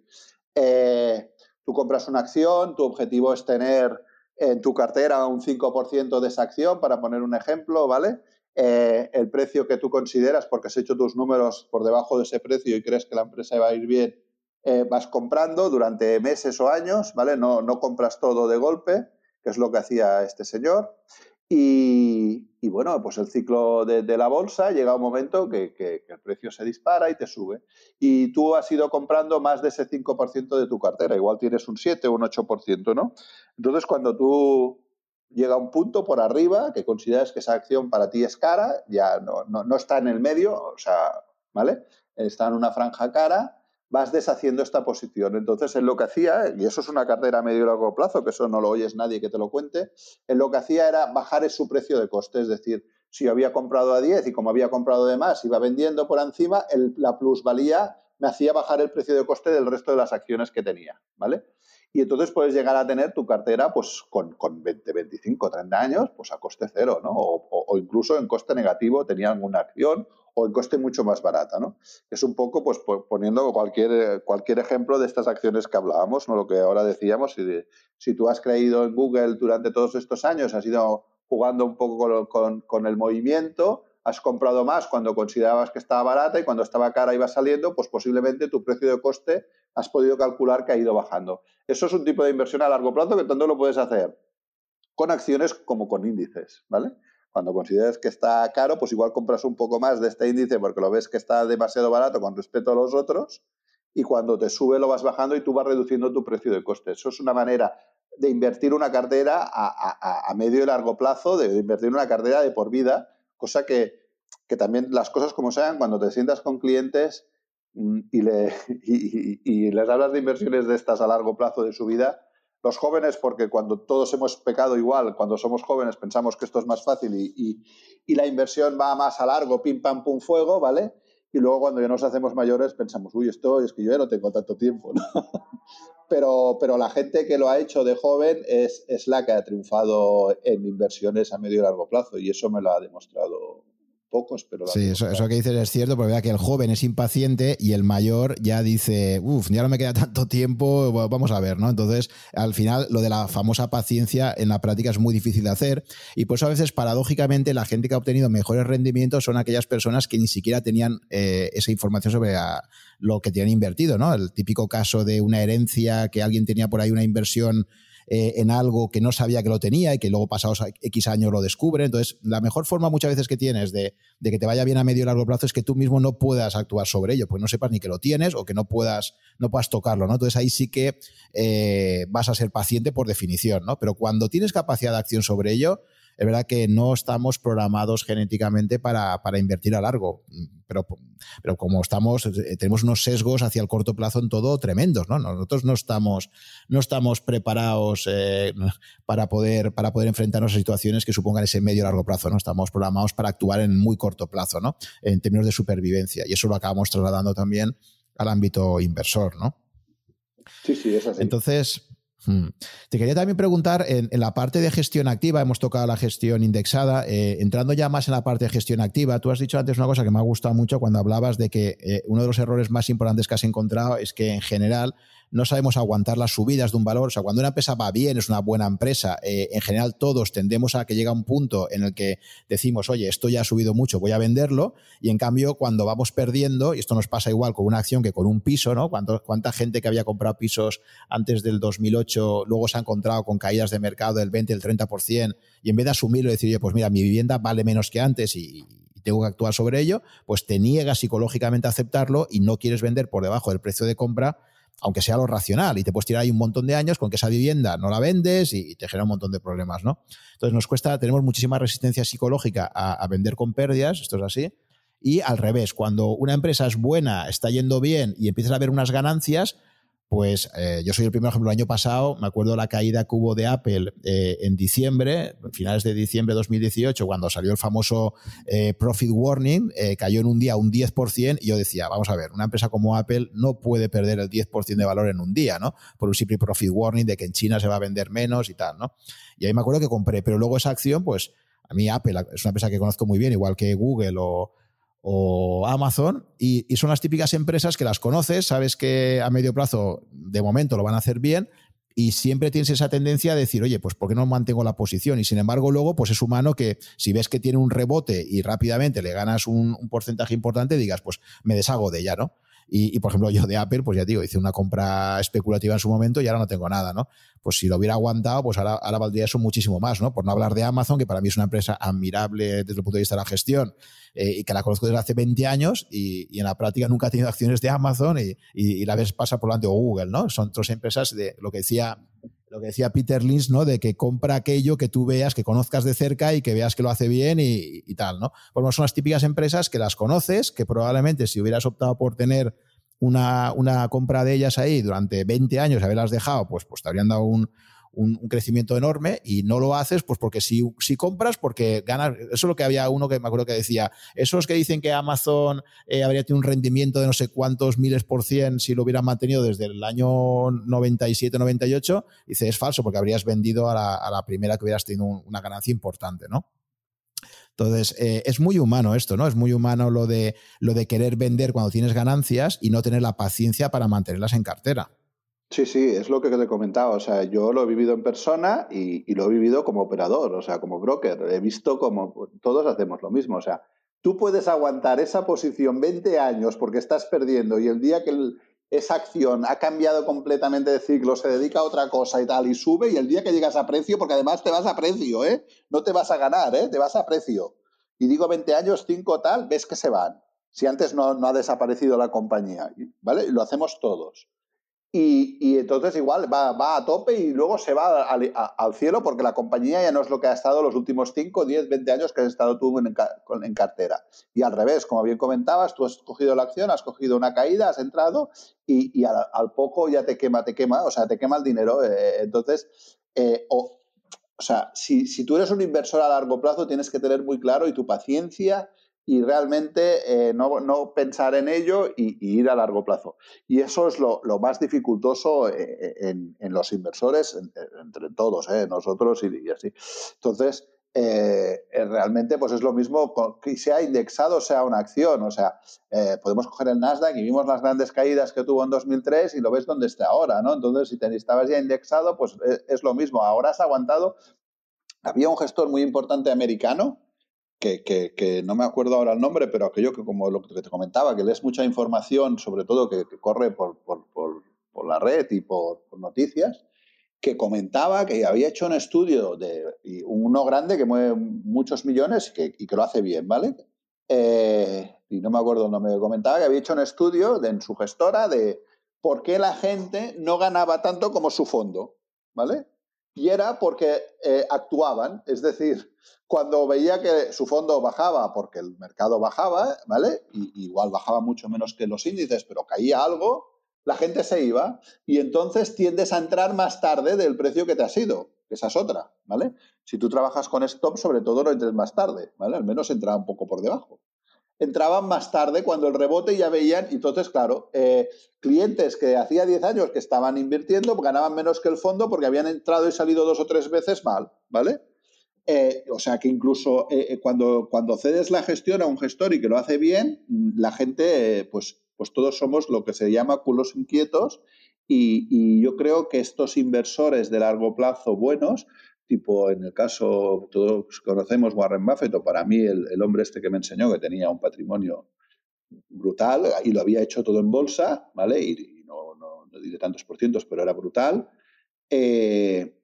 Speaker 2: tú compras una acción, tu objetivo es tener en tu cartera un 5% de esa acción, para poner un ejemplo, ¿vale? Eh, el precio que tú consideras, porque has hecho tus números por debajo de ese precio y crees que la empresa va a ir bien, eh, vas comprando durante meses o años, ¿vale? No, no compras todo de golpe, que es lo que hacía este señor. Y, bueno, pues el ciclo de, la bolsa llega un momento que, el precio se dispara y te sube. Y tú has ido comprando más de ese 5% de tu cartera. Igual tienes un 7 o un 8%, ¿no? Entonces, cuando tú llega a un punto por arriba que consideras que esa acción para ti es cara, ya no, no está en el medio, o sea, ¿vale? Está en una franja cara vas deshaciendo esta posición. Entonces, él lo que hacía, y eso es una cartera a medio y largo plazo, que eso no lo oyes nadie que te lo cuente, él lo que hacía era bajar su precio de coste, es decir, si yo había comprado a 10 y como había comprado de más, iba vendiendo por encima, la plusvalía me hacía bajar el precio de coste del resto de las acciones que tenía, ¿vale? Y entonces puedes llegar a tener tu cartera pues con, con 20, 25, 30 años, pues a coste cero, ¿no? O, o incluso en coste negativo tenía alguna acción o en coste mucho más barata, ¿no? Es un poco, pues, poniendo cualquier, cualquier ejemplo de estas acciones que hablábamos, ¿no? Lo que ahora decíamos, si, tú has creído en Google durante todos estos años, has ido jugando un poco con, el movimiento, has comprado más cuando considerabas que estaba barata y cuando estaba cara iba saliendo, pues posiblemente tu precio de coste has podido calcular que ha ido bajando. Eso es un tipo de inversión a largo plazo que tanto lo puedes hacer con acciones como con índices, ¿vale? Cuando consideres que está caro, pues igual compras un poco más de este índice porque lo ves que está demasiado barato con respecto a los otros y cuando te sube lo vas bajando y tú vas reduciendo tu precio de coste. Eso es una manera de invertir una cartera a, medio y largo plazo, de invertir una cartera de por vida, cosa que, también las cosas como sean, cuando te sientas con clientes mm, y, le, *laughs* y les hablas de inversiones de estas a largo plazo de su vida, los jóvenes, porque cuando todos hemos pecado igual, cuando somos jóvenes pensamos que esto es más fácil y, la inversión va más a largo, pim, pam, pum, fuego, ¿vale? Y luego cuando ya nos hacemos mayores pensamos, uy, esto es que yo ya no tengo tanto tiempo, ¿no? *laughs* pero, pero la gente que lo ha hecho de joven es, es la que ha triunfado en inversiones a medio y largo plazo y eso me lo ha demostrado pocos, pero...
Speaker 1: Sí, eso, que dices es cierto, porque vea que el joven es impaciente y el mayor ya dice, uff, ya no me queda *laughs* tanto tiempo, vamos a ver, ¿no? Entonces, al final, lo de la famosa paciencia en la práctica es muy difícil de hacer y por eso a veces, paradójicamente, la gente que ha obtenido mejores rendimientos son aquellas personas que ni siquiera tenían eh, esa información sobre lo que tienen invertido, ¿no? El típico caso de una herencia, que alguien tenía por ahí una inversión eh, en algo que no sabía que lo tenía y que luego pasados X años lo descubre. Entonces, la mejor forma muchas veces que tienes de, que te vaya bien a medio y largo plazo es que tú mismo no puedas actuar sobre ello, pues no sepas ni que lo tienes o que no puedas, no puedas tocarlo, ¿no? Entonces ahí sí que eh, vas a ser paciente por definición, ¿no? Pero cuando tienes capacidad de acción sobre ello, es verdad que no estamos programados genéticamente para, invertir a largo, pero, pero como estamos, eh, tenemos unos sesgos hacia el corto plazo en todo tremendos, ¿no? Nosotros no estamos, no estamos preparados eh, para, poder, para poder enfrentarnos a situaciones que supongan ese medio largo plazo, ¿no? Estamos programados para actuar en muy corto plazo, ¿no? En términos de supervivencia. Y eso lo acabamos trasladando también al ámbito inversor, ¿no?
Speaker 2: Sí, sí, es así.
Speaker 1: Entonces, Hmm. Te quería también preguntar, en, la parte de gestión activa, hemos tocado la gestión indexada, eh, entrando ya más en la parte de gestión activa, tú has dicho antes una cosa que me ha gustado mucho cuando hablabas de que eh, uno de los errores más importantes que has encontrado es que en general no sabemos aguantar las subidas de un valor. O sea, cuando una empresa va bien, es una buena empresa, eh, en general todos tendemos a que llega un punto en el que decimos, oye, esto ya ha subido mucho, voy a venderlo. Y en cambio, cuando vamos perdiendo, y esto nos pasa igual con una acción que con un piso, ¿no? ¿Cuánta gente que había comprado pisos antes del 2008 luego se ha encontrado con caídas de mercado del 20, del 30%, y en vez de asumirlo y decir, oye, pues mira, mi vivienda vale menos que antes y, tengo que actuar sobre ello, pues te niegas psicológicamente a aceptarlo y no quieres vender por debajo del precio de compra aunque sea lo racional, y te puedes tirar ahí un montón de años con que esa vivienda no la vendes y te genera un montón de problemas, ¿no? Entonces nos cuesta, tenemos muchísima resistencia psicológica a, vender con pérdidas, esto es así, y al revés, cuando una empresa es buena, está yendo bien y empiezas a ver unas ganancias, pues eh, yo soy el primer ejemplo. El año pasado, me acuerdo la caída que hubo de Apple eh, en diciembre, finales de diciembre de 2018, cuando salió el famoso eh, Profit Warning, cayó en un día un 10%, y yo decía, vamos a ver, una empresa como Apple no puede perder el 10% de valor en un día, ¿no? Por un simple Profit Warning de que en China se va a vender menos y tal, ¿no? Y ahí me acuerdo que compré, pero luego esa acción, pues a mí Apple es una empresa que conozco muy bien, igual que Google o o Amazon y, son las típicas empresas que las conoces, sabes que a medio plazo de momento lo van a hacer bien y siempre tienes esa tendencia a decir, oye, pues ¿por qué no mantengo la posición? Y sin embargo luego pues es humano que si ves que tiene un rebote y rápidamente le ganas un, un porcentaje importante, digas, pues me deshago de ella, ¿no? Y, por ejemplo, yo de Apple, pues ya digo, hice una compra especulativa en su momento y ahora no tengo nada, ¿no? Pues si lo hubiera aguantado, pues ahora, valdría eso muchísimo más, ¿no? Por no hablar de Amazon, que para mí es una empresa admirable desde el punto de vista de la gestión eh, y que la conozco desde hace 20 años y, en la práctica nunca he tenido acciones de Amazon y, la vez pasa por delante de Google, ¿no? Son dos empresas de lo que decía lo que decía Peter Lynch, ¿no? De que compra aquello que tú veas, que conozcas de cerca y que veas que lo hace bien y, tal, ¿no? Pues son las típicas empresas que las conoces, que probablemente si hubieras optado por tener una, una compra de ellas ahí durante 20 años y haberlas dejado, pues, pues te habrían dado un, un, crecimiento enorme y no lo haces pues porque si, si compras, porque ganas, eso es lo que había uno que me acuerdo que decía, esos que dicen que Amazon eh, habría tenido un rendimiento de no sé cuántos miles por cien si lo hubieran mantenido desde el año 97-98, dice, es falso porque habrías vendido a la, a la primera que hubieras tenido una ganancia importante, ¿no? Entonces, eh, es muy humano esto, ¿no? Es muy humano lo de, lo de querer vender cuando tienes ganancias y no tener la paciencia para mantenerlas en cartera.
Speaker 2: Sí, sí, es lo que te comentaba. O sea, yo lo he vivido en persona y, lo he vivido como operador, o sea, como broker. He visto como todos hacemos lo mismo. O sea, tú puedes aguantar esa posición 20 años porque estás perdiendo y el día que esa acción ha cambiado completamente de ciclo, se dedica a otra cosa y tal, y sube, y el día que llegas a precio, porque además te vas a precio, ¿eh? No te vas a ganar, ¿eh? Te vas a precio. Y digo 20 años, 5 tal, ves que se van. Si antes no, no ha desaparecido la compañía, ¿vale? Lo hacemos todos. Y, entonces igual va, va, a tope y luego se va al, cielo porque la compañía ya no es lo que ha estado los últimos 5, 10, 20 años que has estado tú en, en, cartera. Y al revés, como bien comentabas, tú has cogido la acción, has cogido una caída, has entrado y, al, poco ya te quema, te quema, o sea, te quema el dinero. Eh, entonces, eh, o, o sea, si, si tú eres un inversor a largo plazo, tienes que tener muy claro y tu paciencia y realmente eh, no, no, pensar en ello y, ir a largo plazo. Y eso es lo, lo más dificultoso eh, eh, en, en, los inversores, entre todos, nosotros y, así. Entonces, realmente pues es lo mismo que sea indexado sea una acción. O sea, podemos coger el Nasdaq y vimos las grandes caídas que tuvo en 2003 y lo ves donde está ahora, ¿no? Entonces, si te, estabas ya indexado, pues es, es lo mismo. Ahora has aguantado. Había un gestor muy importante americano que, no me acuerdo ahora el nombre, pero aquello que como lo que te comentaba, que lees mucha información, sobre todo que, corre por, la red y por, noticias, que comentaba que había hecho un estudio de uno grande que mueve muchos millones y que, lo hace bien, ¿vale? Eh, y no me acuerdo el nombre, comentaba que había hecho un estudio de, en su gestora de por qué la gente no ganaba tanto como su fondo, ¿vale? Y era porque eh, actuaban, es decir, cuando veía que su fondo bajaba porque el mercado bajaba, ¿vale? Y, igual bajaba mucho menos que los índices, pero caía algo, la gente se iba y entonces tiendes a entrar más tarde del precio que te ha sido. Esa es otra, ¿vale? Si tú trabajas con stop, sobre todo no entres más tarde, ¿vale? Al menos entra un poco por debajo. Entraban más tarde cuando el rebote ya veían, entonces, claro, eh, clientes que hacía 10 años que estaban invirtiendo ganaban menos que el fondo porque habían entrado y salido dos o tres veces mal, ¿vale? Eh, o sea que incluso eh, cuando, cuando cedes la gestión a un gestor y que lo hace bien, la gente, pues, pues todos somos lo que se llama culos inquietos y, yo creo que estos inversores de largo plazo buenos, tipo en el caso, todos conocemos Warren Buffett, o para mí el, hombre este que me enseñó que tenía un patrimonio brutal y lo había hecho todo en bolsa, ¿vale? Y, no, no, no diré tantos por cientos, pero era brutal. Eh,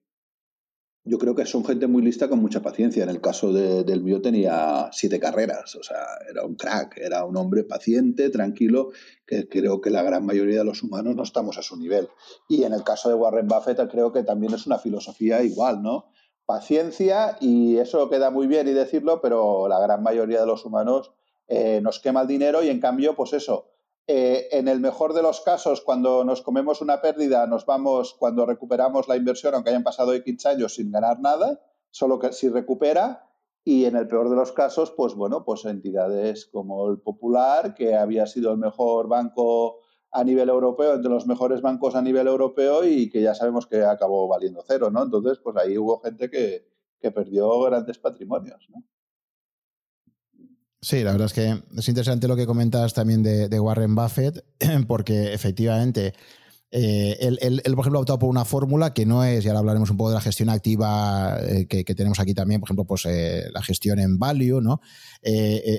Speaker 2: yo creo que son gente muy lista con mucha paciencia. En el caso del mío tenía siete carreras, o sea, era un crack, era un hombre paciente, tranquilo, que creo que la gran mayoría de los humanos no estamos a su nivel. Y en el caso de Warren Buffett creo que también es una filosofía igual, ¿no? Paciencia y eso queda muy bien y decirlo, pero la gran mayoría de los humanos eh, nos quema el dinero y en cambio, pues eso, eh, en el mejor de los casos, cuando nos comemos una pérdida, nos vamos, cuando recuperamos la inversión, aunque hayan pasado X años sin ganar nada, solo que si recupera, y en el peor de los casos, pues bueno, pues entidades como el Popular, que había sido el mejor banco a nivel europeo, entre los mejores bancos a nivel europeo y que ya sabemos que acabó valiendo cero, ¿no? Entonces, pues ahí hubo gente que, que perdió grandes patrimonios, ¿no?
Speaker 1: Sí, la verdad es que es interesante lo que comentas también de, Warren Buffett, *clears throat* porque efectivamente eh, él, por ejemplo, ha optado por una fórmula que no es, y ahora hablaremos un poco de la gestión activa eh, que, tenemos aquí también, por ejemplo, pues eh, la gestión en value, ¿no?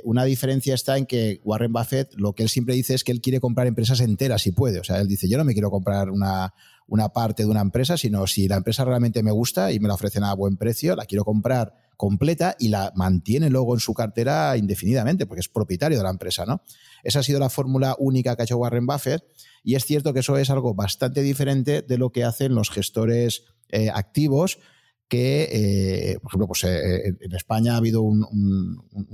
Speaker 1: una diferencia está en que Warren Buffett lo que él siempre dice es que él quiere comprar empresas enteras si puede. O sea, él dice, yo no me quiero comprar una, una parte de una empresa, sino si la empresa realmente me gusta y me la ofrecen a buen precio, la quiero comprar completa y la mantiene luego en su cartera indefinidamente, porque es propietario de la empresa, ¿no? Esa ha sido la fórmula única que ha hecho Warren Buffett y es cierto que eso es algo bastante diferente de lo que hacen los gestores eh, activos que, eh, por ejemplo, pues, eh, en España ha habido un,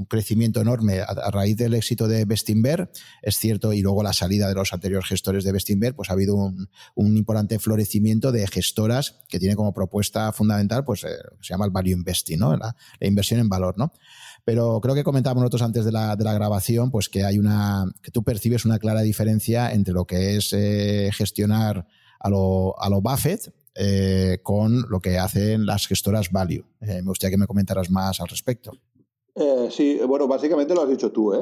Speaker 1: crecimiento enorme a, raíz del éxito de Bestinver, es cierto, y luego la salida de los anteriores gestores de Bestinver, pues ha habido un, importante florecimiento de gestoras que tiene como propuesta fundamental, pues se llama el value investing, ¿no? La, inversión en valor, ¿no? Pero creo que comentábamos nosotros antes de la, de la, grabación, pues que hay una, que tú percibes una clara diferencia entre lo que es gestionar a lo, a lo Buffett, eh, con lo que hacen las gestoras Value. Eh, me gustaría que me comentaras más al respecto.
Speaker 2: Eh, sí, bueno, básicamente lo has dicho tú.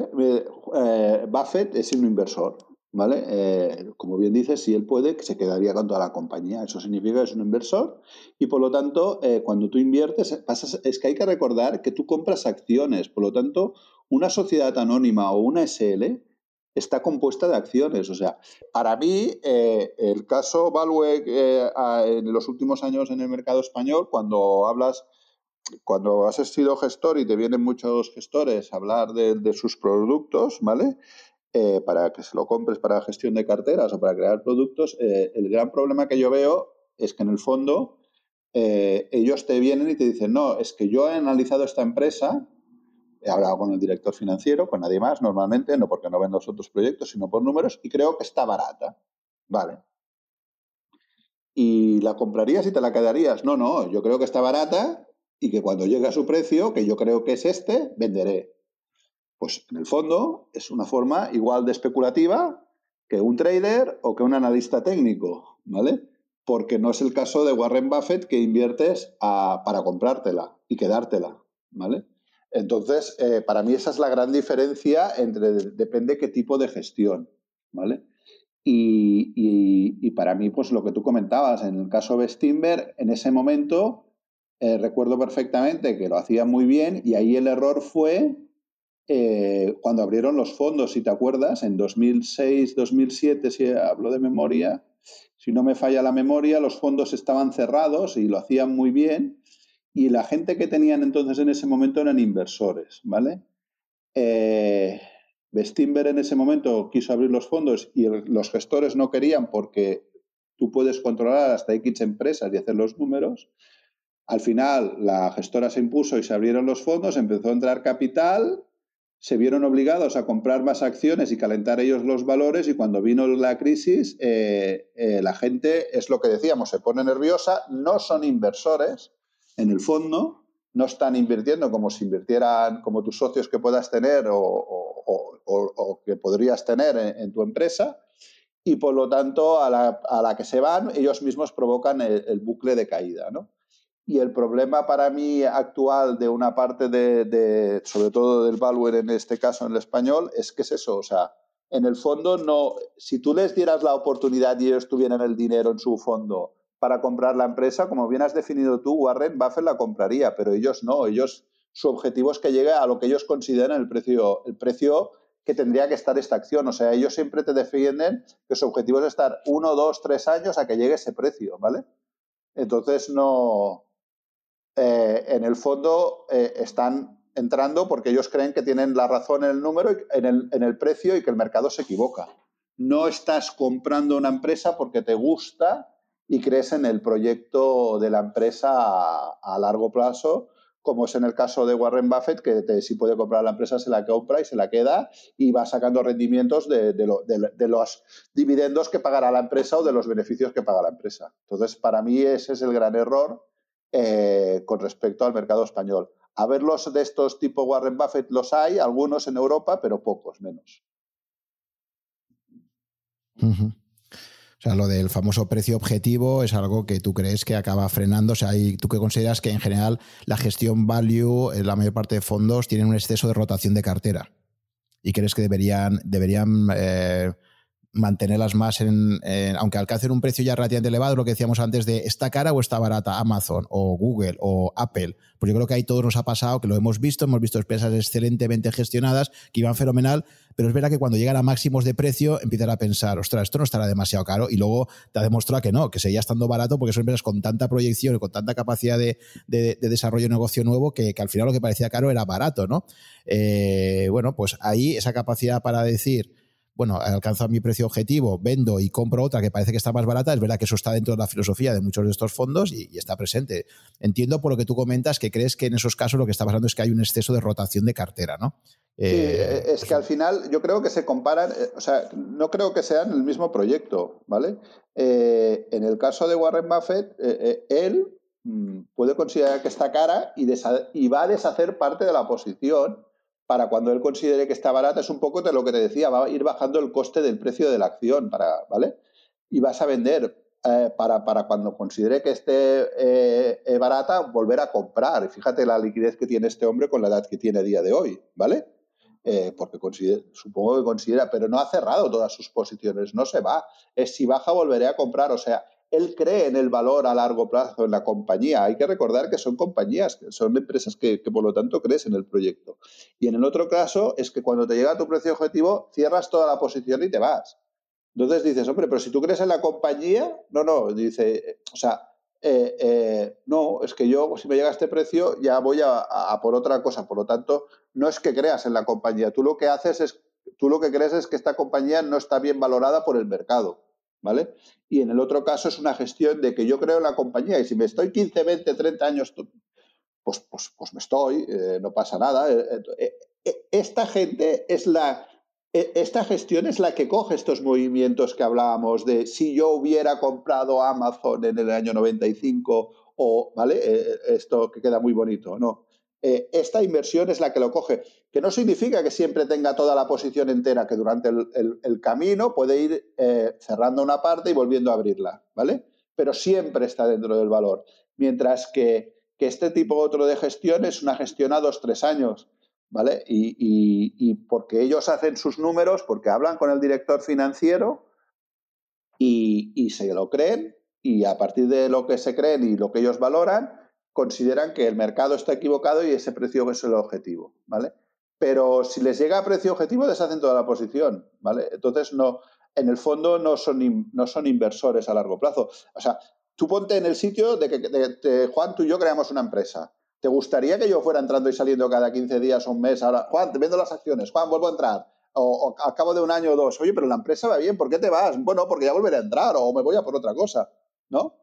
Speaker 2: Buffett es un inversor, ¿vale? como bien dices, si él puede, se quedaría con toda la compañía. Eso significa que es un inversor y por lo tanto, cuando tú inviertes, es que hay que recordar que tú compras acciones. Por lo tanto, una sociedad anónima o una SL está compuesta de acciones. O sea, para mí, eh, el caso Value eh, en los últimos años en el mercado español, cuando hablas, cuando has sido gestor y te vienen muchos gestores a hablar de, sus productos, ¿vale? Eh, para que se lo compres para gestión de carteras o para crear productos, el gran problema que yo veo es que en el fondo ellos te vienen y te dicen, no, es que yo he analizado esta empresa He hablado con el director financiero, con nadie más, normalmente, no porque no ven los otros proyectos, sino por números, y creo que está barata. Vale. ¿Y la comprarías y te la quedarías? No, no, yo creo que está barata y que cuando llegue a su precio, que yo creo que es este, venderé. Pues en el fondo es una forma igual de especulativa que un trader o que un analista técnico, ¿vale? Porque no es el caso de Warren Buffett que inviertes para comprártela y quedártela, ¿vale? Entonces, eh, para mí esa es la gran diferencia entre, depende qué tipo de gestión, ¿vale? Y, para mí, pues lo que tú comentabas, en el caso de Stimber, en ese momento eh, recuerdo perfectamente que lo hacía muy bien y ahí el error fue eh, cuando abrieron los fondos, si te acuerdas, en 2006, 2007, si hablo de memoria, si no me falla la memoria, los fondos estaban cerrados y lo hacían muy bien y la gente que tenían entonces en ese momento eran inversores, ¿vale? Eh, en ese momento quiso abrir los fondos y los gestores no querían porque tú puedes controlar hasta X empresas y hacer los números. Al final la gestora se impuso y se abrieron los fondos, empezó a entrar capital, se vieron obligados a comprar más acciones y calentar ellos los valores y cuando vino la crisis eh, eh, la gente, es lo que decíamos, se pone nerviosa, no son inversores, en el fondo no están invirtiendo como si invirtieran como tus socios que puedas tener o, que podrías tener en, tu empresa y por lo tanto a la, que se van ellos mismos provocan el, bucle de caída. ¿no? Y el problema para mí actual de una parte de, sobre todo del Value en este caso en el español, es que es eso, o sea, en el fondo no, si tú les dieras la oportunidad y ellos tuvieran el dinero en su fondo para comprar la empresa, como bien has definido tú, Warren Buffett la compraría, pero ellos no, ellos su objetivo es que llegue a lo que ellos consideran el precio, el precio que tendría que estar esta acción. O sea, ellos siempre te defienden que su objetivo es estar uno, dos, tres años a que llegue ese precio, ¿vale? Entonces, no. Eh, en el fondo eh, están entrando porque ellos creen que tienen la razón en el número, en el, precio y que el mercado se equivoca. No estás comprando una empresa porque te gusta y crees en el proyecto de la empresa a, largo plazo, como es en el caso de Warren Buffett, que si puede comprar la empresa se la compra y se la queda y va sacando rendimientos de, los dividendos que pagará la empresa o de los beneficios que paga la empresa. Entonces, para mí ese es el gran error eh, con respecto al mercado español. A verlos de estos tipo Warren Buffett los hay, algunos en Europa, pero pocos menos.
Speaker 1: O sea, lo del famoso precio objetivo es algo que tú crees que acaba frenando. O sea, tú que consideras que en general la gestión value, la mayor parte de fondos, tienen un exceso de rotación de cartera. Y crees que deberían, deberían eh, mantenerlas más en, aunque alcancen un precio ya relativamente elevado, lo que decíamos antes de está cara o está barata Amazon o Google o Apple, pues yo creo que ahí todo nos ha pasado, que lo hemos visto, hemos visto empresas excelentemente gestionadas, que iban fenomenal, pero es verdad que cuando llegan a máximos de precio empiezan a pensar, ostras, esto no estará demasiado caro y luego te ha demostrado que no, que seguía estando barato porque son empresas con tanta proyección y con tanta capacidad de, desarrollo de negocio nuevo que, al final lo que parecía caro era barato, ¿no? Eh, bueno, pues ahí esa capacidad para decir bueno, alcanzo mi precio objetivo, vendo y compro otra que parece que está más barata, es verdad que eso está dentro de la filosofía de muchos de estos fondos y, está presente. Entiendo por lo que tú comentas que crees que en esos casos lo que está pasando es que hay un exceso de rotación de cartera, ¿no?
Speaker 2: sí, eh, es que al final yo creo que se comparan, eh, o sea, no creo que sean el mismo proyecto, ¿vale? Eh, en el caso de Warren Buffett, él mm, puede considerar que está cara y, y va a deshacer parte de la posición para cuando él considere que está barata, es un poco de lo que te decía, va a ir bajando el coste del precio de la acción, para, ¿vale? Y vas a vender eh, para, para, cuando considere que esté eh, eh, barata, volver a comprar. Y fíjate la liquidez que tiene este hombre con la edad que tiene a día de hoy, ¿vale? porque supongo que considera, pero no ha cerrado todas sus posiciones, no se va. Es si baja, volveré a comprar. O sea, él cree en el valor a largo plazo en la compañía. Hay que recordar que son compañías, son empresas que, por lo tanto crees en el proyecto. Y en el otro caso es que cuando te llega tu precio objetivo, cierras toda la posición y te vas. Entonces dices, hombre, pero si tú crees en la compañía, no, no, dice, o sea, eh, eh, no, es que yo, si me llega este precio, ya voy a, a, por otra cosa. Por lo tanto, no es que creas en la compañía. Tú lo que haces es, tú lo que crees es que esta compañía no está bien valorada por el mercado. ¿Vale? Y en el otro caso es una gestión de que yo creo en la compañía y si me estoy 15, 20, 30 años, pues, pues, pues me estoy, eh, no pasa nada. Eh, eh, esta gente es la... Esta gestión es la que coge estos movimientos que hablábamos de si yo hubiera comprado Amazon en el año 95 o, ¿vale? Esto que queda muy bonito, ¿no? Eh, esta inversión es la que lo coge. Que no significa que siempre tenga toda la posición entera, que durante el, camino puede ir eh, cerrando una parte y volviendo a abrirla, ¿vale? Pero siempre está dentro del valor. Mientras que, este tipo otro de gestión es una gestión a dos, tres años, ¿vale? Y, porque ellos hacen sus números, porque hablan con el director financiero y, y se lo creen, y a partir de lo que se creen y lo que ellos valoran, consideran que el mercado está equivocado y ese precio es el objetivo, ¿vale? Pero si les llega a precio objetivo, deshacen toda la posición, ¿vale? Entonces, no, en el fondo no son, no son inversores a largo plazo. O sea, tú ponte en el sitio de que Juan, tú y yo creamos una empresa. ¿Te gustaría que yo fuera entrando y saliendo cada 15 días o un mes? Ahora, Juan, te vendo las acciones. Juan, vuelvo a entrar. O, al cabo de un año o dos. Oye, pero la empresa va bien, ¿por qué te vas? Bueno, porque ya volveré a entrar o me voy a por otra cosa. ¿No?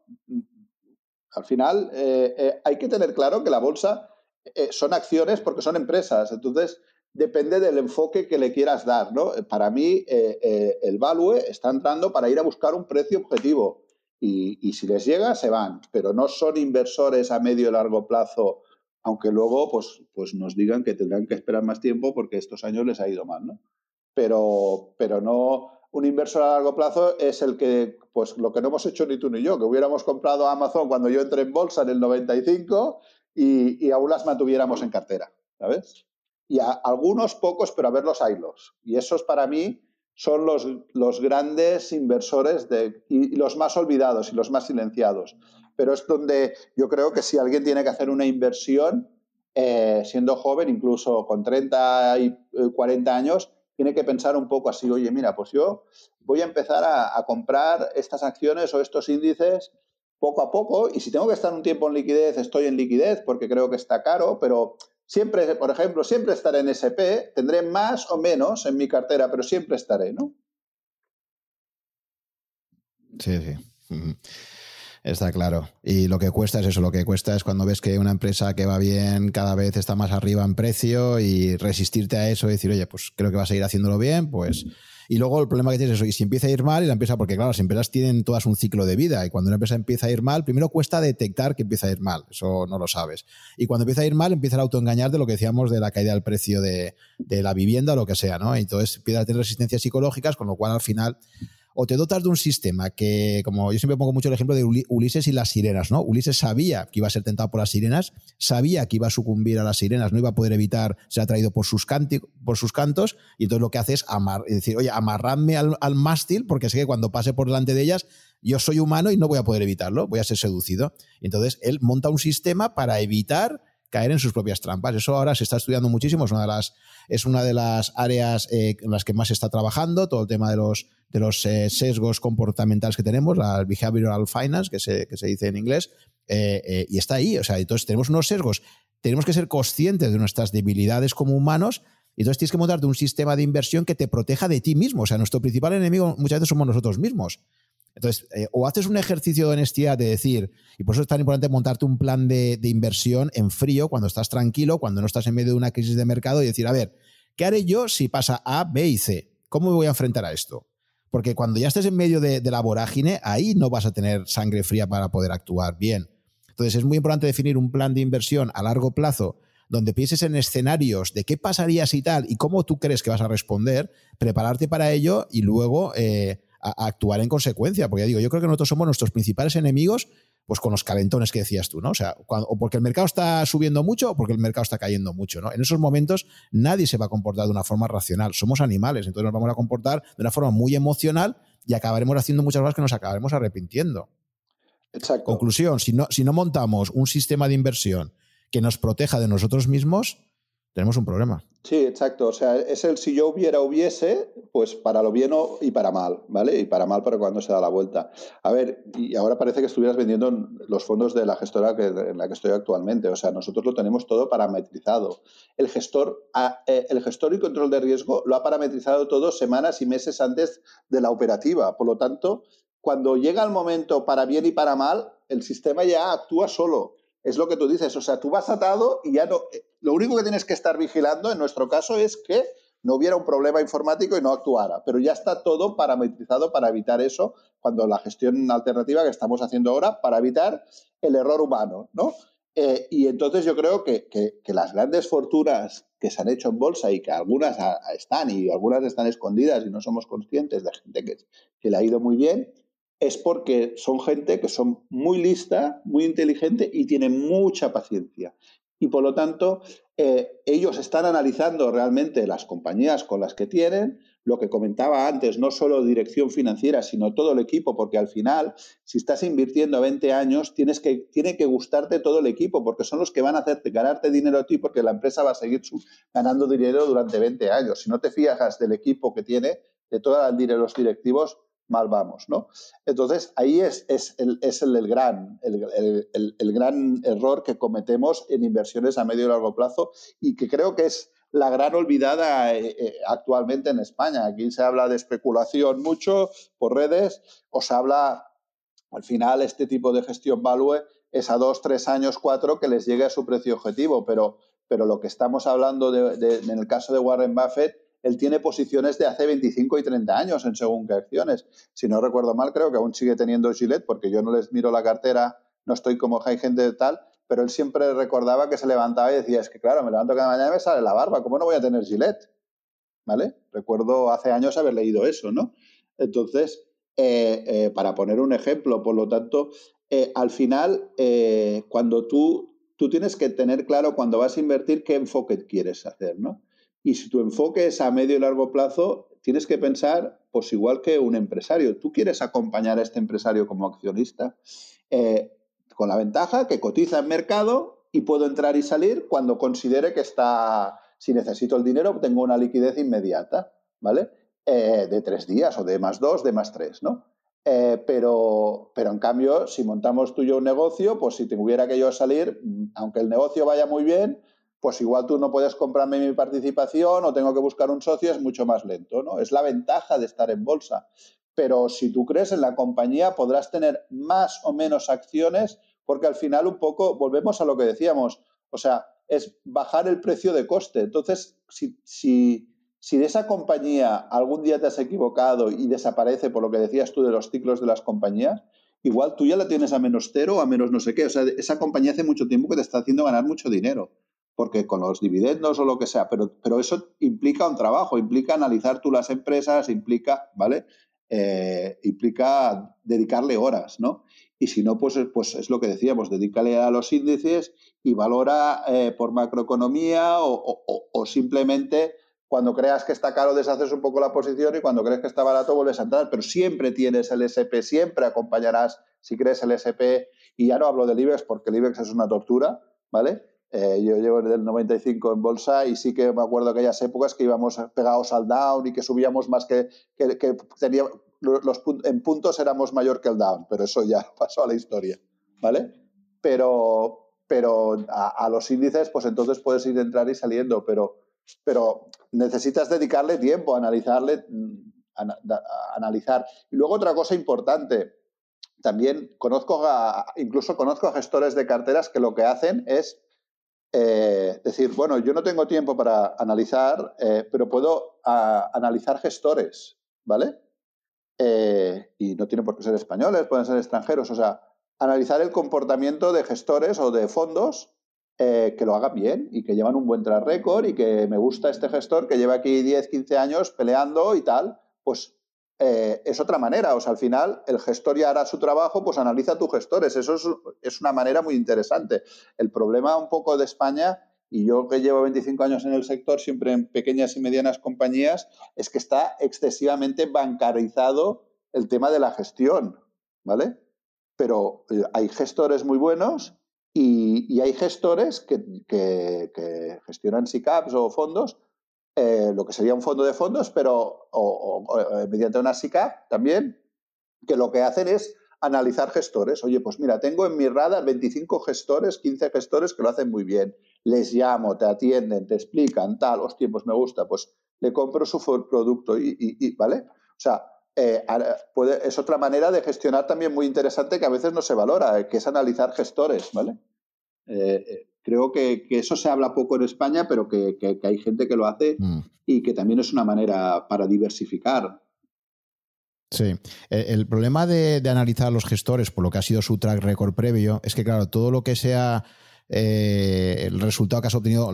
Speaker 2: Al final, eh, eh, hay que tener claro que la bolsa eh, son acciones porque son empresas. Entonces, depende del enfoque que le quieras dar. ¿no? Para mí, el value está entrando para ir a buscar un precio objetivo. Y, si les llega, se van. Pero no son inversores a medio y largo plazo, aunque luego pues, pues nos digan que tendrán que esperar más tiempo porque estos años les ha ido mal. ¿no? Pero, pero no un inversor a largo plazo es el que, pues lo que no hemos hecho ni tú ni yo, que hubiéramos comprado Amazon cuando yo entré en bolsa en el 95 y, y aún las mantuviéramos en cartera, ¿sabes? Y a, algunos pocos, pero a ver los hilos. Y esos para mí son los, los grandes inversores de, y, los más olvidados y los más silenciados. Pero es donde yo creo que si alguien tiene que hacer una inversión, eh, siendo joven, incluso con 30 y 40 eh, años, tiene que pensar un poco así, oye, mira, pues yo voy a empezar a, comprar estas acciones o estos índices poco a poco y si tengo que estar un tiempo en liquidez, estoy en liquidez porque creo que está caro, pero siempre, por ejemplo, siempre estaré en SP, tendré más o menos en mi cartera, pero siempre estaré, ¿no?
Speaker 1: Sí, sí. Está claro. Y lo que cuesta es eso, lo que cuesta es cuando ves que una empresa que va bien cada vez está más arriba en precio y resistirte a eso y decir, oye, pues creo que va a seguir haciéndolo bien, pues... Y luego el problema que tienes es eso, y si empieza a ir mal, y la empresa, porque claro, las empresas tienen todas un ciclo de vida, y cuando una empresa empieza a ir mal, primero cuesta detectar que empieza a ir mal, eso no lo sabes. Y cuando empieza a ir mal, empieza a autoengañar de lo que decíamos de la caída del precio de, de la vivienda o lo que sea, ¿no? Y entonces empieza a tener resistencias psicológicas, con lo cual al final o te dotas de un sistema que, como yo siempre pongo mucho el ejemplo de Ulises y las sirenas, ¿no? Ulises sabía que iba a ser tentado por las sirenas, sabía que iba a sucumbir a las sirenas, no iba a poder evitar ser atraído por sus, por sus cantos, y entonces lo que hace es, amar, decir, oye, amarradme al, al mástil, porque sé que cuando pase por delante de ellas, yo soy humano y no voy a poder evitarlo, voy a ser seducido. entonces él monta un sistema para evitar caer en sus propias trampas. Eso ahora se está estudiando muchísimo, es una de las, es una de las áreas eh, en las que más se está trabajando, todo el tema de los, de los eh, sesgos comportamentales que tenemos, la behavioral finance, que se, que se dice en inglés, eh, y está ahí. O sea, entonces tenemos unos sesgos, tenemos que ser conscientes de nuestras debilidades como humanos. Y entonces tienes que montarte un sistema de inversión que te proteja de ti mismo. O sea, nuestro principal enemigo muchas veces somos nosotros mismos. Entonces, eh, o haces un ejercicio de honestidad de decir, y por eso es tan importante montarte un plan de, inversión en frío, cuando estás tranquilo, cuando no estás en medio de una crisis de mercado, y decir, a ver, ¿qué haré yo si pasa A, B y C? ¿Cómo me voy a enfrentar a esto? Porque cuando ya estés en medio de, la vorágine, ahí no vas a tener sangre fría para poder actuar bien. Entonces, es muy importante definir un plan de inversión a largo plazo donde pienses en escenarios de qué pasaría si tal y cómo tú crees que vas a responder, prepararte para ello y luego eh, a, actuar en consecuencia. Porque ya digo, yo creo que nosotros somos nuestros principales enemigos pues con los calentones que decías tú, ¿no? O sea, o porque el mercado está subiendo mucho o porque el mercado está cayendo mucho, ¿no? En esos momentos nadie se va a comportar de una forma racional. Somos animales, entonces nos vamos a comportar de una forma muy emocional y acabaremos haciendo muchas cosas que nos acabaremos arrepintiendo.
Speaker 2: Exacto.
Speaker 1: Conclusión, si no, si no montamos un sistema de inversión que nos proteja de nosotros mismos, tenemos un problema.
Speaker 2: Sí, exacto. O sea, es el si yo hubiera, hubiese, pues para lo bien y para mal, ¿vale? Y para mal para cuando se da la vuelta. A ver, y ahora parece que estuvieras vendiendo los fondos de la gestora que, en la que estoy actualmente. O sea, nosotros lo tenemos todo parametrizado. El gestor, eh, el gestor y control de riesgo lo ha parametrizado todo semanas y meses antes de la operativa. Por lo tanto, cuando llega el momento para bien y para mal, el sistema ya actúa solo es lo que tú dices, o sea, tú vas atado y ya no, lo único que tienes que estar vigilando en nuestro caso es que no hubiera un problema informático y no actuara, pero ya está todo parametrizado para evitar eso, cuando la gestión alternativa que estamos haciendo ahora, para evitar el error humano, ¿no? Eh, y entonces yo creo que, las grandes fortunas que se han hecho en bolsa y que algunas están y algunas están escondidas y no somos conscientes de gente que, que le ha ido muy bien, es porque son gente que son muy lista, muy inteligente y tienen mucha paciencia. Y por lo tanto, eh, ellos están analizando realmente las compañías con las que tienen, lo que comentaba antes, no solo dirección financiera, sino todo el equipo, porque al final, si estás invirtiendo 20 años, tienes que, tiene que gustarte todo el equipo, porque son los que van a hacerte ganarte dinero a ti, porque la empresa va a seguir ganando dinero durante 20 años. Si no te fijas del equipo que tiene, de todos los directivos, mal vamos, ¿no? Entonces, ahí es, el, el, gran, el, gran error que cometemos en inversiones a medio y largo plazo y que creo que es la gran olvidada eh, eh, actualmente en España. Aquí se habla de especulación mucho por redes, o se habla, al final, este tipo de gestión value es a dos, tres años, cuatro que les llegue a su precio objetivo, pero, pero lo que estamos hablando en el caso de Warren Buffett él tiene posiciones de hace 25 y 30 años en según qué acciones. Si no recuerdo mal, creo que aún sigue teniendo Gillette, porque yo no les miro la cartera, no estoy como hay gente de tal, pero él siempre recordaba que se levantaba y decía, es que claro, me levanto cada mañana y me sale la barba, ¿cómo no voy a tener Gillette? ¿Vale? Recuerdo hace años haber leído eso, ¿no? Entonces, eh, eh, para poner un ejemplo, por lo tanto, eh, al final, cuando tú, tú tienes que tener claro cuando vas a invertir qué enfoque quieres hacer, ¿no? Y si tu enfoque es a medio y largo plazo, tienes que pensar, pues igual que un empresario, tú quieres acompañar a este empresario como accionista, eh, con la ventaja que cotiza en mercado y puedo entrar y salir cuando considere que está, si necesito el dinero, tengo una liquidez inmediata, ¿vale? Eh, de tres días o de más dos, de más tres, ¿no? Eh, pero, pero en cambio, si montamos tú y yo un negocio, pues si tuviera que yo salir, aunque el negocio vaya muy bien, pues igual tú no puedes comprarme mi participación o tengo que buscar un socio, es mucho más lento, ¿no? Es la ventaja de estar en bolsa. pero si tú crees en la compañía podrás tener más o menos acciones porque al final un poco volvemos a lo que decíamos, o sea, es bajar el precio de coste. Entonces, si, si, si de esa compañía algún día te has equivocado y desaparece por lo que decías tú de los ciclos de las compañías, igual tú ya la tienes a menos cero a menos no sé qué. O sea, esa compañía hace mucho tiempo que te está haciendo ganar mucho dinero, porque con los dividendos o lo que sea, pero, pero eso implica un trabajo, implica analizar tú las empresas, implica, ¿vale? Eh, implica dedicarle horas, ¿no? Y si no, pues, pues es lo que decíamos, dedícale a los índices y valora eh, por macroeconomía o, simplemente cuando creas que está caro deshaces un poco la posición y cuando crees que está barato vuelves a entrar, pero siempre tienes el SP, siempre acompañarás si crees el SP y ya no hablo del IBEX porque el IBEX es una tortura, ¿vale? Eh, yo llevo desde el 95 en bolsa y sí que me acuerdo aquellas épocas que íbamos pegados al down y que subíamos más que, que, que tenía, los, en puntos éramos mayor que el down, pero eso ya *laughs* pasó a la historia, ¿vale? Pero, pero a, los índices, pues entonces puedes ir entrar y saliendo, pero, pero necesitas dedicarle tiempo a analizarle, mm, a, analizar. Y luego otra cosa importante, también conozco incluso conozco a gestores de carteras que lo que hacen es eh, decir, bueno, yo no tengo tiempo para analizar, eh, pero puedo analizar gestores, ¿vale? Eh, y no tienen por qué ser españoles, pueden ser extranjeros, o sea, analizar el comportamiento de gestores o de fondos que lo hagan bien y que llevan un buen track record y que me gusta este gestor que lleva aquí 10, 15 años peleando y tal, pues eh, es otra manera. O sea, al final el gestor ya hará su trabajo, pues analiza tus gestores. Eso es, una manera muy interesante. El problema un poco de España, y yo que llevo 25 años en el sector, siempre en pequeñas y medianas compañías, es que está excesivamente bancarizado el tema de la gestión, ¿vale? Pero eh, hay gestores muy buenos y, hay gestores que, que gestionan SICAPs o fondos eh, lo que sería un fondo de fondos, pero eh, mediante una SICA también, que lo que hacen es analizar gestores. Oye, pues mira, tengo en mi radar 25 gestores, 15 gestores que lo hacen muy bien. Les llamo, te atienden, te explican, tal, hostia, pues me gusta, pues le compro su producto y, ¿vale? O sea, eh, es otra manera de gestionar también muy interesante que a veces no se valora, que es analizar gestores, ¿vale? Creo que, eso se habla poco en España, pero que, hay gente que lo hace mm. y que también es una manera para diversificar.
Speaker 1: Sí, el, problema de, de, analizar los gestores por lo que ha sido su track record previo es que, claro, todo lo que sea eh, el resultado que has obtenido,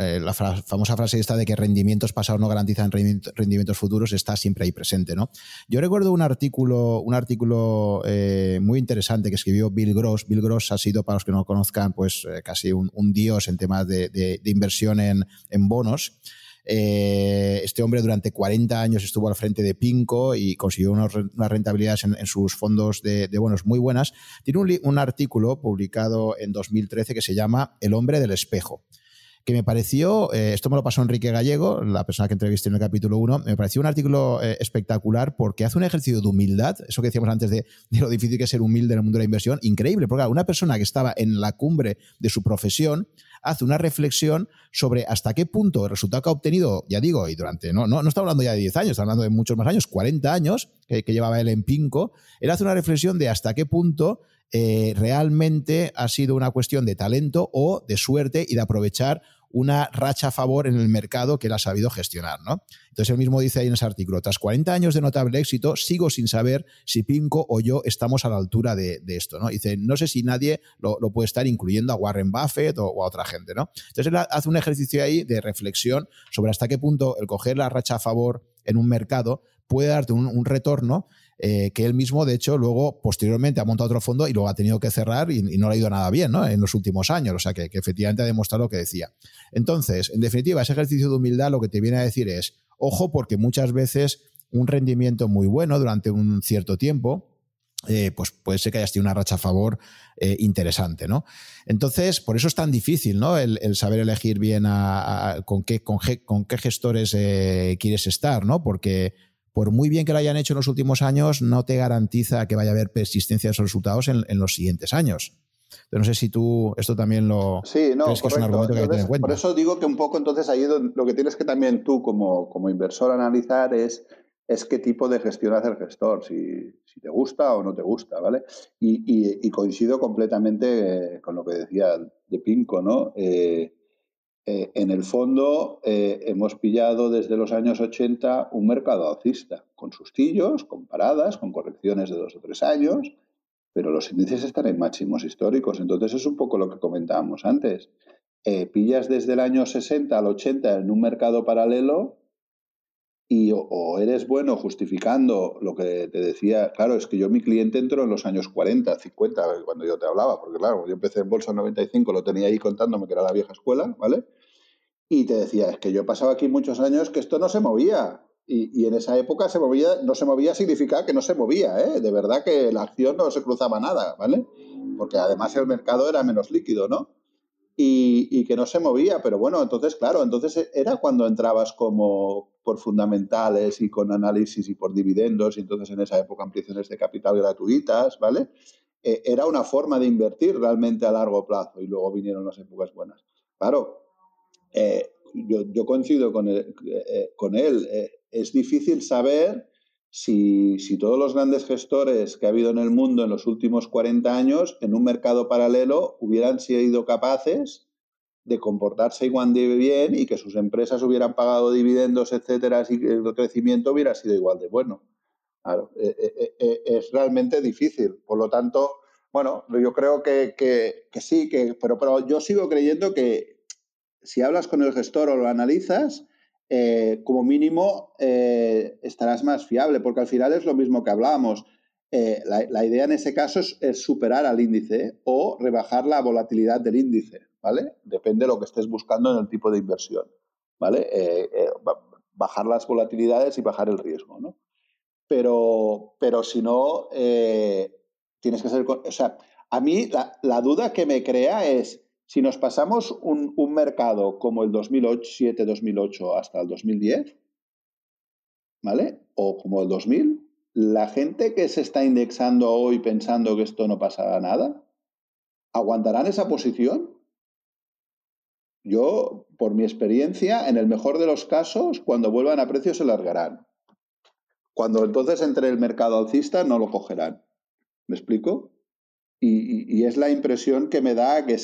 Speaker 1: eh, la famosa frase esta de que rendimientos pasados no garantizan rendimientos futuros está siempre ahí presente, ¿no? Yo recuerdo un artículo, un artículo eh, muy interesante que escribió Bill Gross. Bill Gross ha sido, para los que no lo conozcan, pues casi un, dios en temas de, inversión en, en bonos. Eh, este hombre durante 40 años estuvo al frente de Pinco y consiguió unas rentabilidades en, sus fondos de, bonos muy buenas. Tiene un, artículo publicado en 2013 que se llama El hombre del espejo que me pareció, eh, esto me lo pasó Enrique Gallego, la persona que entrevisté en el capítulo 1, me pareció un artículo eh, espectacular porque hace un ejercicio de humildad, eso que decíamos antes de, lo difícil que es ser humilde en el mundo de la inversión, increíble, porque una persona que estaba en la cumbre de su profesión hace una reflexión sobre hasta qué punto el resultado que ha obtenido, ya digo, y durante, no, no, no está hablando ya de 10 años, está hablando de muchos más años, 40 años que, llevaba él en Pinco, él hace una reflexión de hasta qué punto eh, realmente ha sido una cuestión de talento o de suerte y de aprovechar una racha a favor en el mercado que él ha sabido gestionar. ¿no? Entonces él mismo dice ahí en ese artículo, tras 40 años de notable éxito, sigo sin saber si Pinco o yo estamos a la altura de, esto. ¿no? Dice, no sé si nadie lo, puede estar incluyendo a Warren Buffett o, a otra gente. ¿no? Entonces él hace un ejercicio ahí de reflexión sobre hasta qué punto el coger la racha a favor en un mercado puede darte un retorno eh, que él mismo, de hecho, luego, posteriormente, ha montado otro fondo y luego ha tenido que cerrar y, no le ha ido nada bien ¿no? en los últimos años. O sea, que, efectivamente ha demostrado lo que decía. Entonces, en definitiva, ese ejercicio de humildad lo que te viene a decir es, ojo, porque muchas veces un rendimiento muy bueno durante un cierto tiempo, eh, pues puede ser que hayas tenido una racha a favor eh, interesante, ¿no? Entonces, por eso es tan difícil, ¿no? El, saber elegir bien con, qué, con, qué gestores quieres estar, ¿no? Porque por muy bien que lo hayan hecho en los últimos años, no te garantiza que vaya a haber persistencia de esos resultados en, los siguientes años. no sé si tú esto también lo
Speaker 2: sí, no, crees que es un argumento que hay que tener en cuenta. Por eso digo que un poco entonces ahí lo que tienes que también tú como, como inversor analizar es es qué tipo de gestión hace el gestor, si, te gusta o no te gusta, ¿vale? Y, coincido completamente eh, con lo que decía de Pinco, ¿no? Eh, eh, en el fondo hemos pillado desde los años 80 un mercado alcista, con sustillos, con paradas, con correcciones de dos o tres años, pero los índices están en máximos históricos. Entonces es un poco lo que comentábamos antes. pillas desde el año 60 al 80 en un mercado paralelo o, eres bueno justificando lo que te decía, claro, es que yo mi cliente entró en los años 40, 50, cuando yo te hablaba, porque claro, yo empecé en Bolsa en 95, lo tenía ahí contándome que era la vieja escuela, ¿vale? Y te decía, es que yo he pasado aquí muchos años que esto no se movía. Y, en esa época se movía, no se movía significa que no se movía, ¿eh? De verdad que la acción no se cruzaba nada, ¿vale? Porque además el mercado era menos líquido, ¿no? y, que no se movía. Pero bueno, entonces, claro, entonces era cuando entrabas como por fundamentales y con análisis y por dividendos, y entonces en esa época ampliaciones de capital gratuitas, ¿vale? E, era una forma de invertir realmente a largo plazo y luego vinieron las épocas buenas. Claro, eh, yo, coincido con, eh, con él. Eh, es difícil saber si, todos los grandes gestores que ha habido en el mundo en los últimos 40 años, en un mercado paralelo, hubieran sido capaces de comportarse igual de bien y que sus empresas hubieran pagado dividendos, etcétera, y el crecimiento hubiera sido igual de bueno. Claro, eh, eh, eh, es realmente difícil. Por lo tanto, bueno, yo creo que, sí, que, pero, pero yo sigo creyendo que si hablas con el gestor o lo analizas, como mínimo estarás más fiable, porque al final es lo mismo que hablábamos. La, idea en ese caso es, superar al índice o rebajar la volatilidad del índice, ¿vale? Depende de lo que estés buscando en el tipo de inversión, ¿vale? bajar las volatilidades y bajar el riesgo, ¿no? Pero, pero si no, tienes que ser... O sea, a mí la duda que me crea es, si nos pasamos un, mercado como el 2007-2008 hasta el 2010, ¿vale? O como el 2000, la gente que se está indexando hoy pensando que esto no pasará nada, ¿aguantarán esa posición? Yo, por mi experiencia, en el mejor de los casos, cuando vuelvan a precios se largarán. Cuando entonces entre el mercado alcista, no lo cogerán. ¿Me explico? Y, es la impresión que me da, que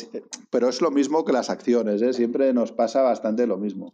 Speaker 2: pero es lo mismo que las acciones, ¿eh? siempre nos pasa bastante lo mismo.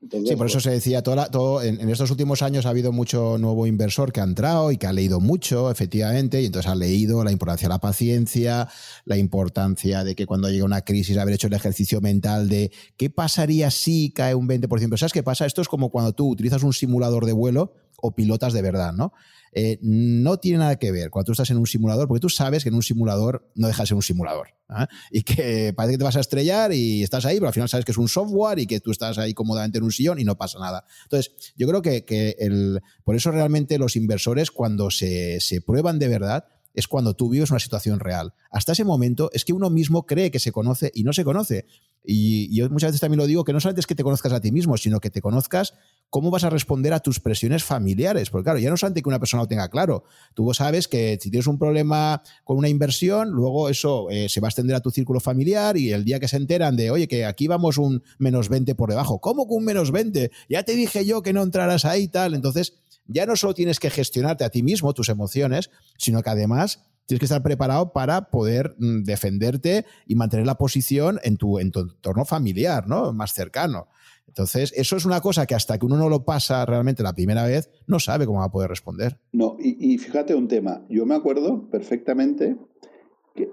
Speaker 1: Sí, por eso pues se decía, todo, en, estos últimos años ha habido mucho nuevo inversor que ha entrado y que ha leído mucho, efectivamente, y entonces ha leído la importancia de la paciencia, la importancia de que cuando llega una crisis haber hecho el ejercicio mental de qué pasaría si cae un 20%. ¿Sabes qué pasa? Esto es como cuando tú utilizas un simulador de vuelo o pilotas de verdad, ¿no? Eh, no tiene nada que ver cuando tú estás en un simulador, porque tú sabes que en un simulador no deja de ser un simulador. ¿ah? Y que parece que te vas a estrellar y estás ahí, pero al final sabes que es un software y que tú estás ahí cómodamente en un sillón y no pasa nada. Entonces, yo creo que, el, por eso realmente los inversores, cuando se, se prueban de verdad, es cuando tú vives una situación real. Hasta ese momento es que uno mismo cree que se conoce y no se conoce. Y yo muchas veces también lo digo, que no solamente es que te conozcas a ti mismo, sino que te conozcas cómo vas a responder a tus presiones familiares. Porque claro, ya no solamente que una persona lo tenga claro, tú sabes que si tienes un problema con una inversión, luego eso eh, se va a extender a tu círculo familiar y el día que se enteran de, oye, que aquí vamos un menos 20 por debajo, ¿cómo que un menos 20? Ya te dije yo que no entraras ahí y tal. Entonces, ya no solo tienes que gestionarte a ti mismo, tus emociones, sino que además tienes que estar preparado para poder mm, defenderte y mantener la posición en tu, entorno familiar, ¿no? Más cercano. Entonces, eso es una cosa que hasta que uno no lo pasa realmente la primera vez, no sabe cómo va a poder responder.
Speaker 2: No, y, y fíjate un tema. Yo me acuerdo perfectamente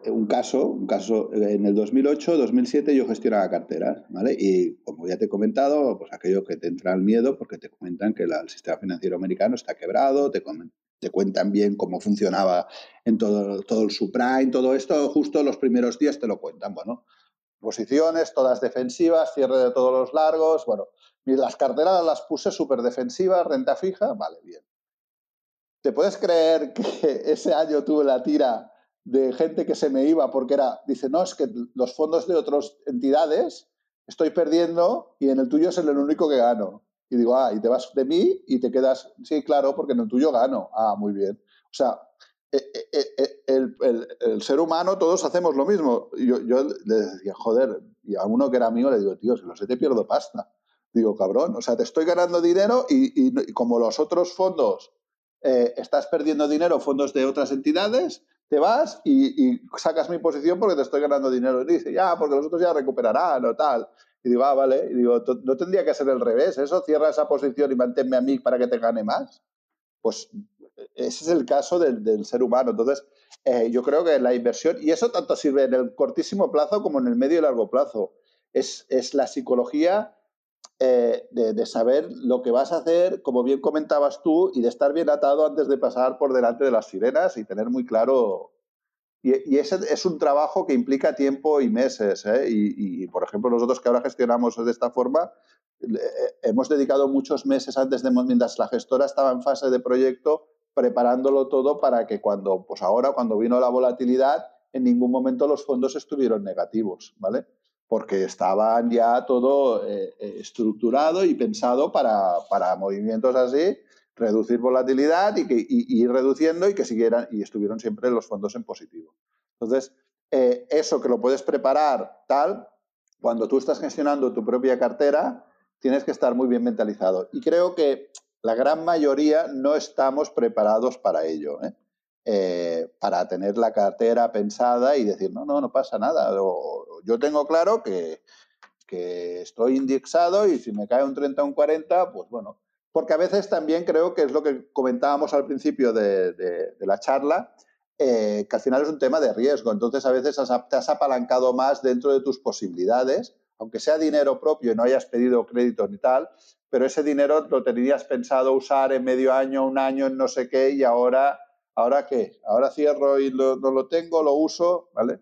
Speaker 2: un caso, un caso en el 2008, 2007 yo gestionaba carteras, ¿vale? Y como ya te he comentado, pues aquello que te entra el miedo porque te comentan que el sistema financiero americano está quebrado, te, te cuentan bien cómo funcionaba en todo, todo el subprime, todo esto, justo los primeros días te lo cuentan, bueno, posiciones todas defensivas, cierre de todos los largos, bueno, las carteras las puse súper defensivas, renta fija, vale, bien. ¿Te puedes creer que *laughs* ese año tuve la tira de gente que se me iba porque era, dice, no, es que los fondos de otras entidades estoy perdiendo y en el tuyo es el único que gano. Y digo, ah, y te vas de mí y te quedas, sí, claro, porque en el tuyo gano. Ah, muy bien. O sea, e, e, e, el, ser humano, todos hacemos lo mismo. Yo, yo le decía, joder, y a uno que era mío le digo, tío, si lo sé, te pierdo pasta. Digo, cabrón, o sea, te estoy ganando dinero y, como los otros fondos eh, estás perdiendo dinero, fondos de otras entidades, te vas y, sacas mi posición porque te estoy ganando dinero. Y dice, ya, porque los otros ya recuperarán o tal. Y digo, ah, vale. Y digo, no tendría que ser el revés, eso, cierra esa posición y manténme a mí para que te gane más. Pues ese es el caso del, ser humano. Entonces, eh, yo creo que la inversión, y eso tanto sirve en el cortísimo plazo como en el medio y largo plazo, es, es la psicología eh, de, saber lo que vas a hacer, como bien comentabas tú, y de estar bien atado antes de pasar por delante de las sirenas y tener muy claro. Y, ese es un trabajo que implica tiempo y meses. ¿eh? Y, por ejemplo, nosotros que ahora gestionamos de esta forma, eh, hemos dedicado muchos meses antes de, mientras la gestora estaba en fase de proyecto, preparándolo todo para que cuando, pues ahora, cuando vino la volatilidad, en ningún momento los fondos estuvieron negativos, ¿vale? Porque estaban ya todo eh, eh, estructurado y pensado para, movimientos así, reducir volatilidad y, que, ir reduciendo y que siguieran y estuvieron siempre los fondos en positivo. Entonces, eh, eso que lo puedes preparar tal, cuando tú estás gestionando tu propia cartera, tienes que estar muy bien mentalizado. Y creo que la gran mayoría no estamos preparados para ello. Para tener la cartera pensada y decir, no, no, no pasa nada. Yo tengo claro que, estoy indexado y si me cae un 30 o un 40, pues bueno. Porque a veces también creo que es lo que comentábamos al principio de, la charla, eh, que al final es un tema de riesgo. Entonces a veces te has apalancado más dentro de tus posibilidades, aunque sea dinero propio y no hayas pedido crédito ni tal, pero ese dinero lo tenías pensado usar en medio año, un año, en no sé qué, y ahora, ¿ahora qué? Ahora cierro y no lo tengo, lo uso, ¿vale?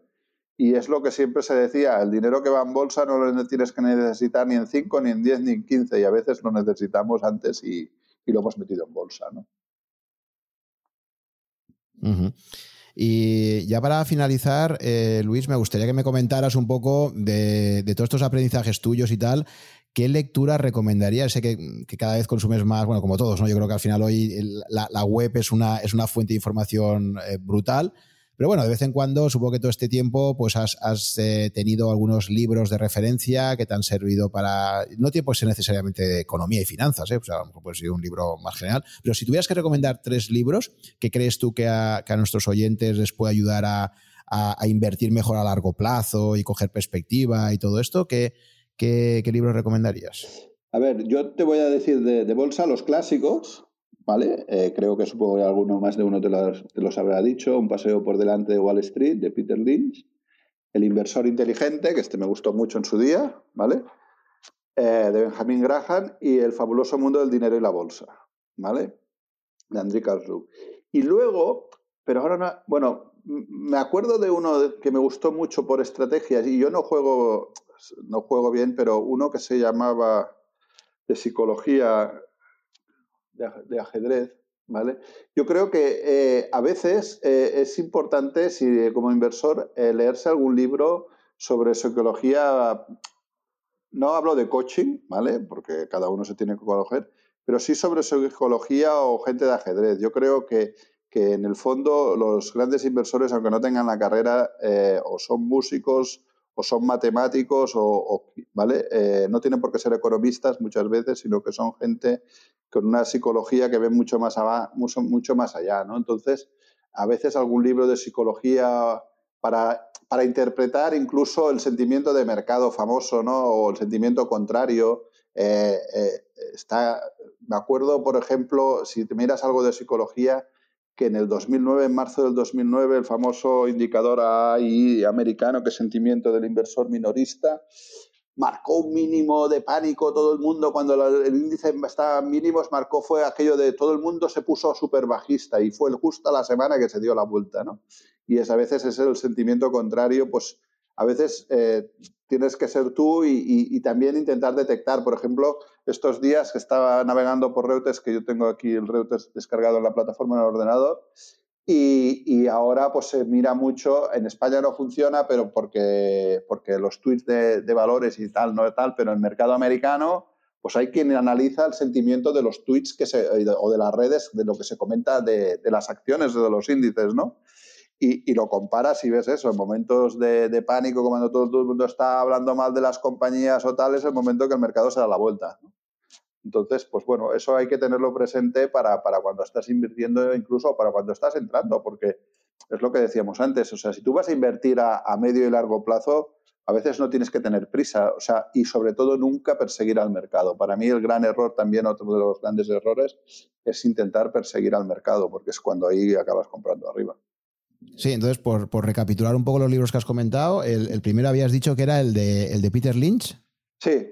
Speaker 2: Y es lo que siempre se decía, el dinero que va en bolsa no lo tienes que necesitar ni en 5, ni en 10, ni en 15, y a veces lo necesitamos antes y, lo hemos metido en bolsa. ¿no?
Speaker 1: Y ya para finalizar, eh, Luis, me gustaría que me comentaras un poco de, todos estos aprendizajes tuyos y tal. ¿Qué lectura recomendarías? Sé que, cada vez consumes más, bueno, como todos, ¿no? Yo creo que al final hoy la, web es una, es una fuente de información eh, brutal pero bueno, de vez en cuando, supongo que todo este tiempo, pues has, eh, tenido algunos libros de referencia que te han servido para. No tiene por ser necesariamente de economía y finanzas, ¿eh? o sea, a lo mejor puede ser un libro más general. Pero si tuvieras que recomendar tres libros que crees tú que a, nuestros oyentes les puede ayudar a, invertir mejor a largo plazo y coger perspectiva y todo esto, ¿qué, qué, libros recomendarías?
Speaker 2: A ver, yo te voy a decir de bolsa los clásicos, ¿vale? Eh, creo que supongo que alguno más de uno te los, habrá dicho. Un paseo por delante de Wall Street, de Peter Lynch. El inversor inteligente, que este me gustó mucho en su día, ¿vale? Eh, de Benjamin Graham. Y El fabuloso mundo del dinero y la bolsa, ¿vale? De André Carlsruhe. Y luego, pero ahora no, bueno, me acuerdo de uno que me gustó mucho por estrategias y yo no juego, no juego bien, pero uno que se llamaba de psicología de, ajedrez, ¿vale? Yo creo que eh, a veces eh, es importante, si como inversor, eh, leerse algún libro sobre psicología. No hablo de coaching, ¿vale? Porque cada uno se tiene que conocer, pero sí sobre psicología o gente de ajedrez. Yo creo que, que en el fondo los grandes inversores, aunque no tengan la carrera, o son músicos o son matemáticos o, ¿vale? Eh, no tienen por qué ser economistas muchas veces, sino que son gente con una psicología que ve mucho más, mucho, mucho más allá, ¿no? Entonces, a veces algún libro de psicología para, para interpretar incluso el sentimiento de mercado famoso, ¿no? O el sentimiento contrario. Eh, eh, está, me acuerdo, por ejemplo, si te miras algo de psicología, que en el 2009, en marzo del 2009, el famoso indicador AI americano, que es sentimiento del inversor minorista, marcó un mínimo de pánico todo el mundo cuando el índice estaba en mínimos, marcó fue aquello de todo el mundo se puso súper bajista y fue justo la semana que se dio la vuelta, ¿no? Y es a veces es el sentimiento contrario, pues a veces eh, tienes que ser tú y, también intentar detectar, por ejemplo, estos días que estaba navegando por Reuters, que yo tengo aquí el Reuters descargado en la plataforma en el ordenador, y, ahora pues se mira mucho, en España no funciona, pero porque, porque los tweets de, valores y tal, no tal, pero en el mercado americano, pues hay quien analiza el sentimiento de los tweets que se, o de las redes, de lo que se comenta de, de las acciones, de los índices, ¿no? Y, lo comparas y ves eso, en momentos de, pánico, cuando todo, el mundo está hablando mal de las compañías o tal, es el momento que el mercado se da la vuelta. Entonces, pues bueno, eso hay que tenerlo presente para, para cuando estás invirtiendo, incluso para cuando estás entrando, porque es lo que decíamos antes, o sea, si tú vas a invertir a, a medio y largo plazo, a veces no tienes que tener prisa, o sea, y sobre todo nunca perseguir al mercado. Para mí el gran error también, otro de los grandes errores, es intentar perseguir al mercado, porque es cuando ahí acabas comprando arriba.
Speaker 1: Sí, entonces, por, recapitular un poco los libros que has comentado, el, el, primero habías dicho que era el de, el de Peter Lynch.
Speaker 2: Sí,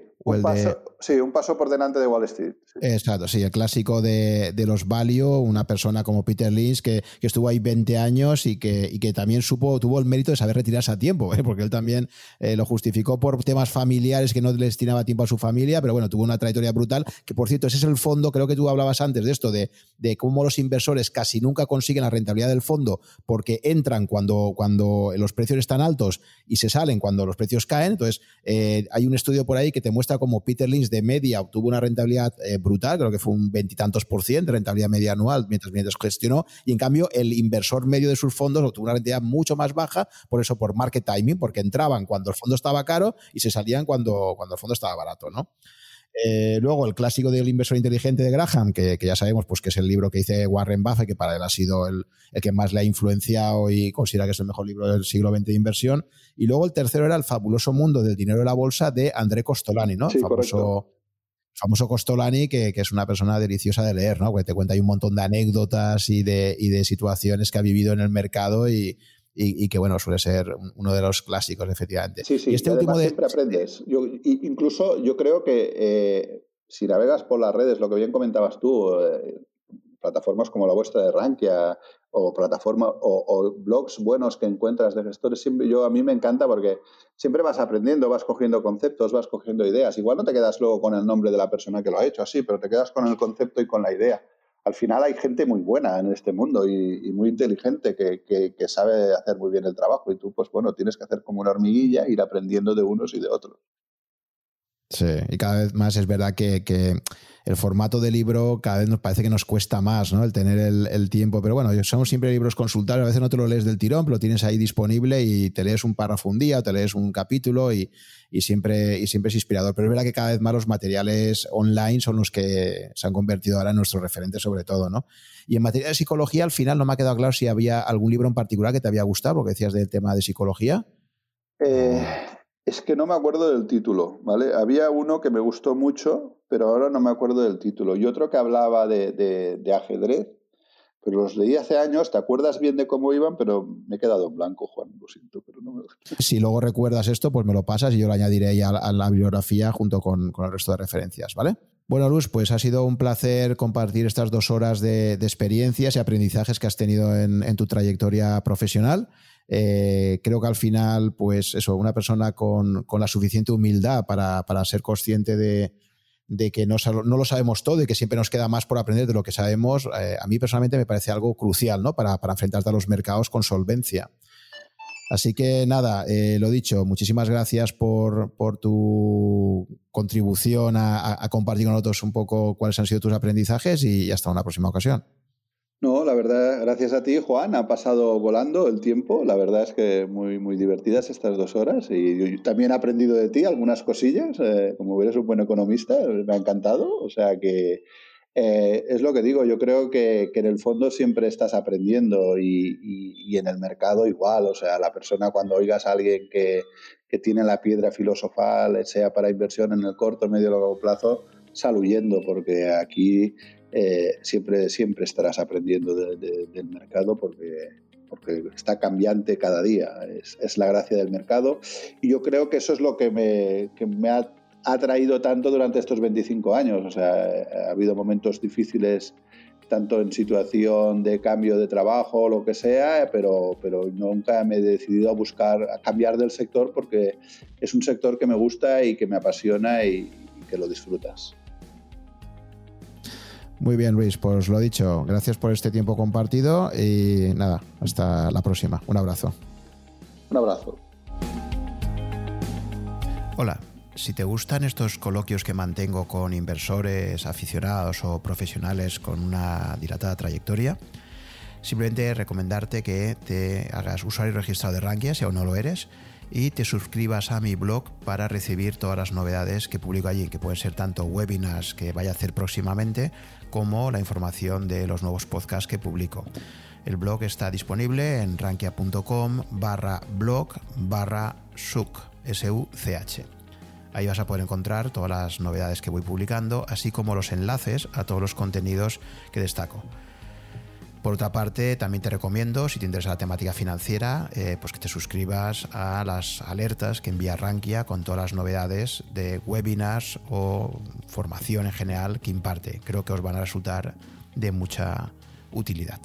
Speaker 2: Sí, un paso por delante de Wall Street.
Speaker 1: Exacto, sí, el clásico de, los Value, una persona como Peter Lynch que, estuvo ahí 20 años y que, y que, también supo, tuvo el mérito de saber retirarse a tiempo, ¿eh? porque él también eh, lo justificó por temas familiares que no le destinaba tiempo a su familia, pero bueno, tuvo una trayectoria brutal, que por cierto, ese es el fondo, creo que tú hablabas antes de esto, de, de cómo los inversores casi nunca consiguen la rentabilidad del fondo porque entran cuando, cuando los precios están altos y se salen cuando los precios caen. Entonces, eh, hay un estudio por ahí que te muestra como Peter Lynch de media obtuvo una rentabilidad eh, brutal, creo que fue un veintitantos por ciento de rentabilidad media anual mientras, mientras gestionó, y en cambio el inversor medio de sus fondos obtuvo una rentabilidad mucho más baja, por eso por market timing, porque entraban cuando el fondo estaba caro y se salían cuando, cuando el fondo estaba barato, ¿no? Eh, luego, el clásico del inversor inteligente de Graham, que, ya sabemos pues, que es el libro que dice Warren Buffett, que para él ha sido el, que más le ha influenciado y considera que es el mejor libro del siglo XX de inversión. Y luego el tercero era El fabuloso mundo del dinero de la bolsa de André Costolani, ¿no? famoso, famoso Costolani, que, es una persona deliciosa de leer, ¿no? Que te cuenta ahí un montón de anécdotas y de, y de situaciones que ha vivido en el mercado y, y, que bueno, suele ser uno de los clásicos, efectivamente.
Speaker 2: Sí, sí, y este último de... siempre aprendes. Yo, incluso yo creo que eh, si navegas por las redes, lo que bien comentabas tú, eh, plataformas como la vuestra de Rankia o plataformas o, blogs buenos que encuentras de gestores, siempre, yo a mí me encanta porque siempre vas aprendiendo, vas cogiendo conceptos, vas cogiendo ideas. Igual no te quedas luego con el nombre de la persona que lo ha hecho así, pero te quedas con el concepto y con la idea al final hay gente muy buena en este mundo y, muy inteligente que, sabe hacer muy bien el trabajo y tú, pues bueno, tienes que hacer como una hormiguilla, ir aprendiendo de unos y de otros.
Speaker 1: Sí, y cada vez más es verdad que, el formato de libro cada vez nos parece que nos cuesta más, ¿no? El tener el, tiempo. Pero bueno, somos siempre libros consultables, a veces no te lo lees del tirón, pero lo tienes ahí disponible y te lees un párrafo un día, o te lees un capítulo y, siempre, y siempre es inspirador. Pero es verdad que cada vez más los materiales online son los que se han convertido ahora en nuestros referentes, sobre todo, ¿no? Y en materia de psicología, al final no me ha quedado claro si había algún libro en particular que te había gustado, porque decías del tema de psicología.
Speaker 2: Eh, es que no me acuerdo del título, ¿vale? Había uno que me gustó mucho, pero ahora no me acuerdo del título. Y otro que hablaba de, ajedrez, pero los leí hace años, ¿te acuerdas bien de cómo iban? Pero me he quedado en blanco, Juan, lo siento, pero no me... *laughs*
Speaker 1: Si luego recuerdas esto, pues me lo pasas y yo lo añadiré ya a la bibliografía junto con, el resto de referencias, ¿vale? Bueno, Luz, pues ha sido un placer compartir estas dos horas de, experiencias y aprendizajes que has tenido en tu trayectoria profesional. Eh, creo que al final, pues eso, una persona con, la suficiente humildad para, ser consciente de, que no, no, lo sabemos todo y que siempre nos queda más por aprender de lo que sabemos, eh, a mí personalmente me parece algo crucial ¿no? para, enfrentarte a los mercados con solvencia. Así que nada, eh, lo dicho, muchísimas gracias por, tu contribución a, compartir con nosotros un poco cuáles han sido tus aprendizajes y hasta una próxima ocasión.
Speaker 2: No, la verdad, gracias a ti, Juan, ha pasado volando el tiempo. La verdad es que muy, muy divertidas estas dos horas y también he aprendido de ti algunas cosillas. Eh, como eres un buen economista, me ha encantado. O sea que eh, es lo que digo, yo creo que, en el fondo siempre estás aprendiendo y, en el mercado igual. O sea, la persona cuando oigas a alguien que, que tiene la piedra filosofal, sea para inversión en el corto, medio o largo plazo, sal huyendo porque aquí eh, siempre, siempre estarás aprendiendo del mercado porque, porque está cambiante cada día. Es, la gracia del mercado. Y yo creo que eso es lo que me, me ha atraído tanto durante estos 25 años. O sea, ha habido momentos difíciles tanto en situación de cambio de trabajo o lo que sea, pero, pero nunca me he decidido a buscar, a cambiar del sector porque es un sector que me gusta y que me apasiona y que lo disfrutas.
Speaker 1: Muy bien, Luis, pues lo dicho, gracias por este tiempo compartido y nada, hasta la próxima. Un abrazo.
Speaker 2: Un abrazo.
Speaker 1: Hola, si te gustan estos coloquios que mantengo con inversores, aficionados o profesionales con una dilatada trayectoria, simplemente recomendarte que te hagas usuario registrado de Rankia si aún no lo eres y te suscribas a mi blog para recibir todas las novedades que publico allí, que pueden ser tanto webinars que vaya a hacer próximamente como la información de los nuevos podcasts que publico. El blog está disponible en rankia.com barra blog barra such. Ahí vas a poder encontrar todas las novedades que voy publicando, así como los enlaces a todos los contenidos que destaco. Por otra parte, también te recomiendo, si te interesa la temática financiera, eh, pues que te suscribas a las alertas que envía Rankia con todas las novedades de webinars o formación en general que imparte. Creo que os van a resultar de mucha utilidad.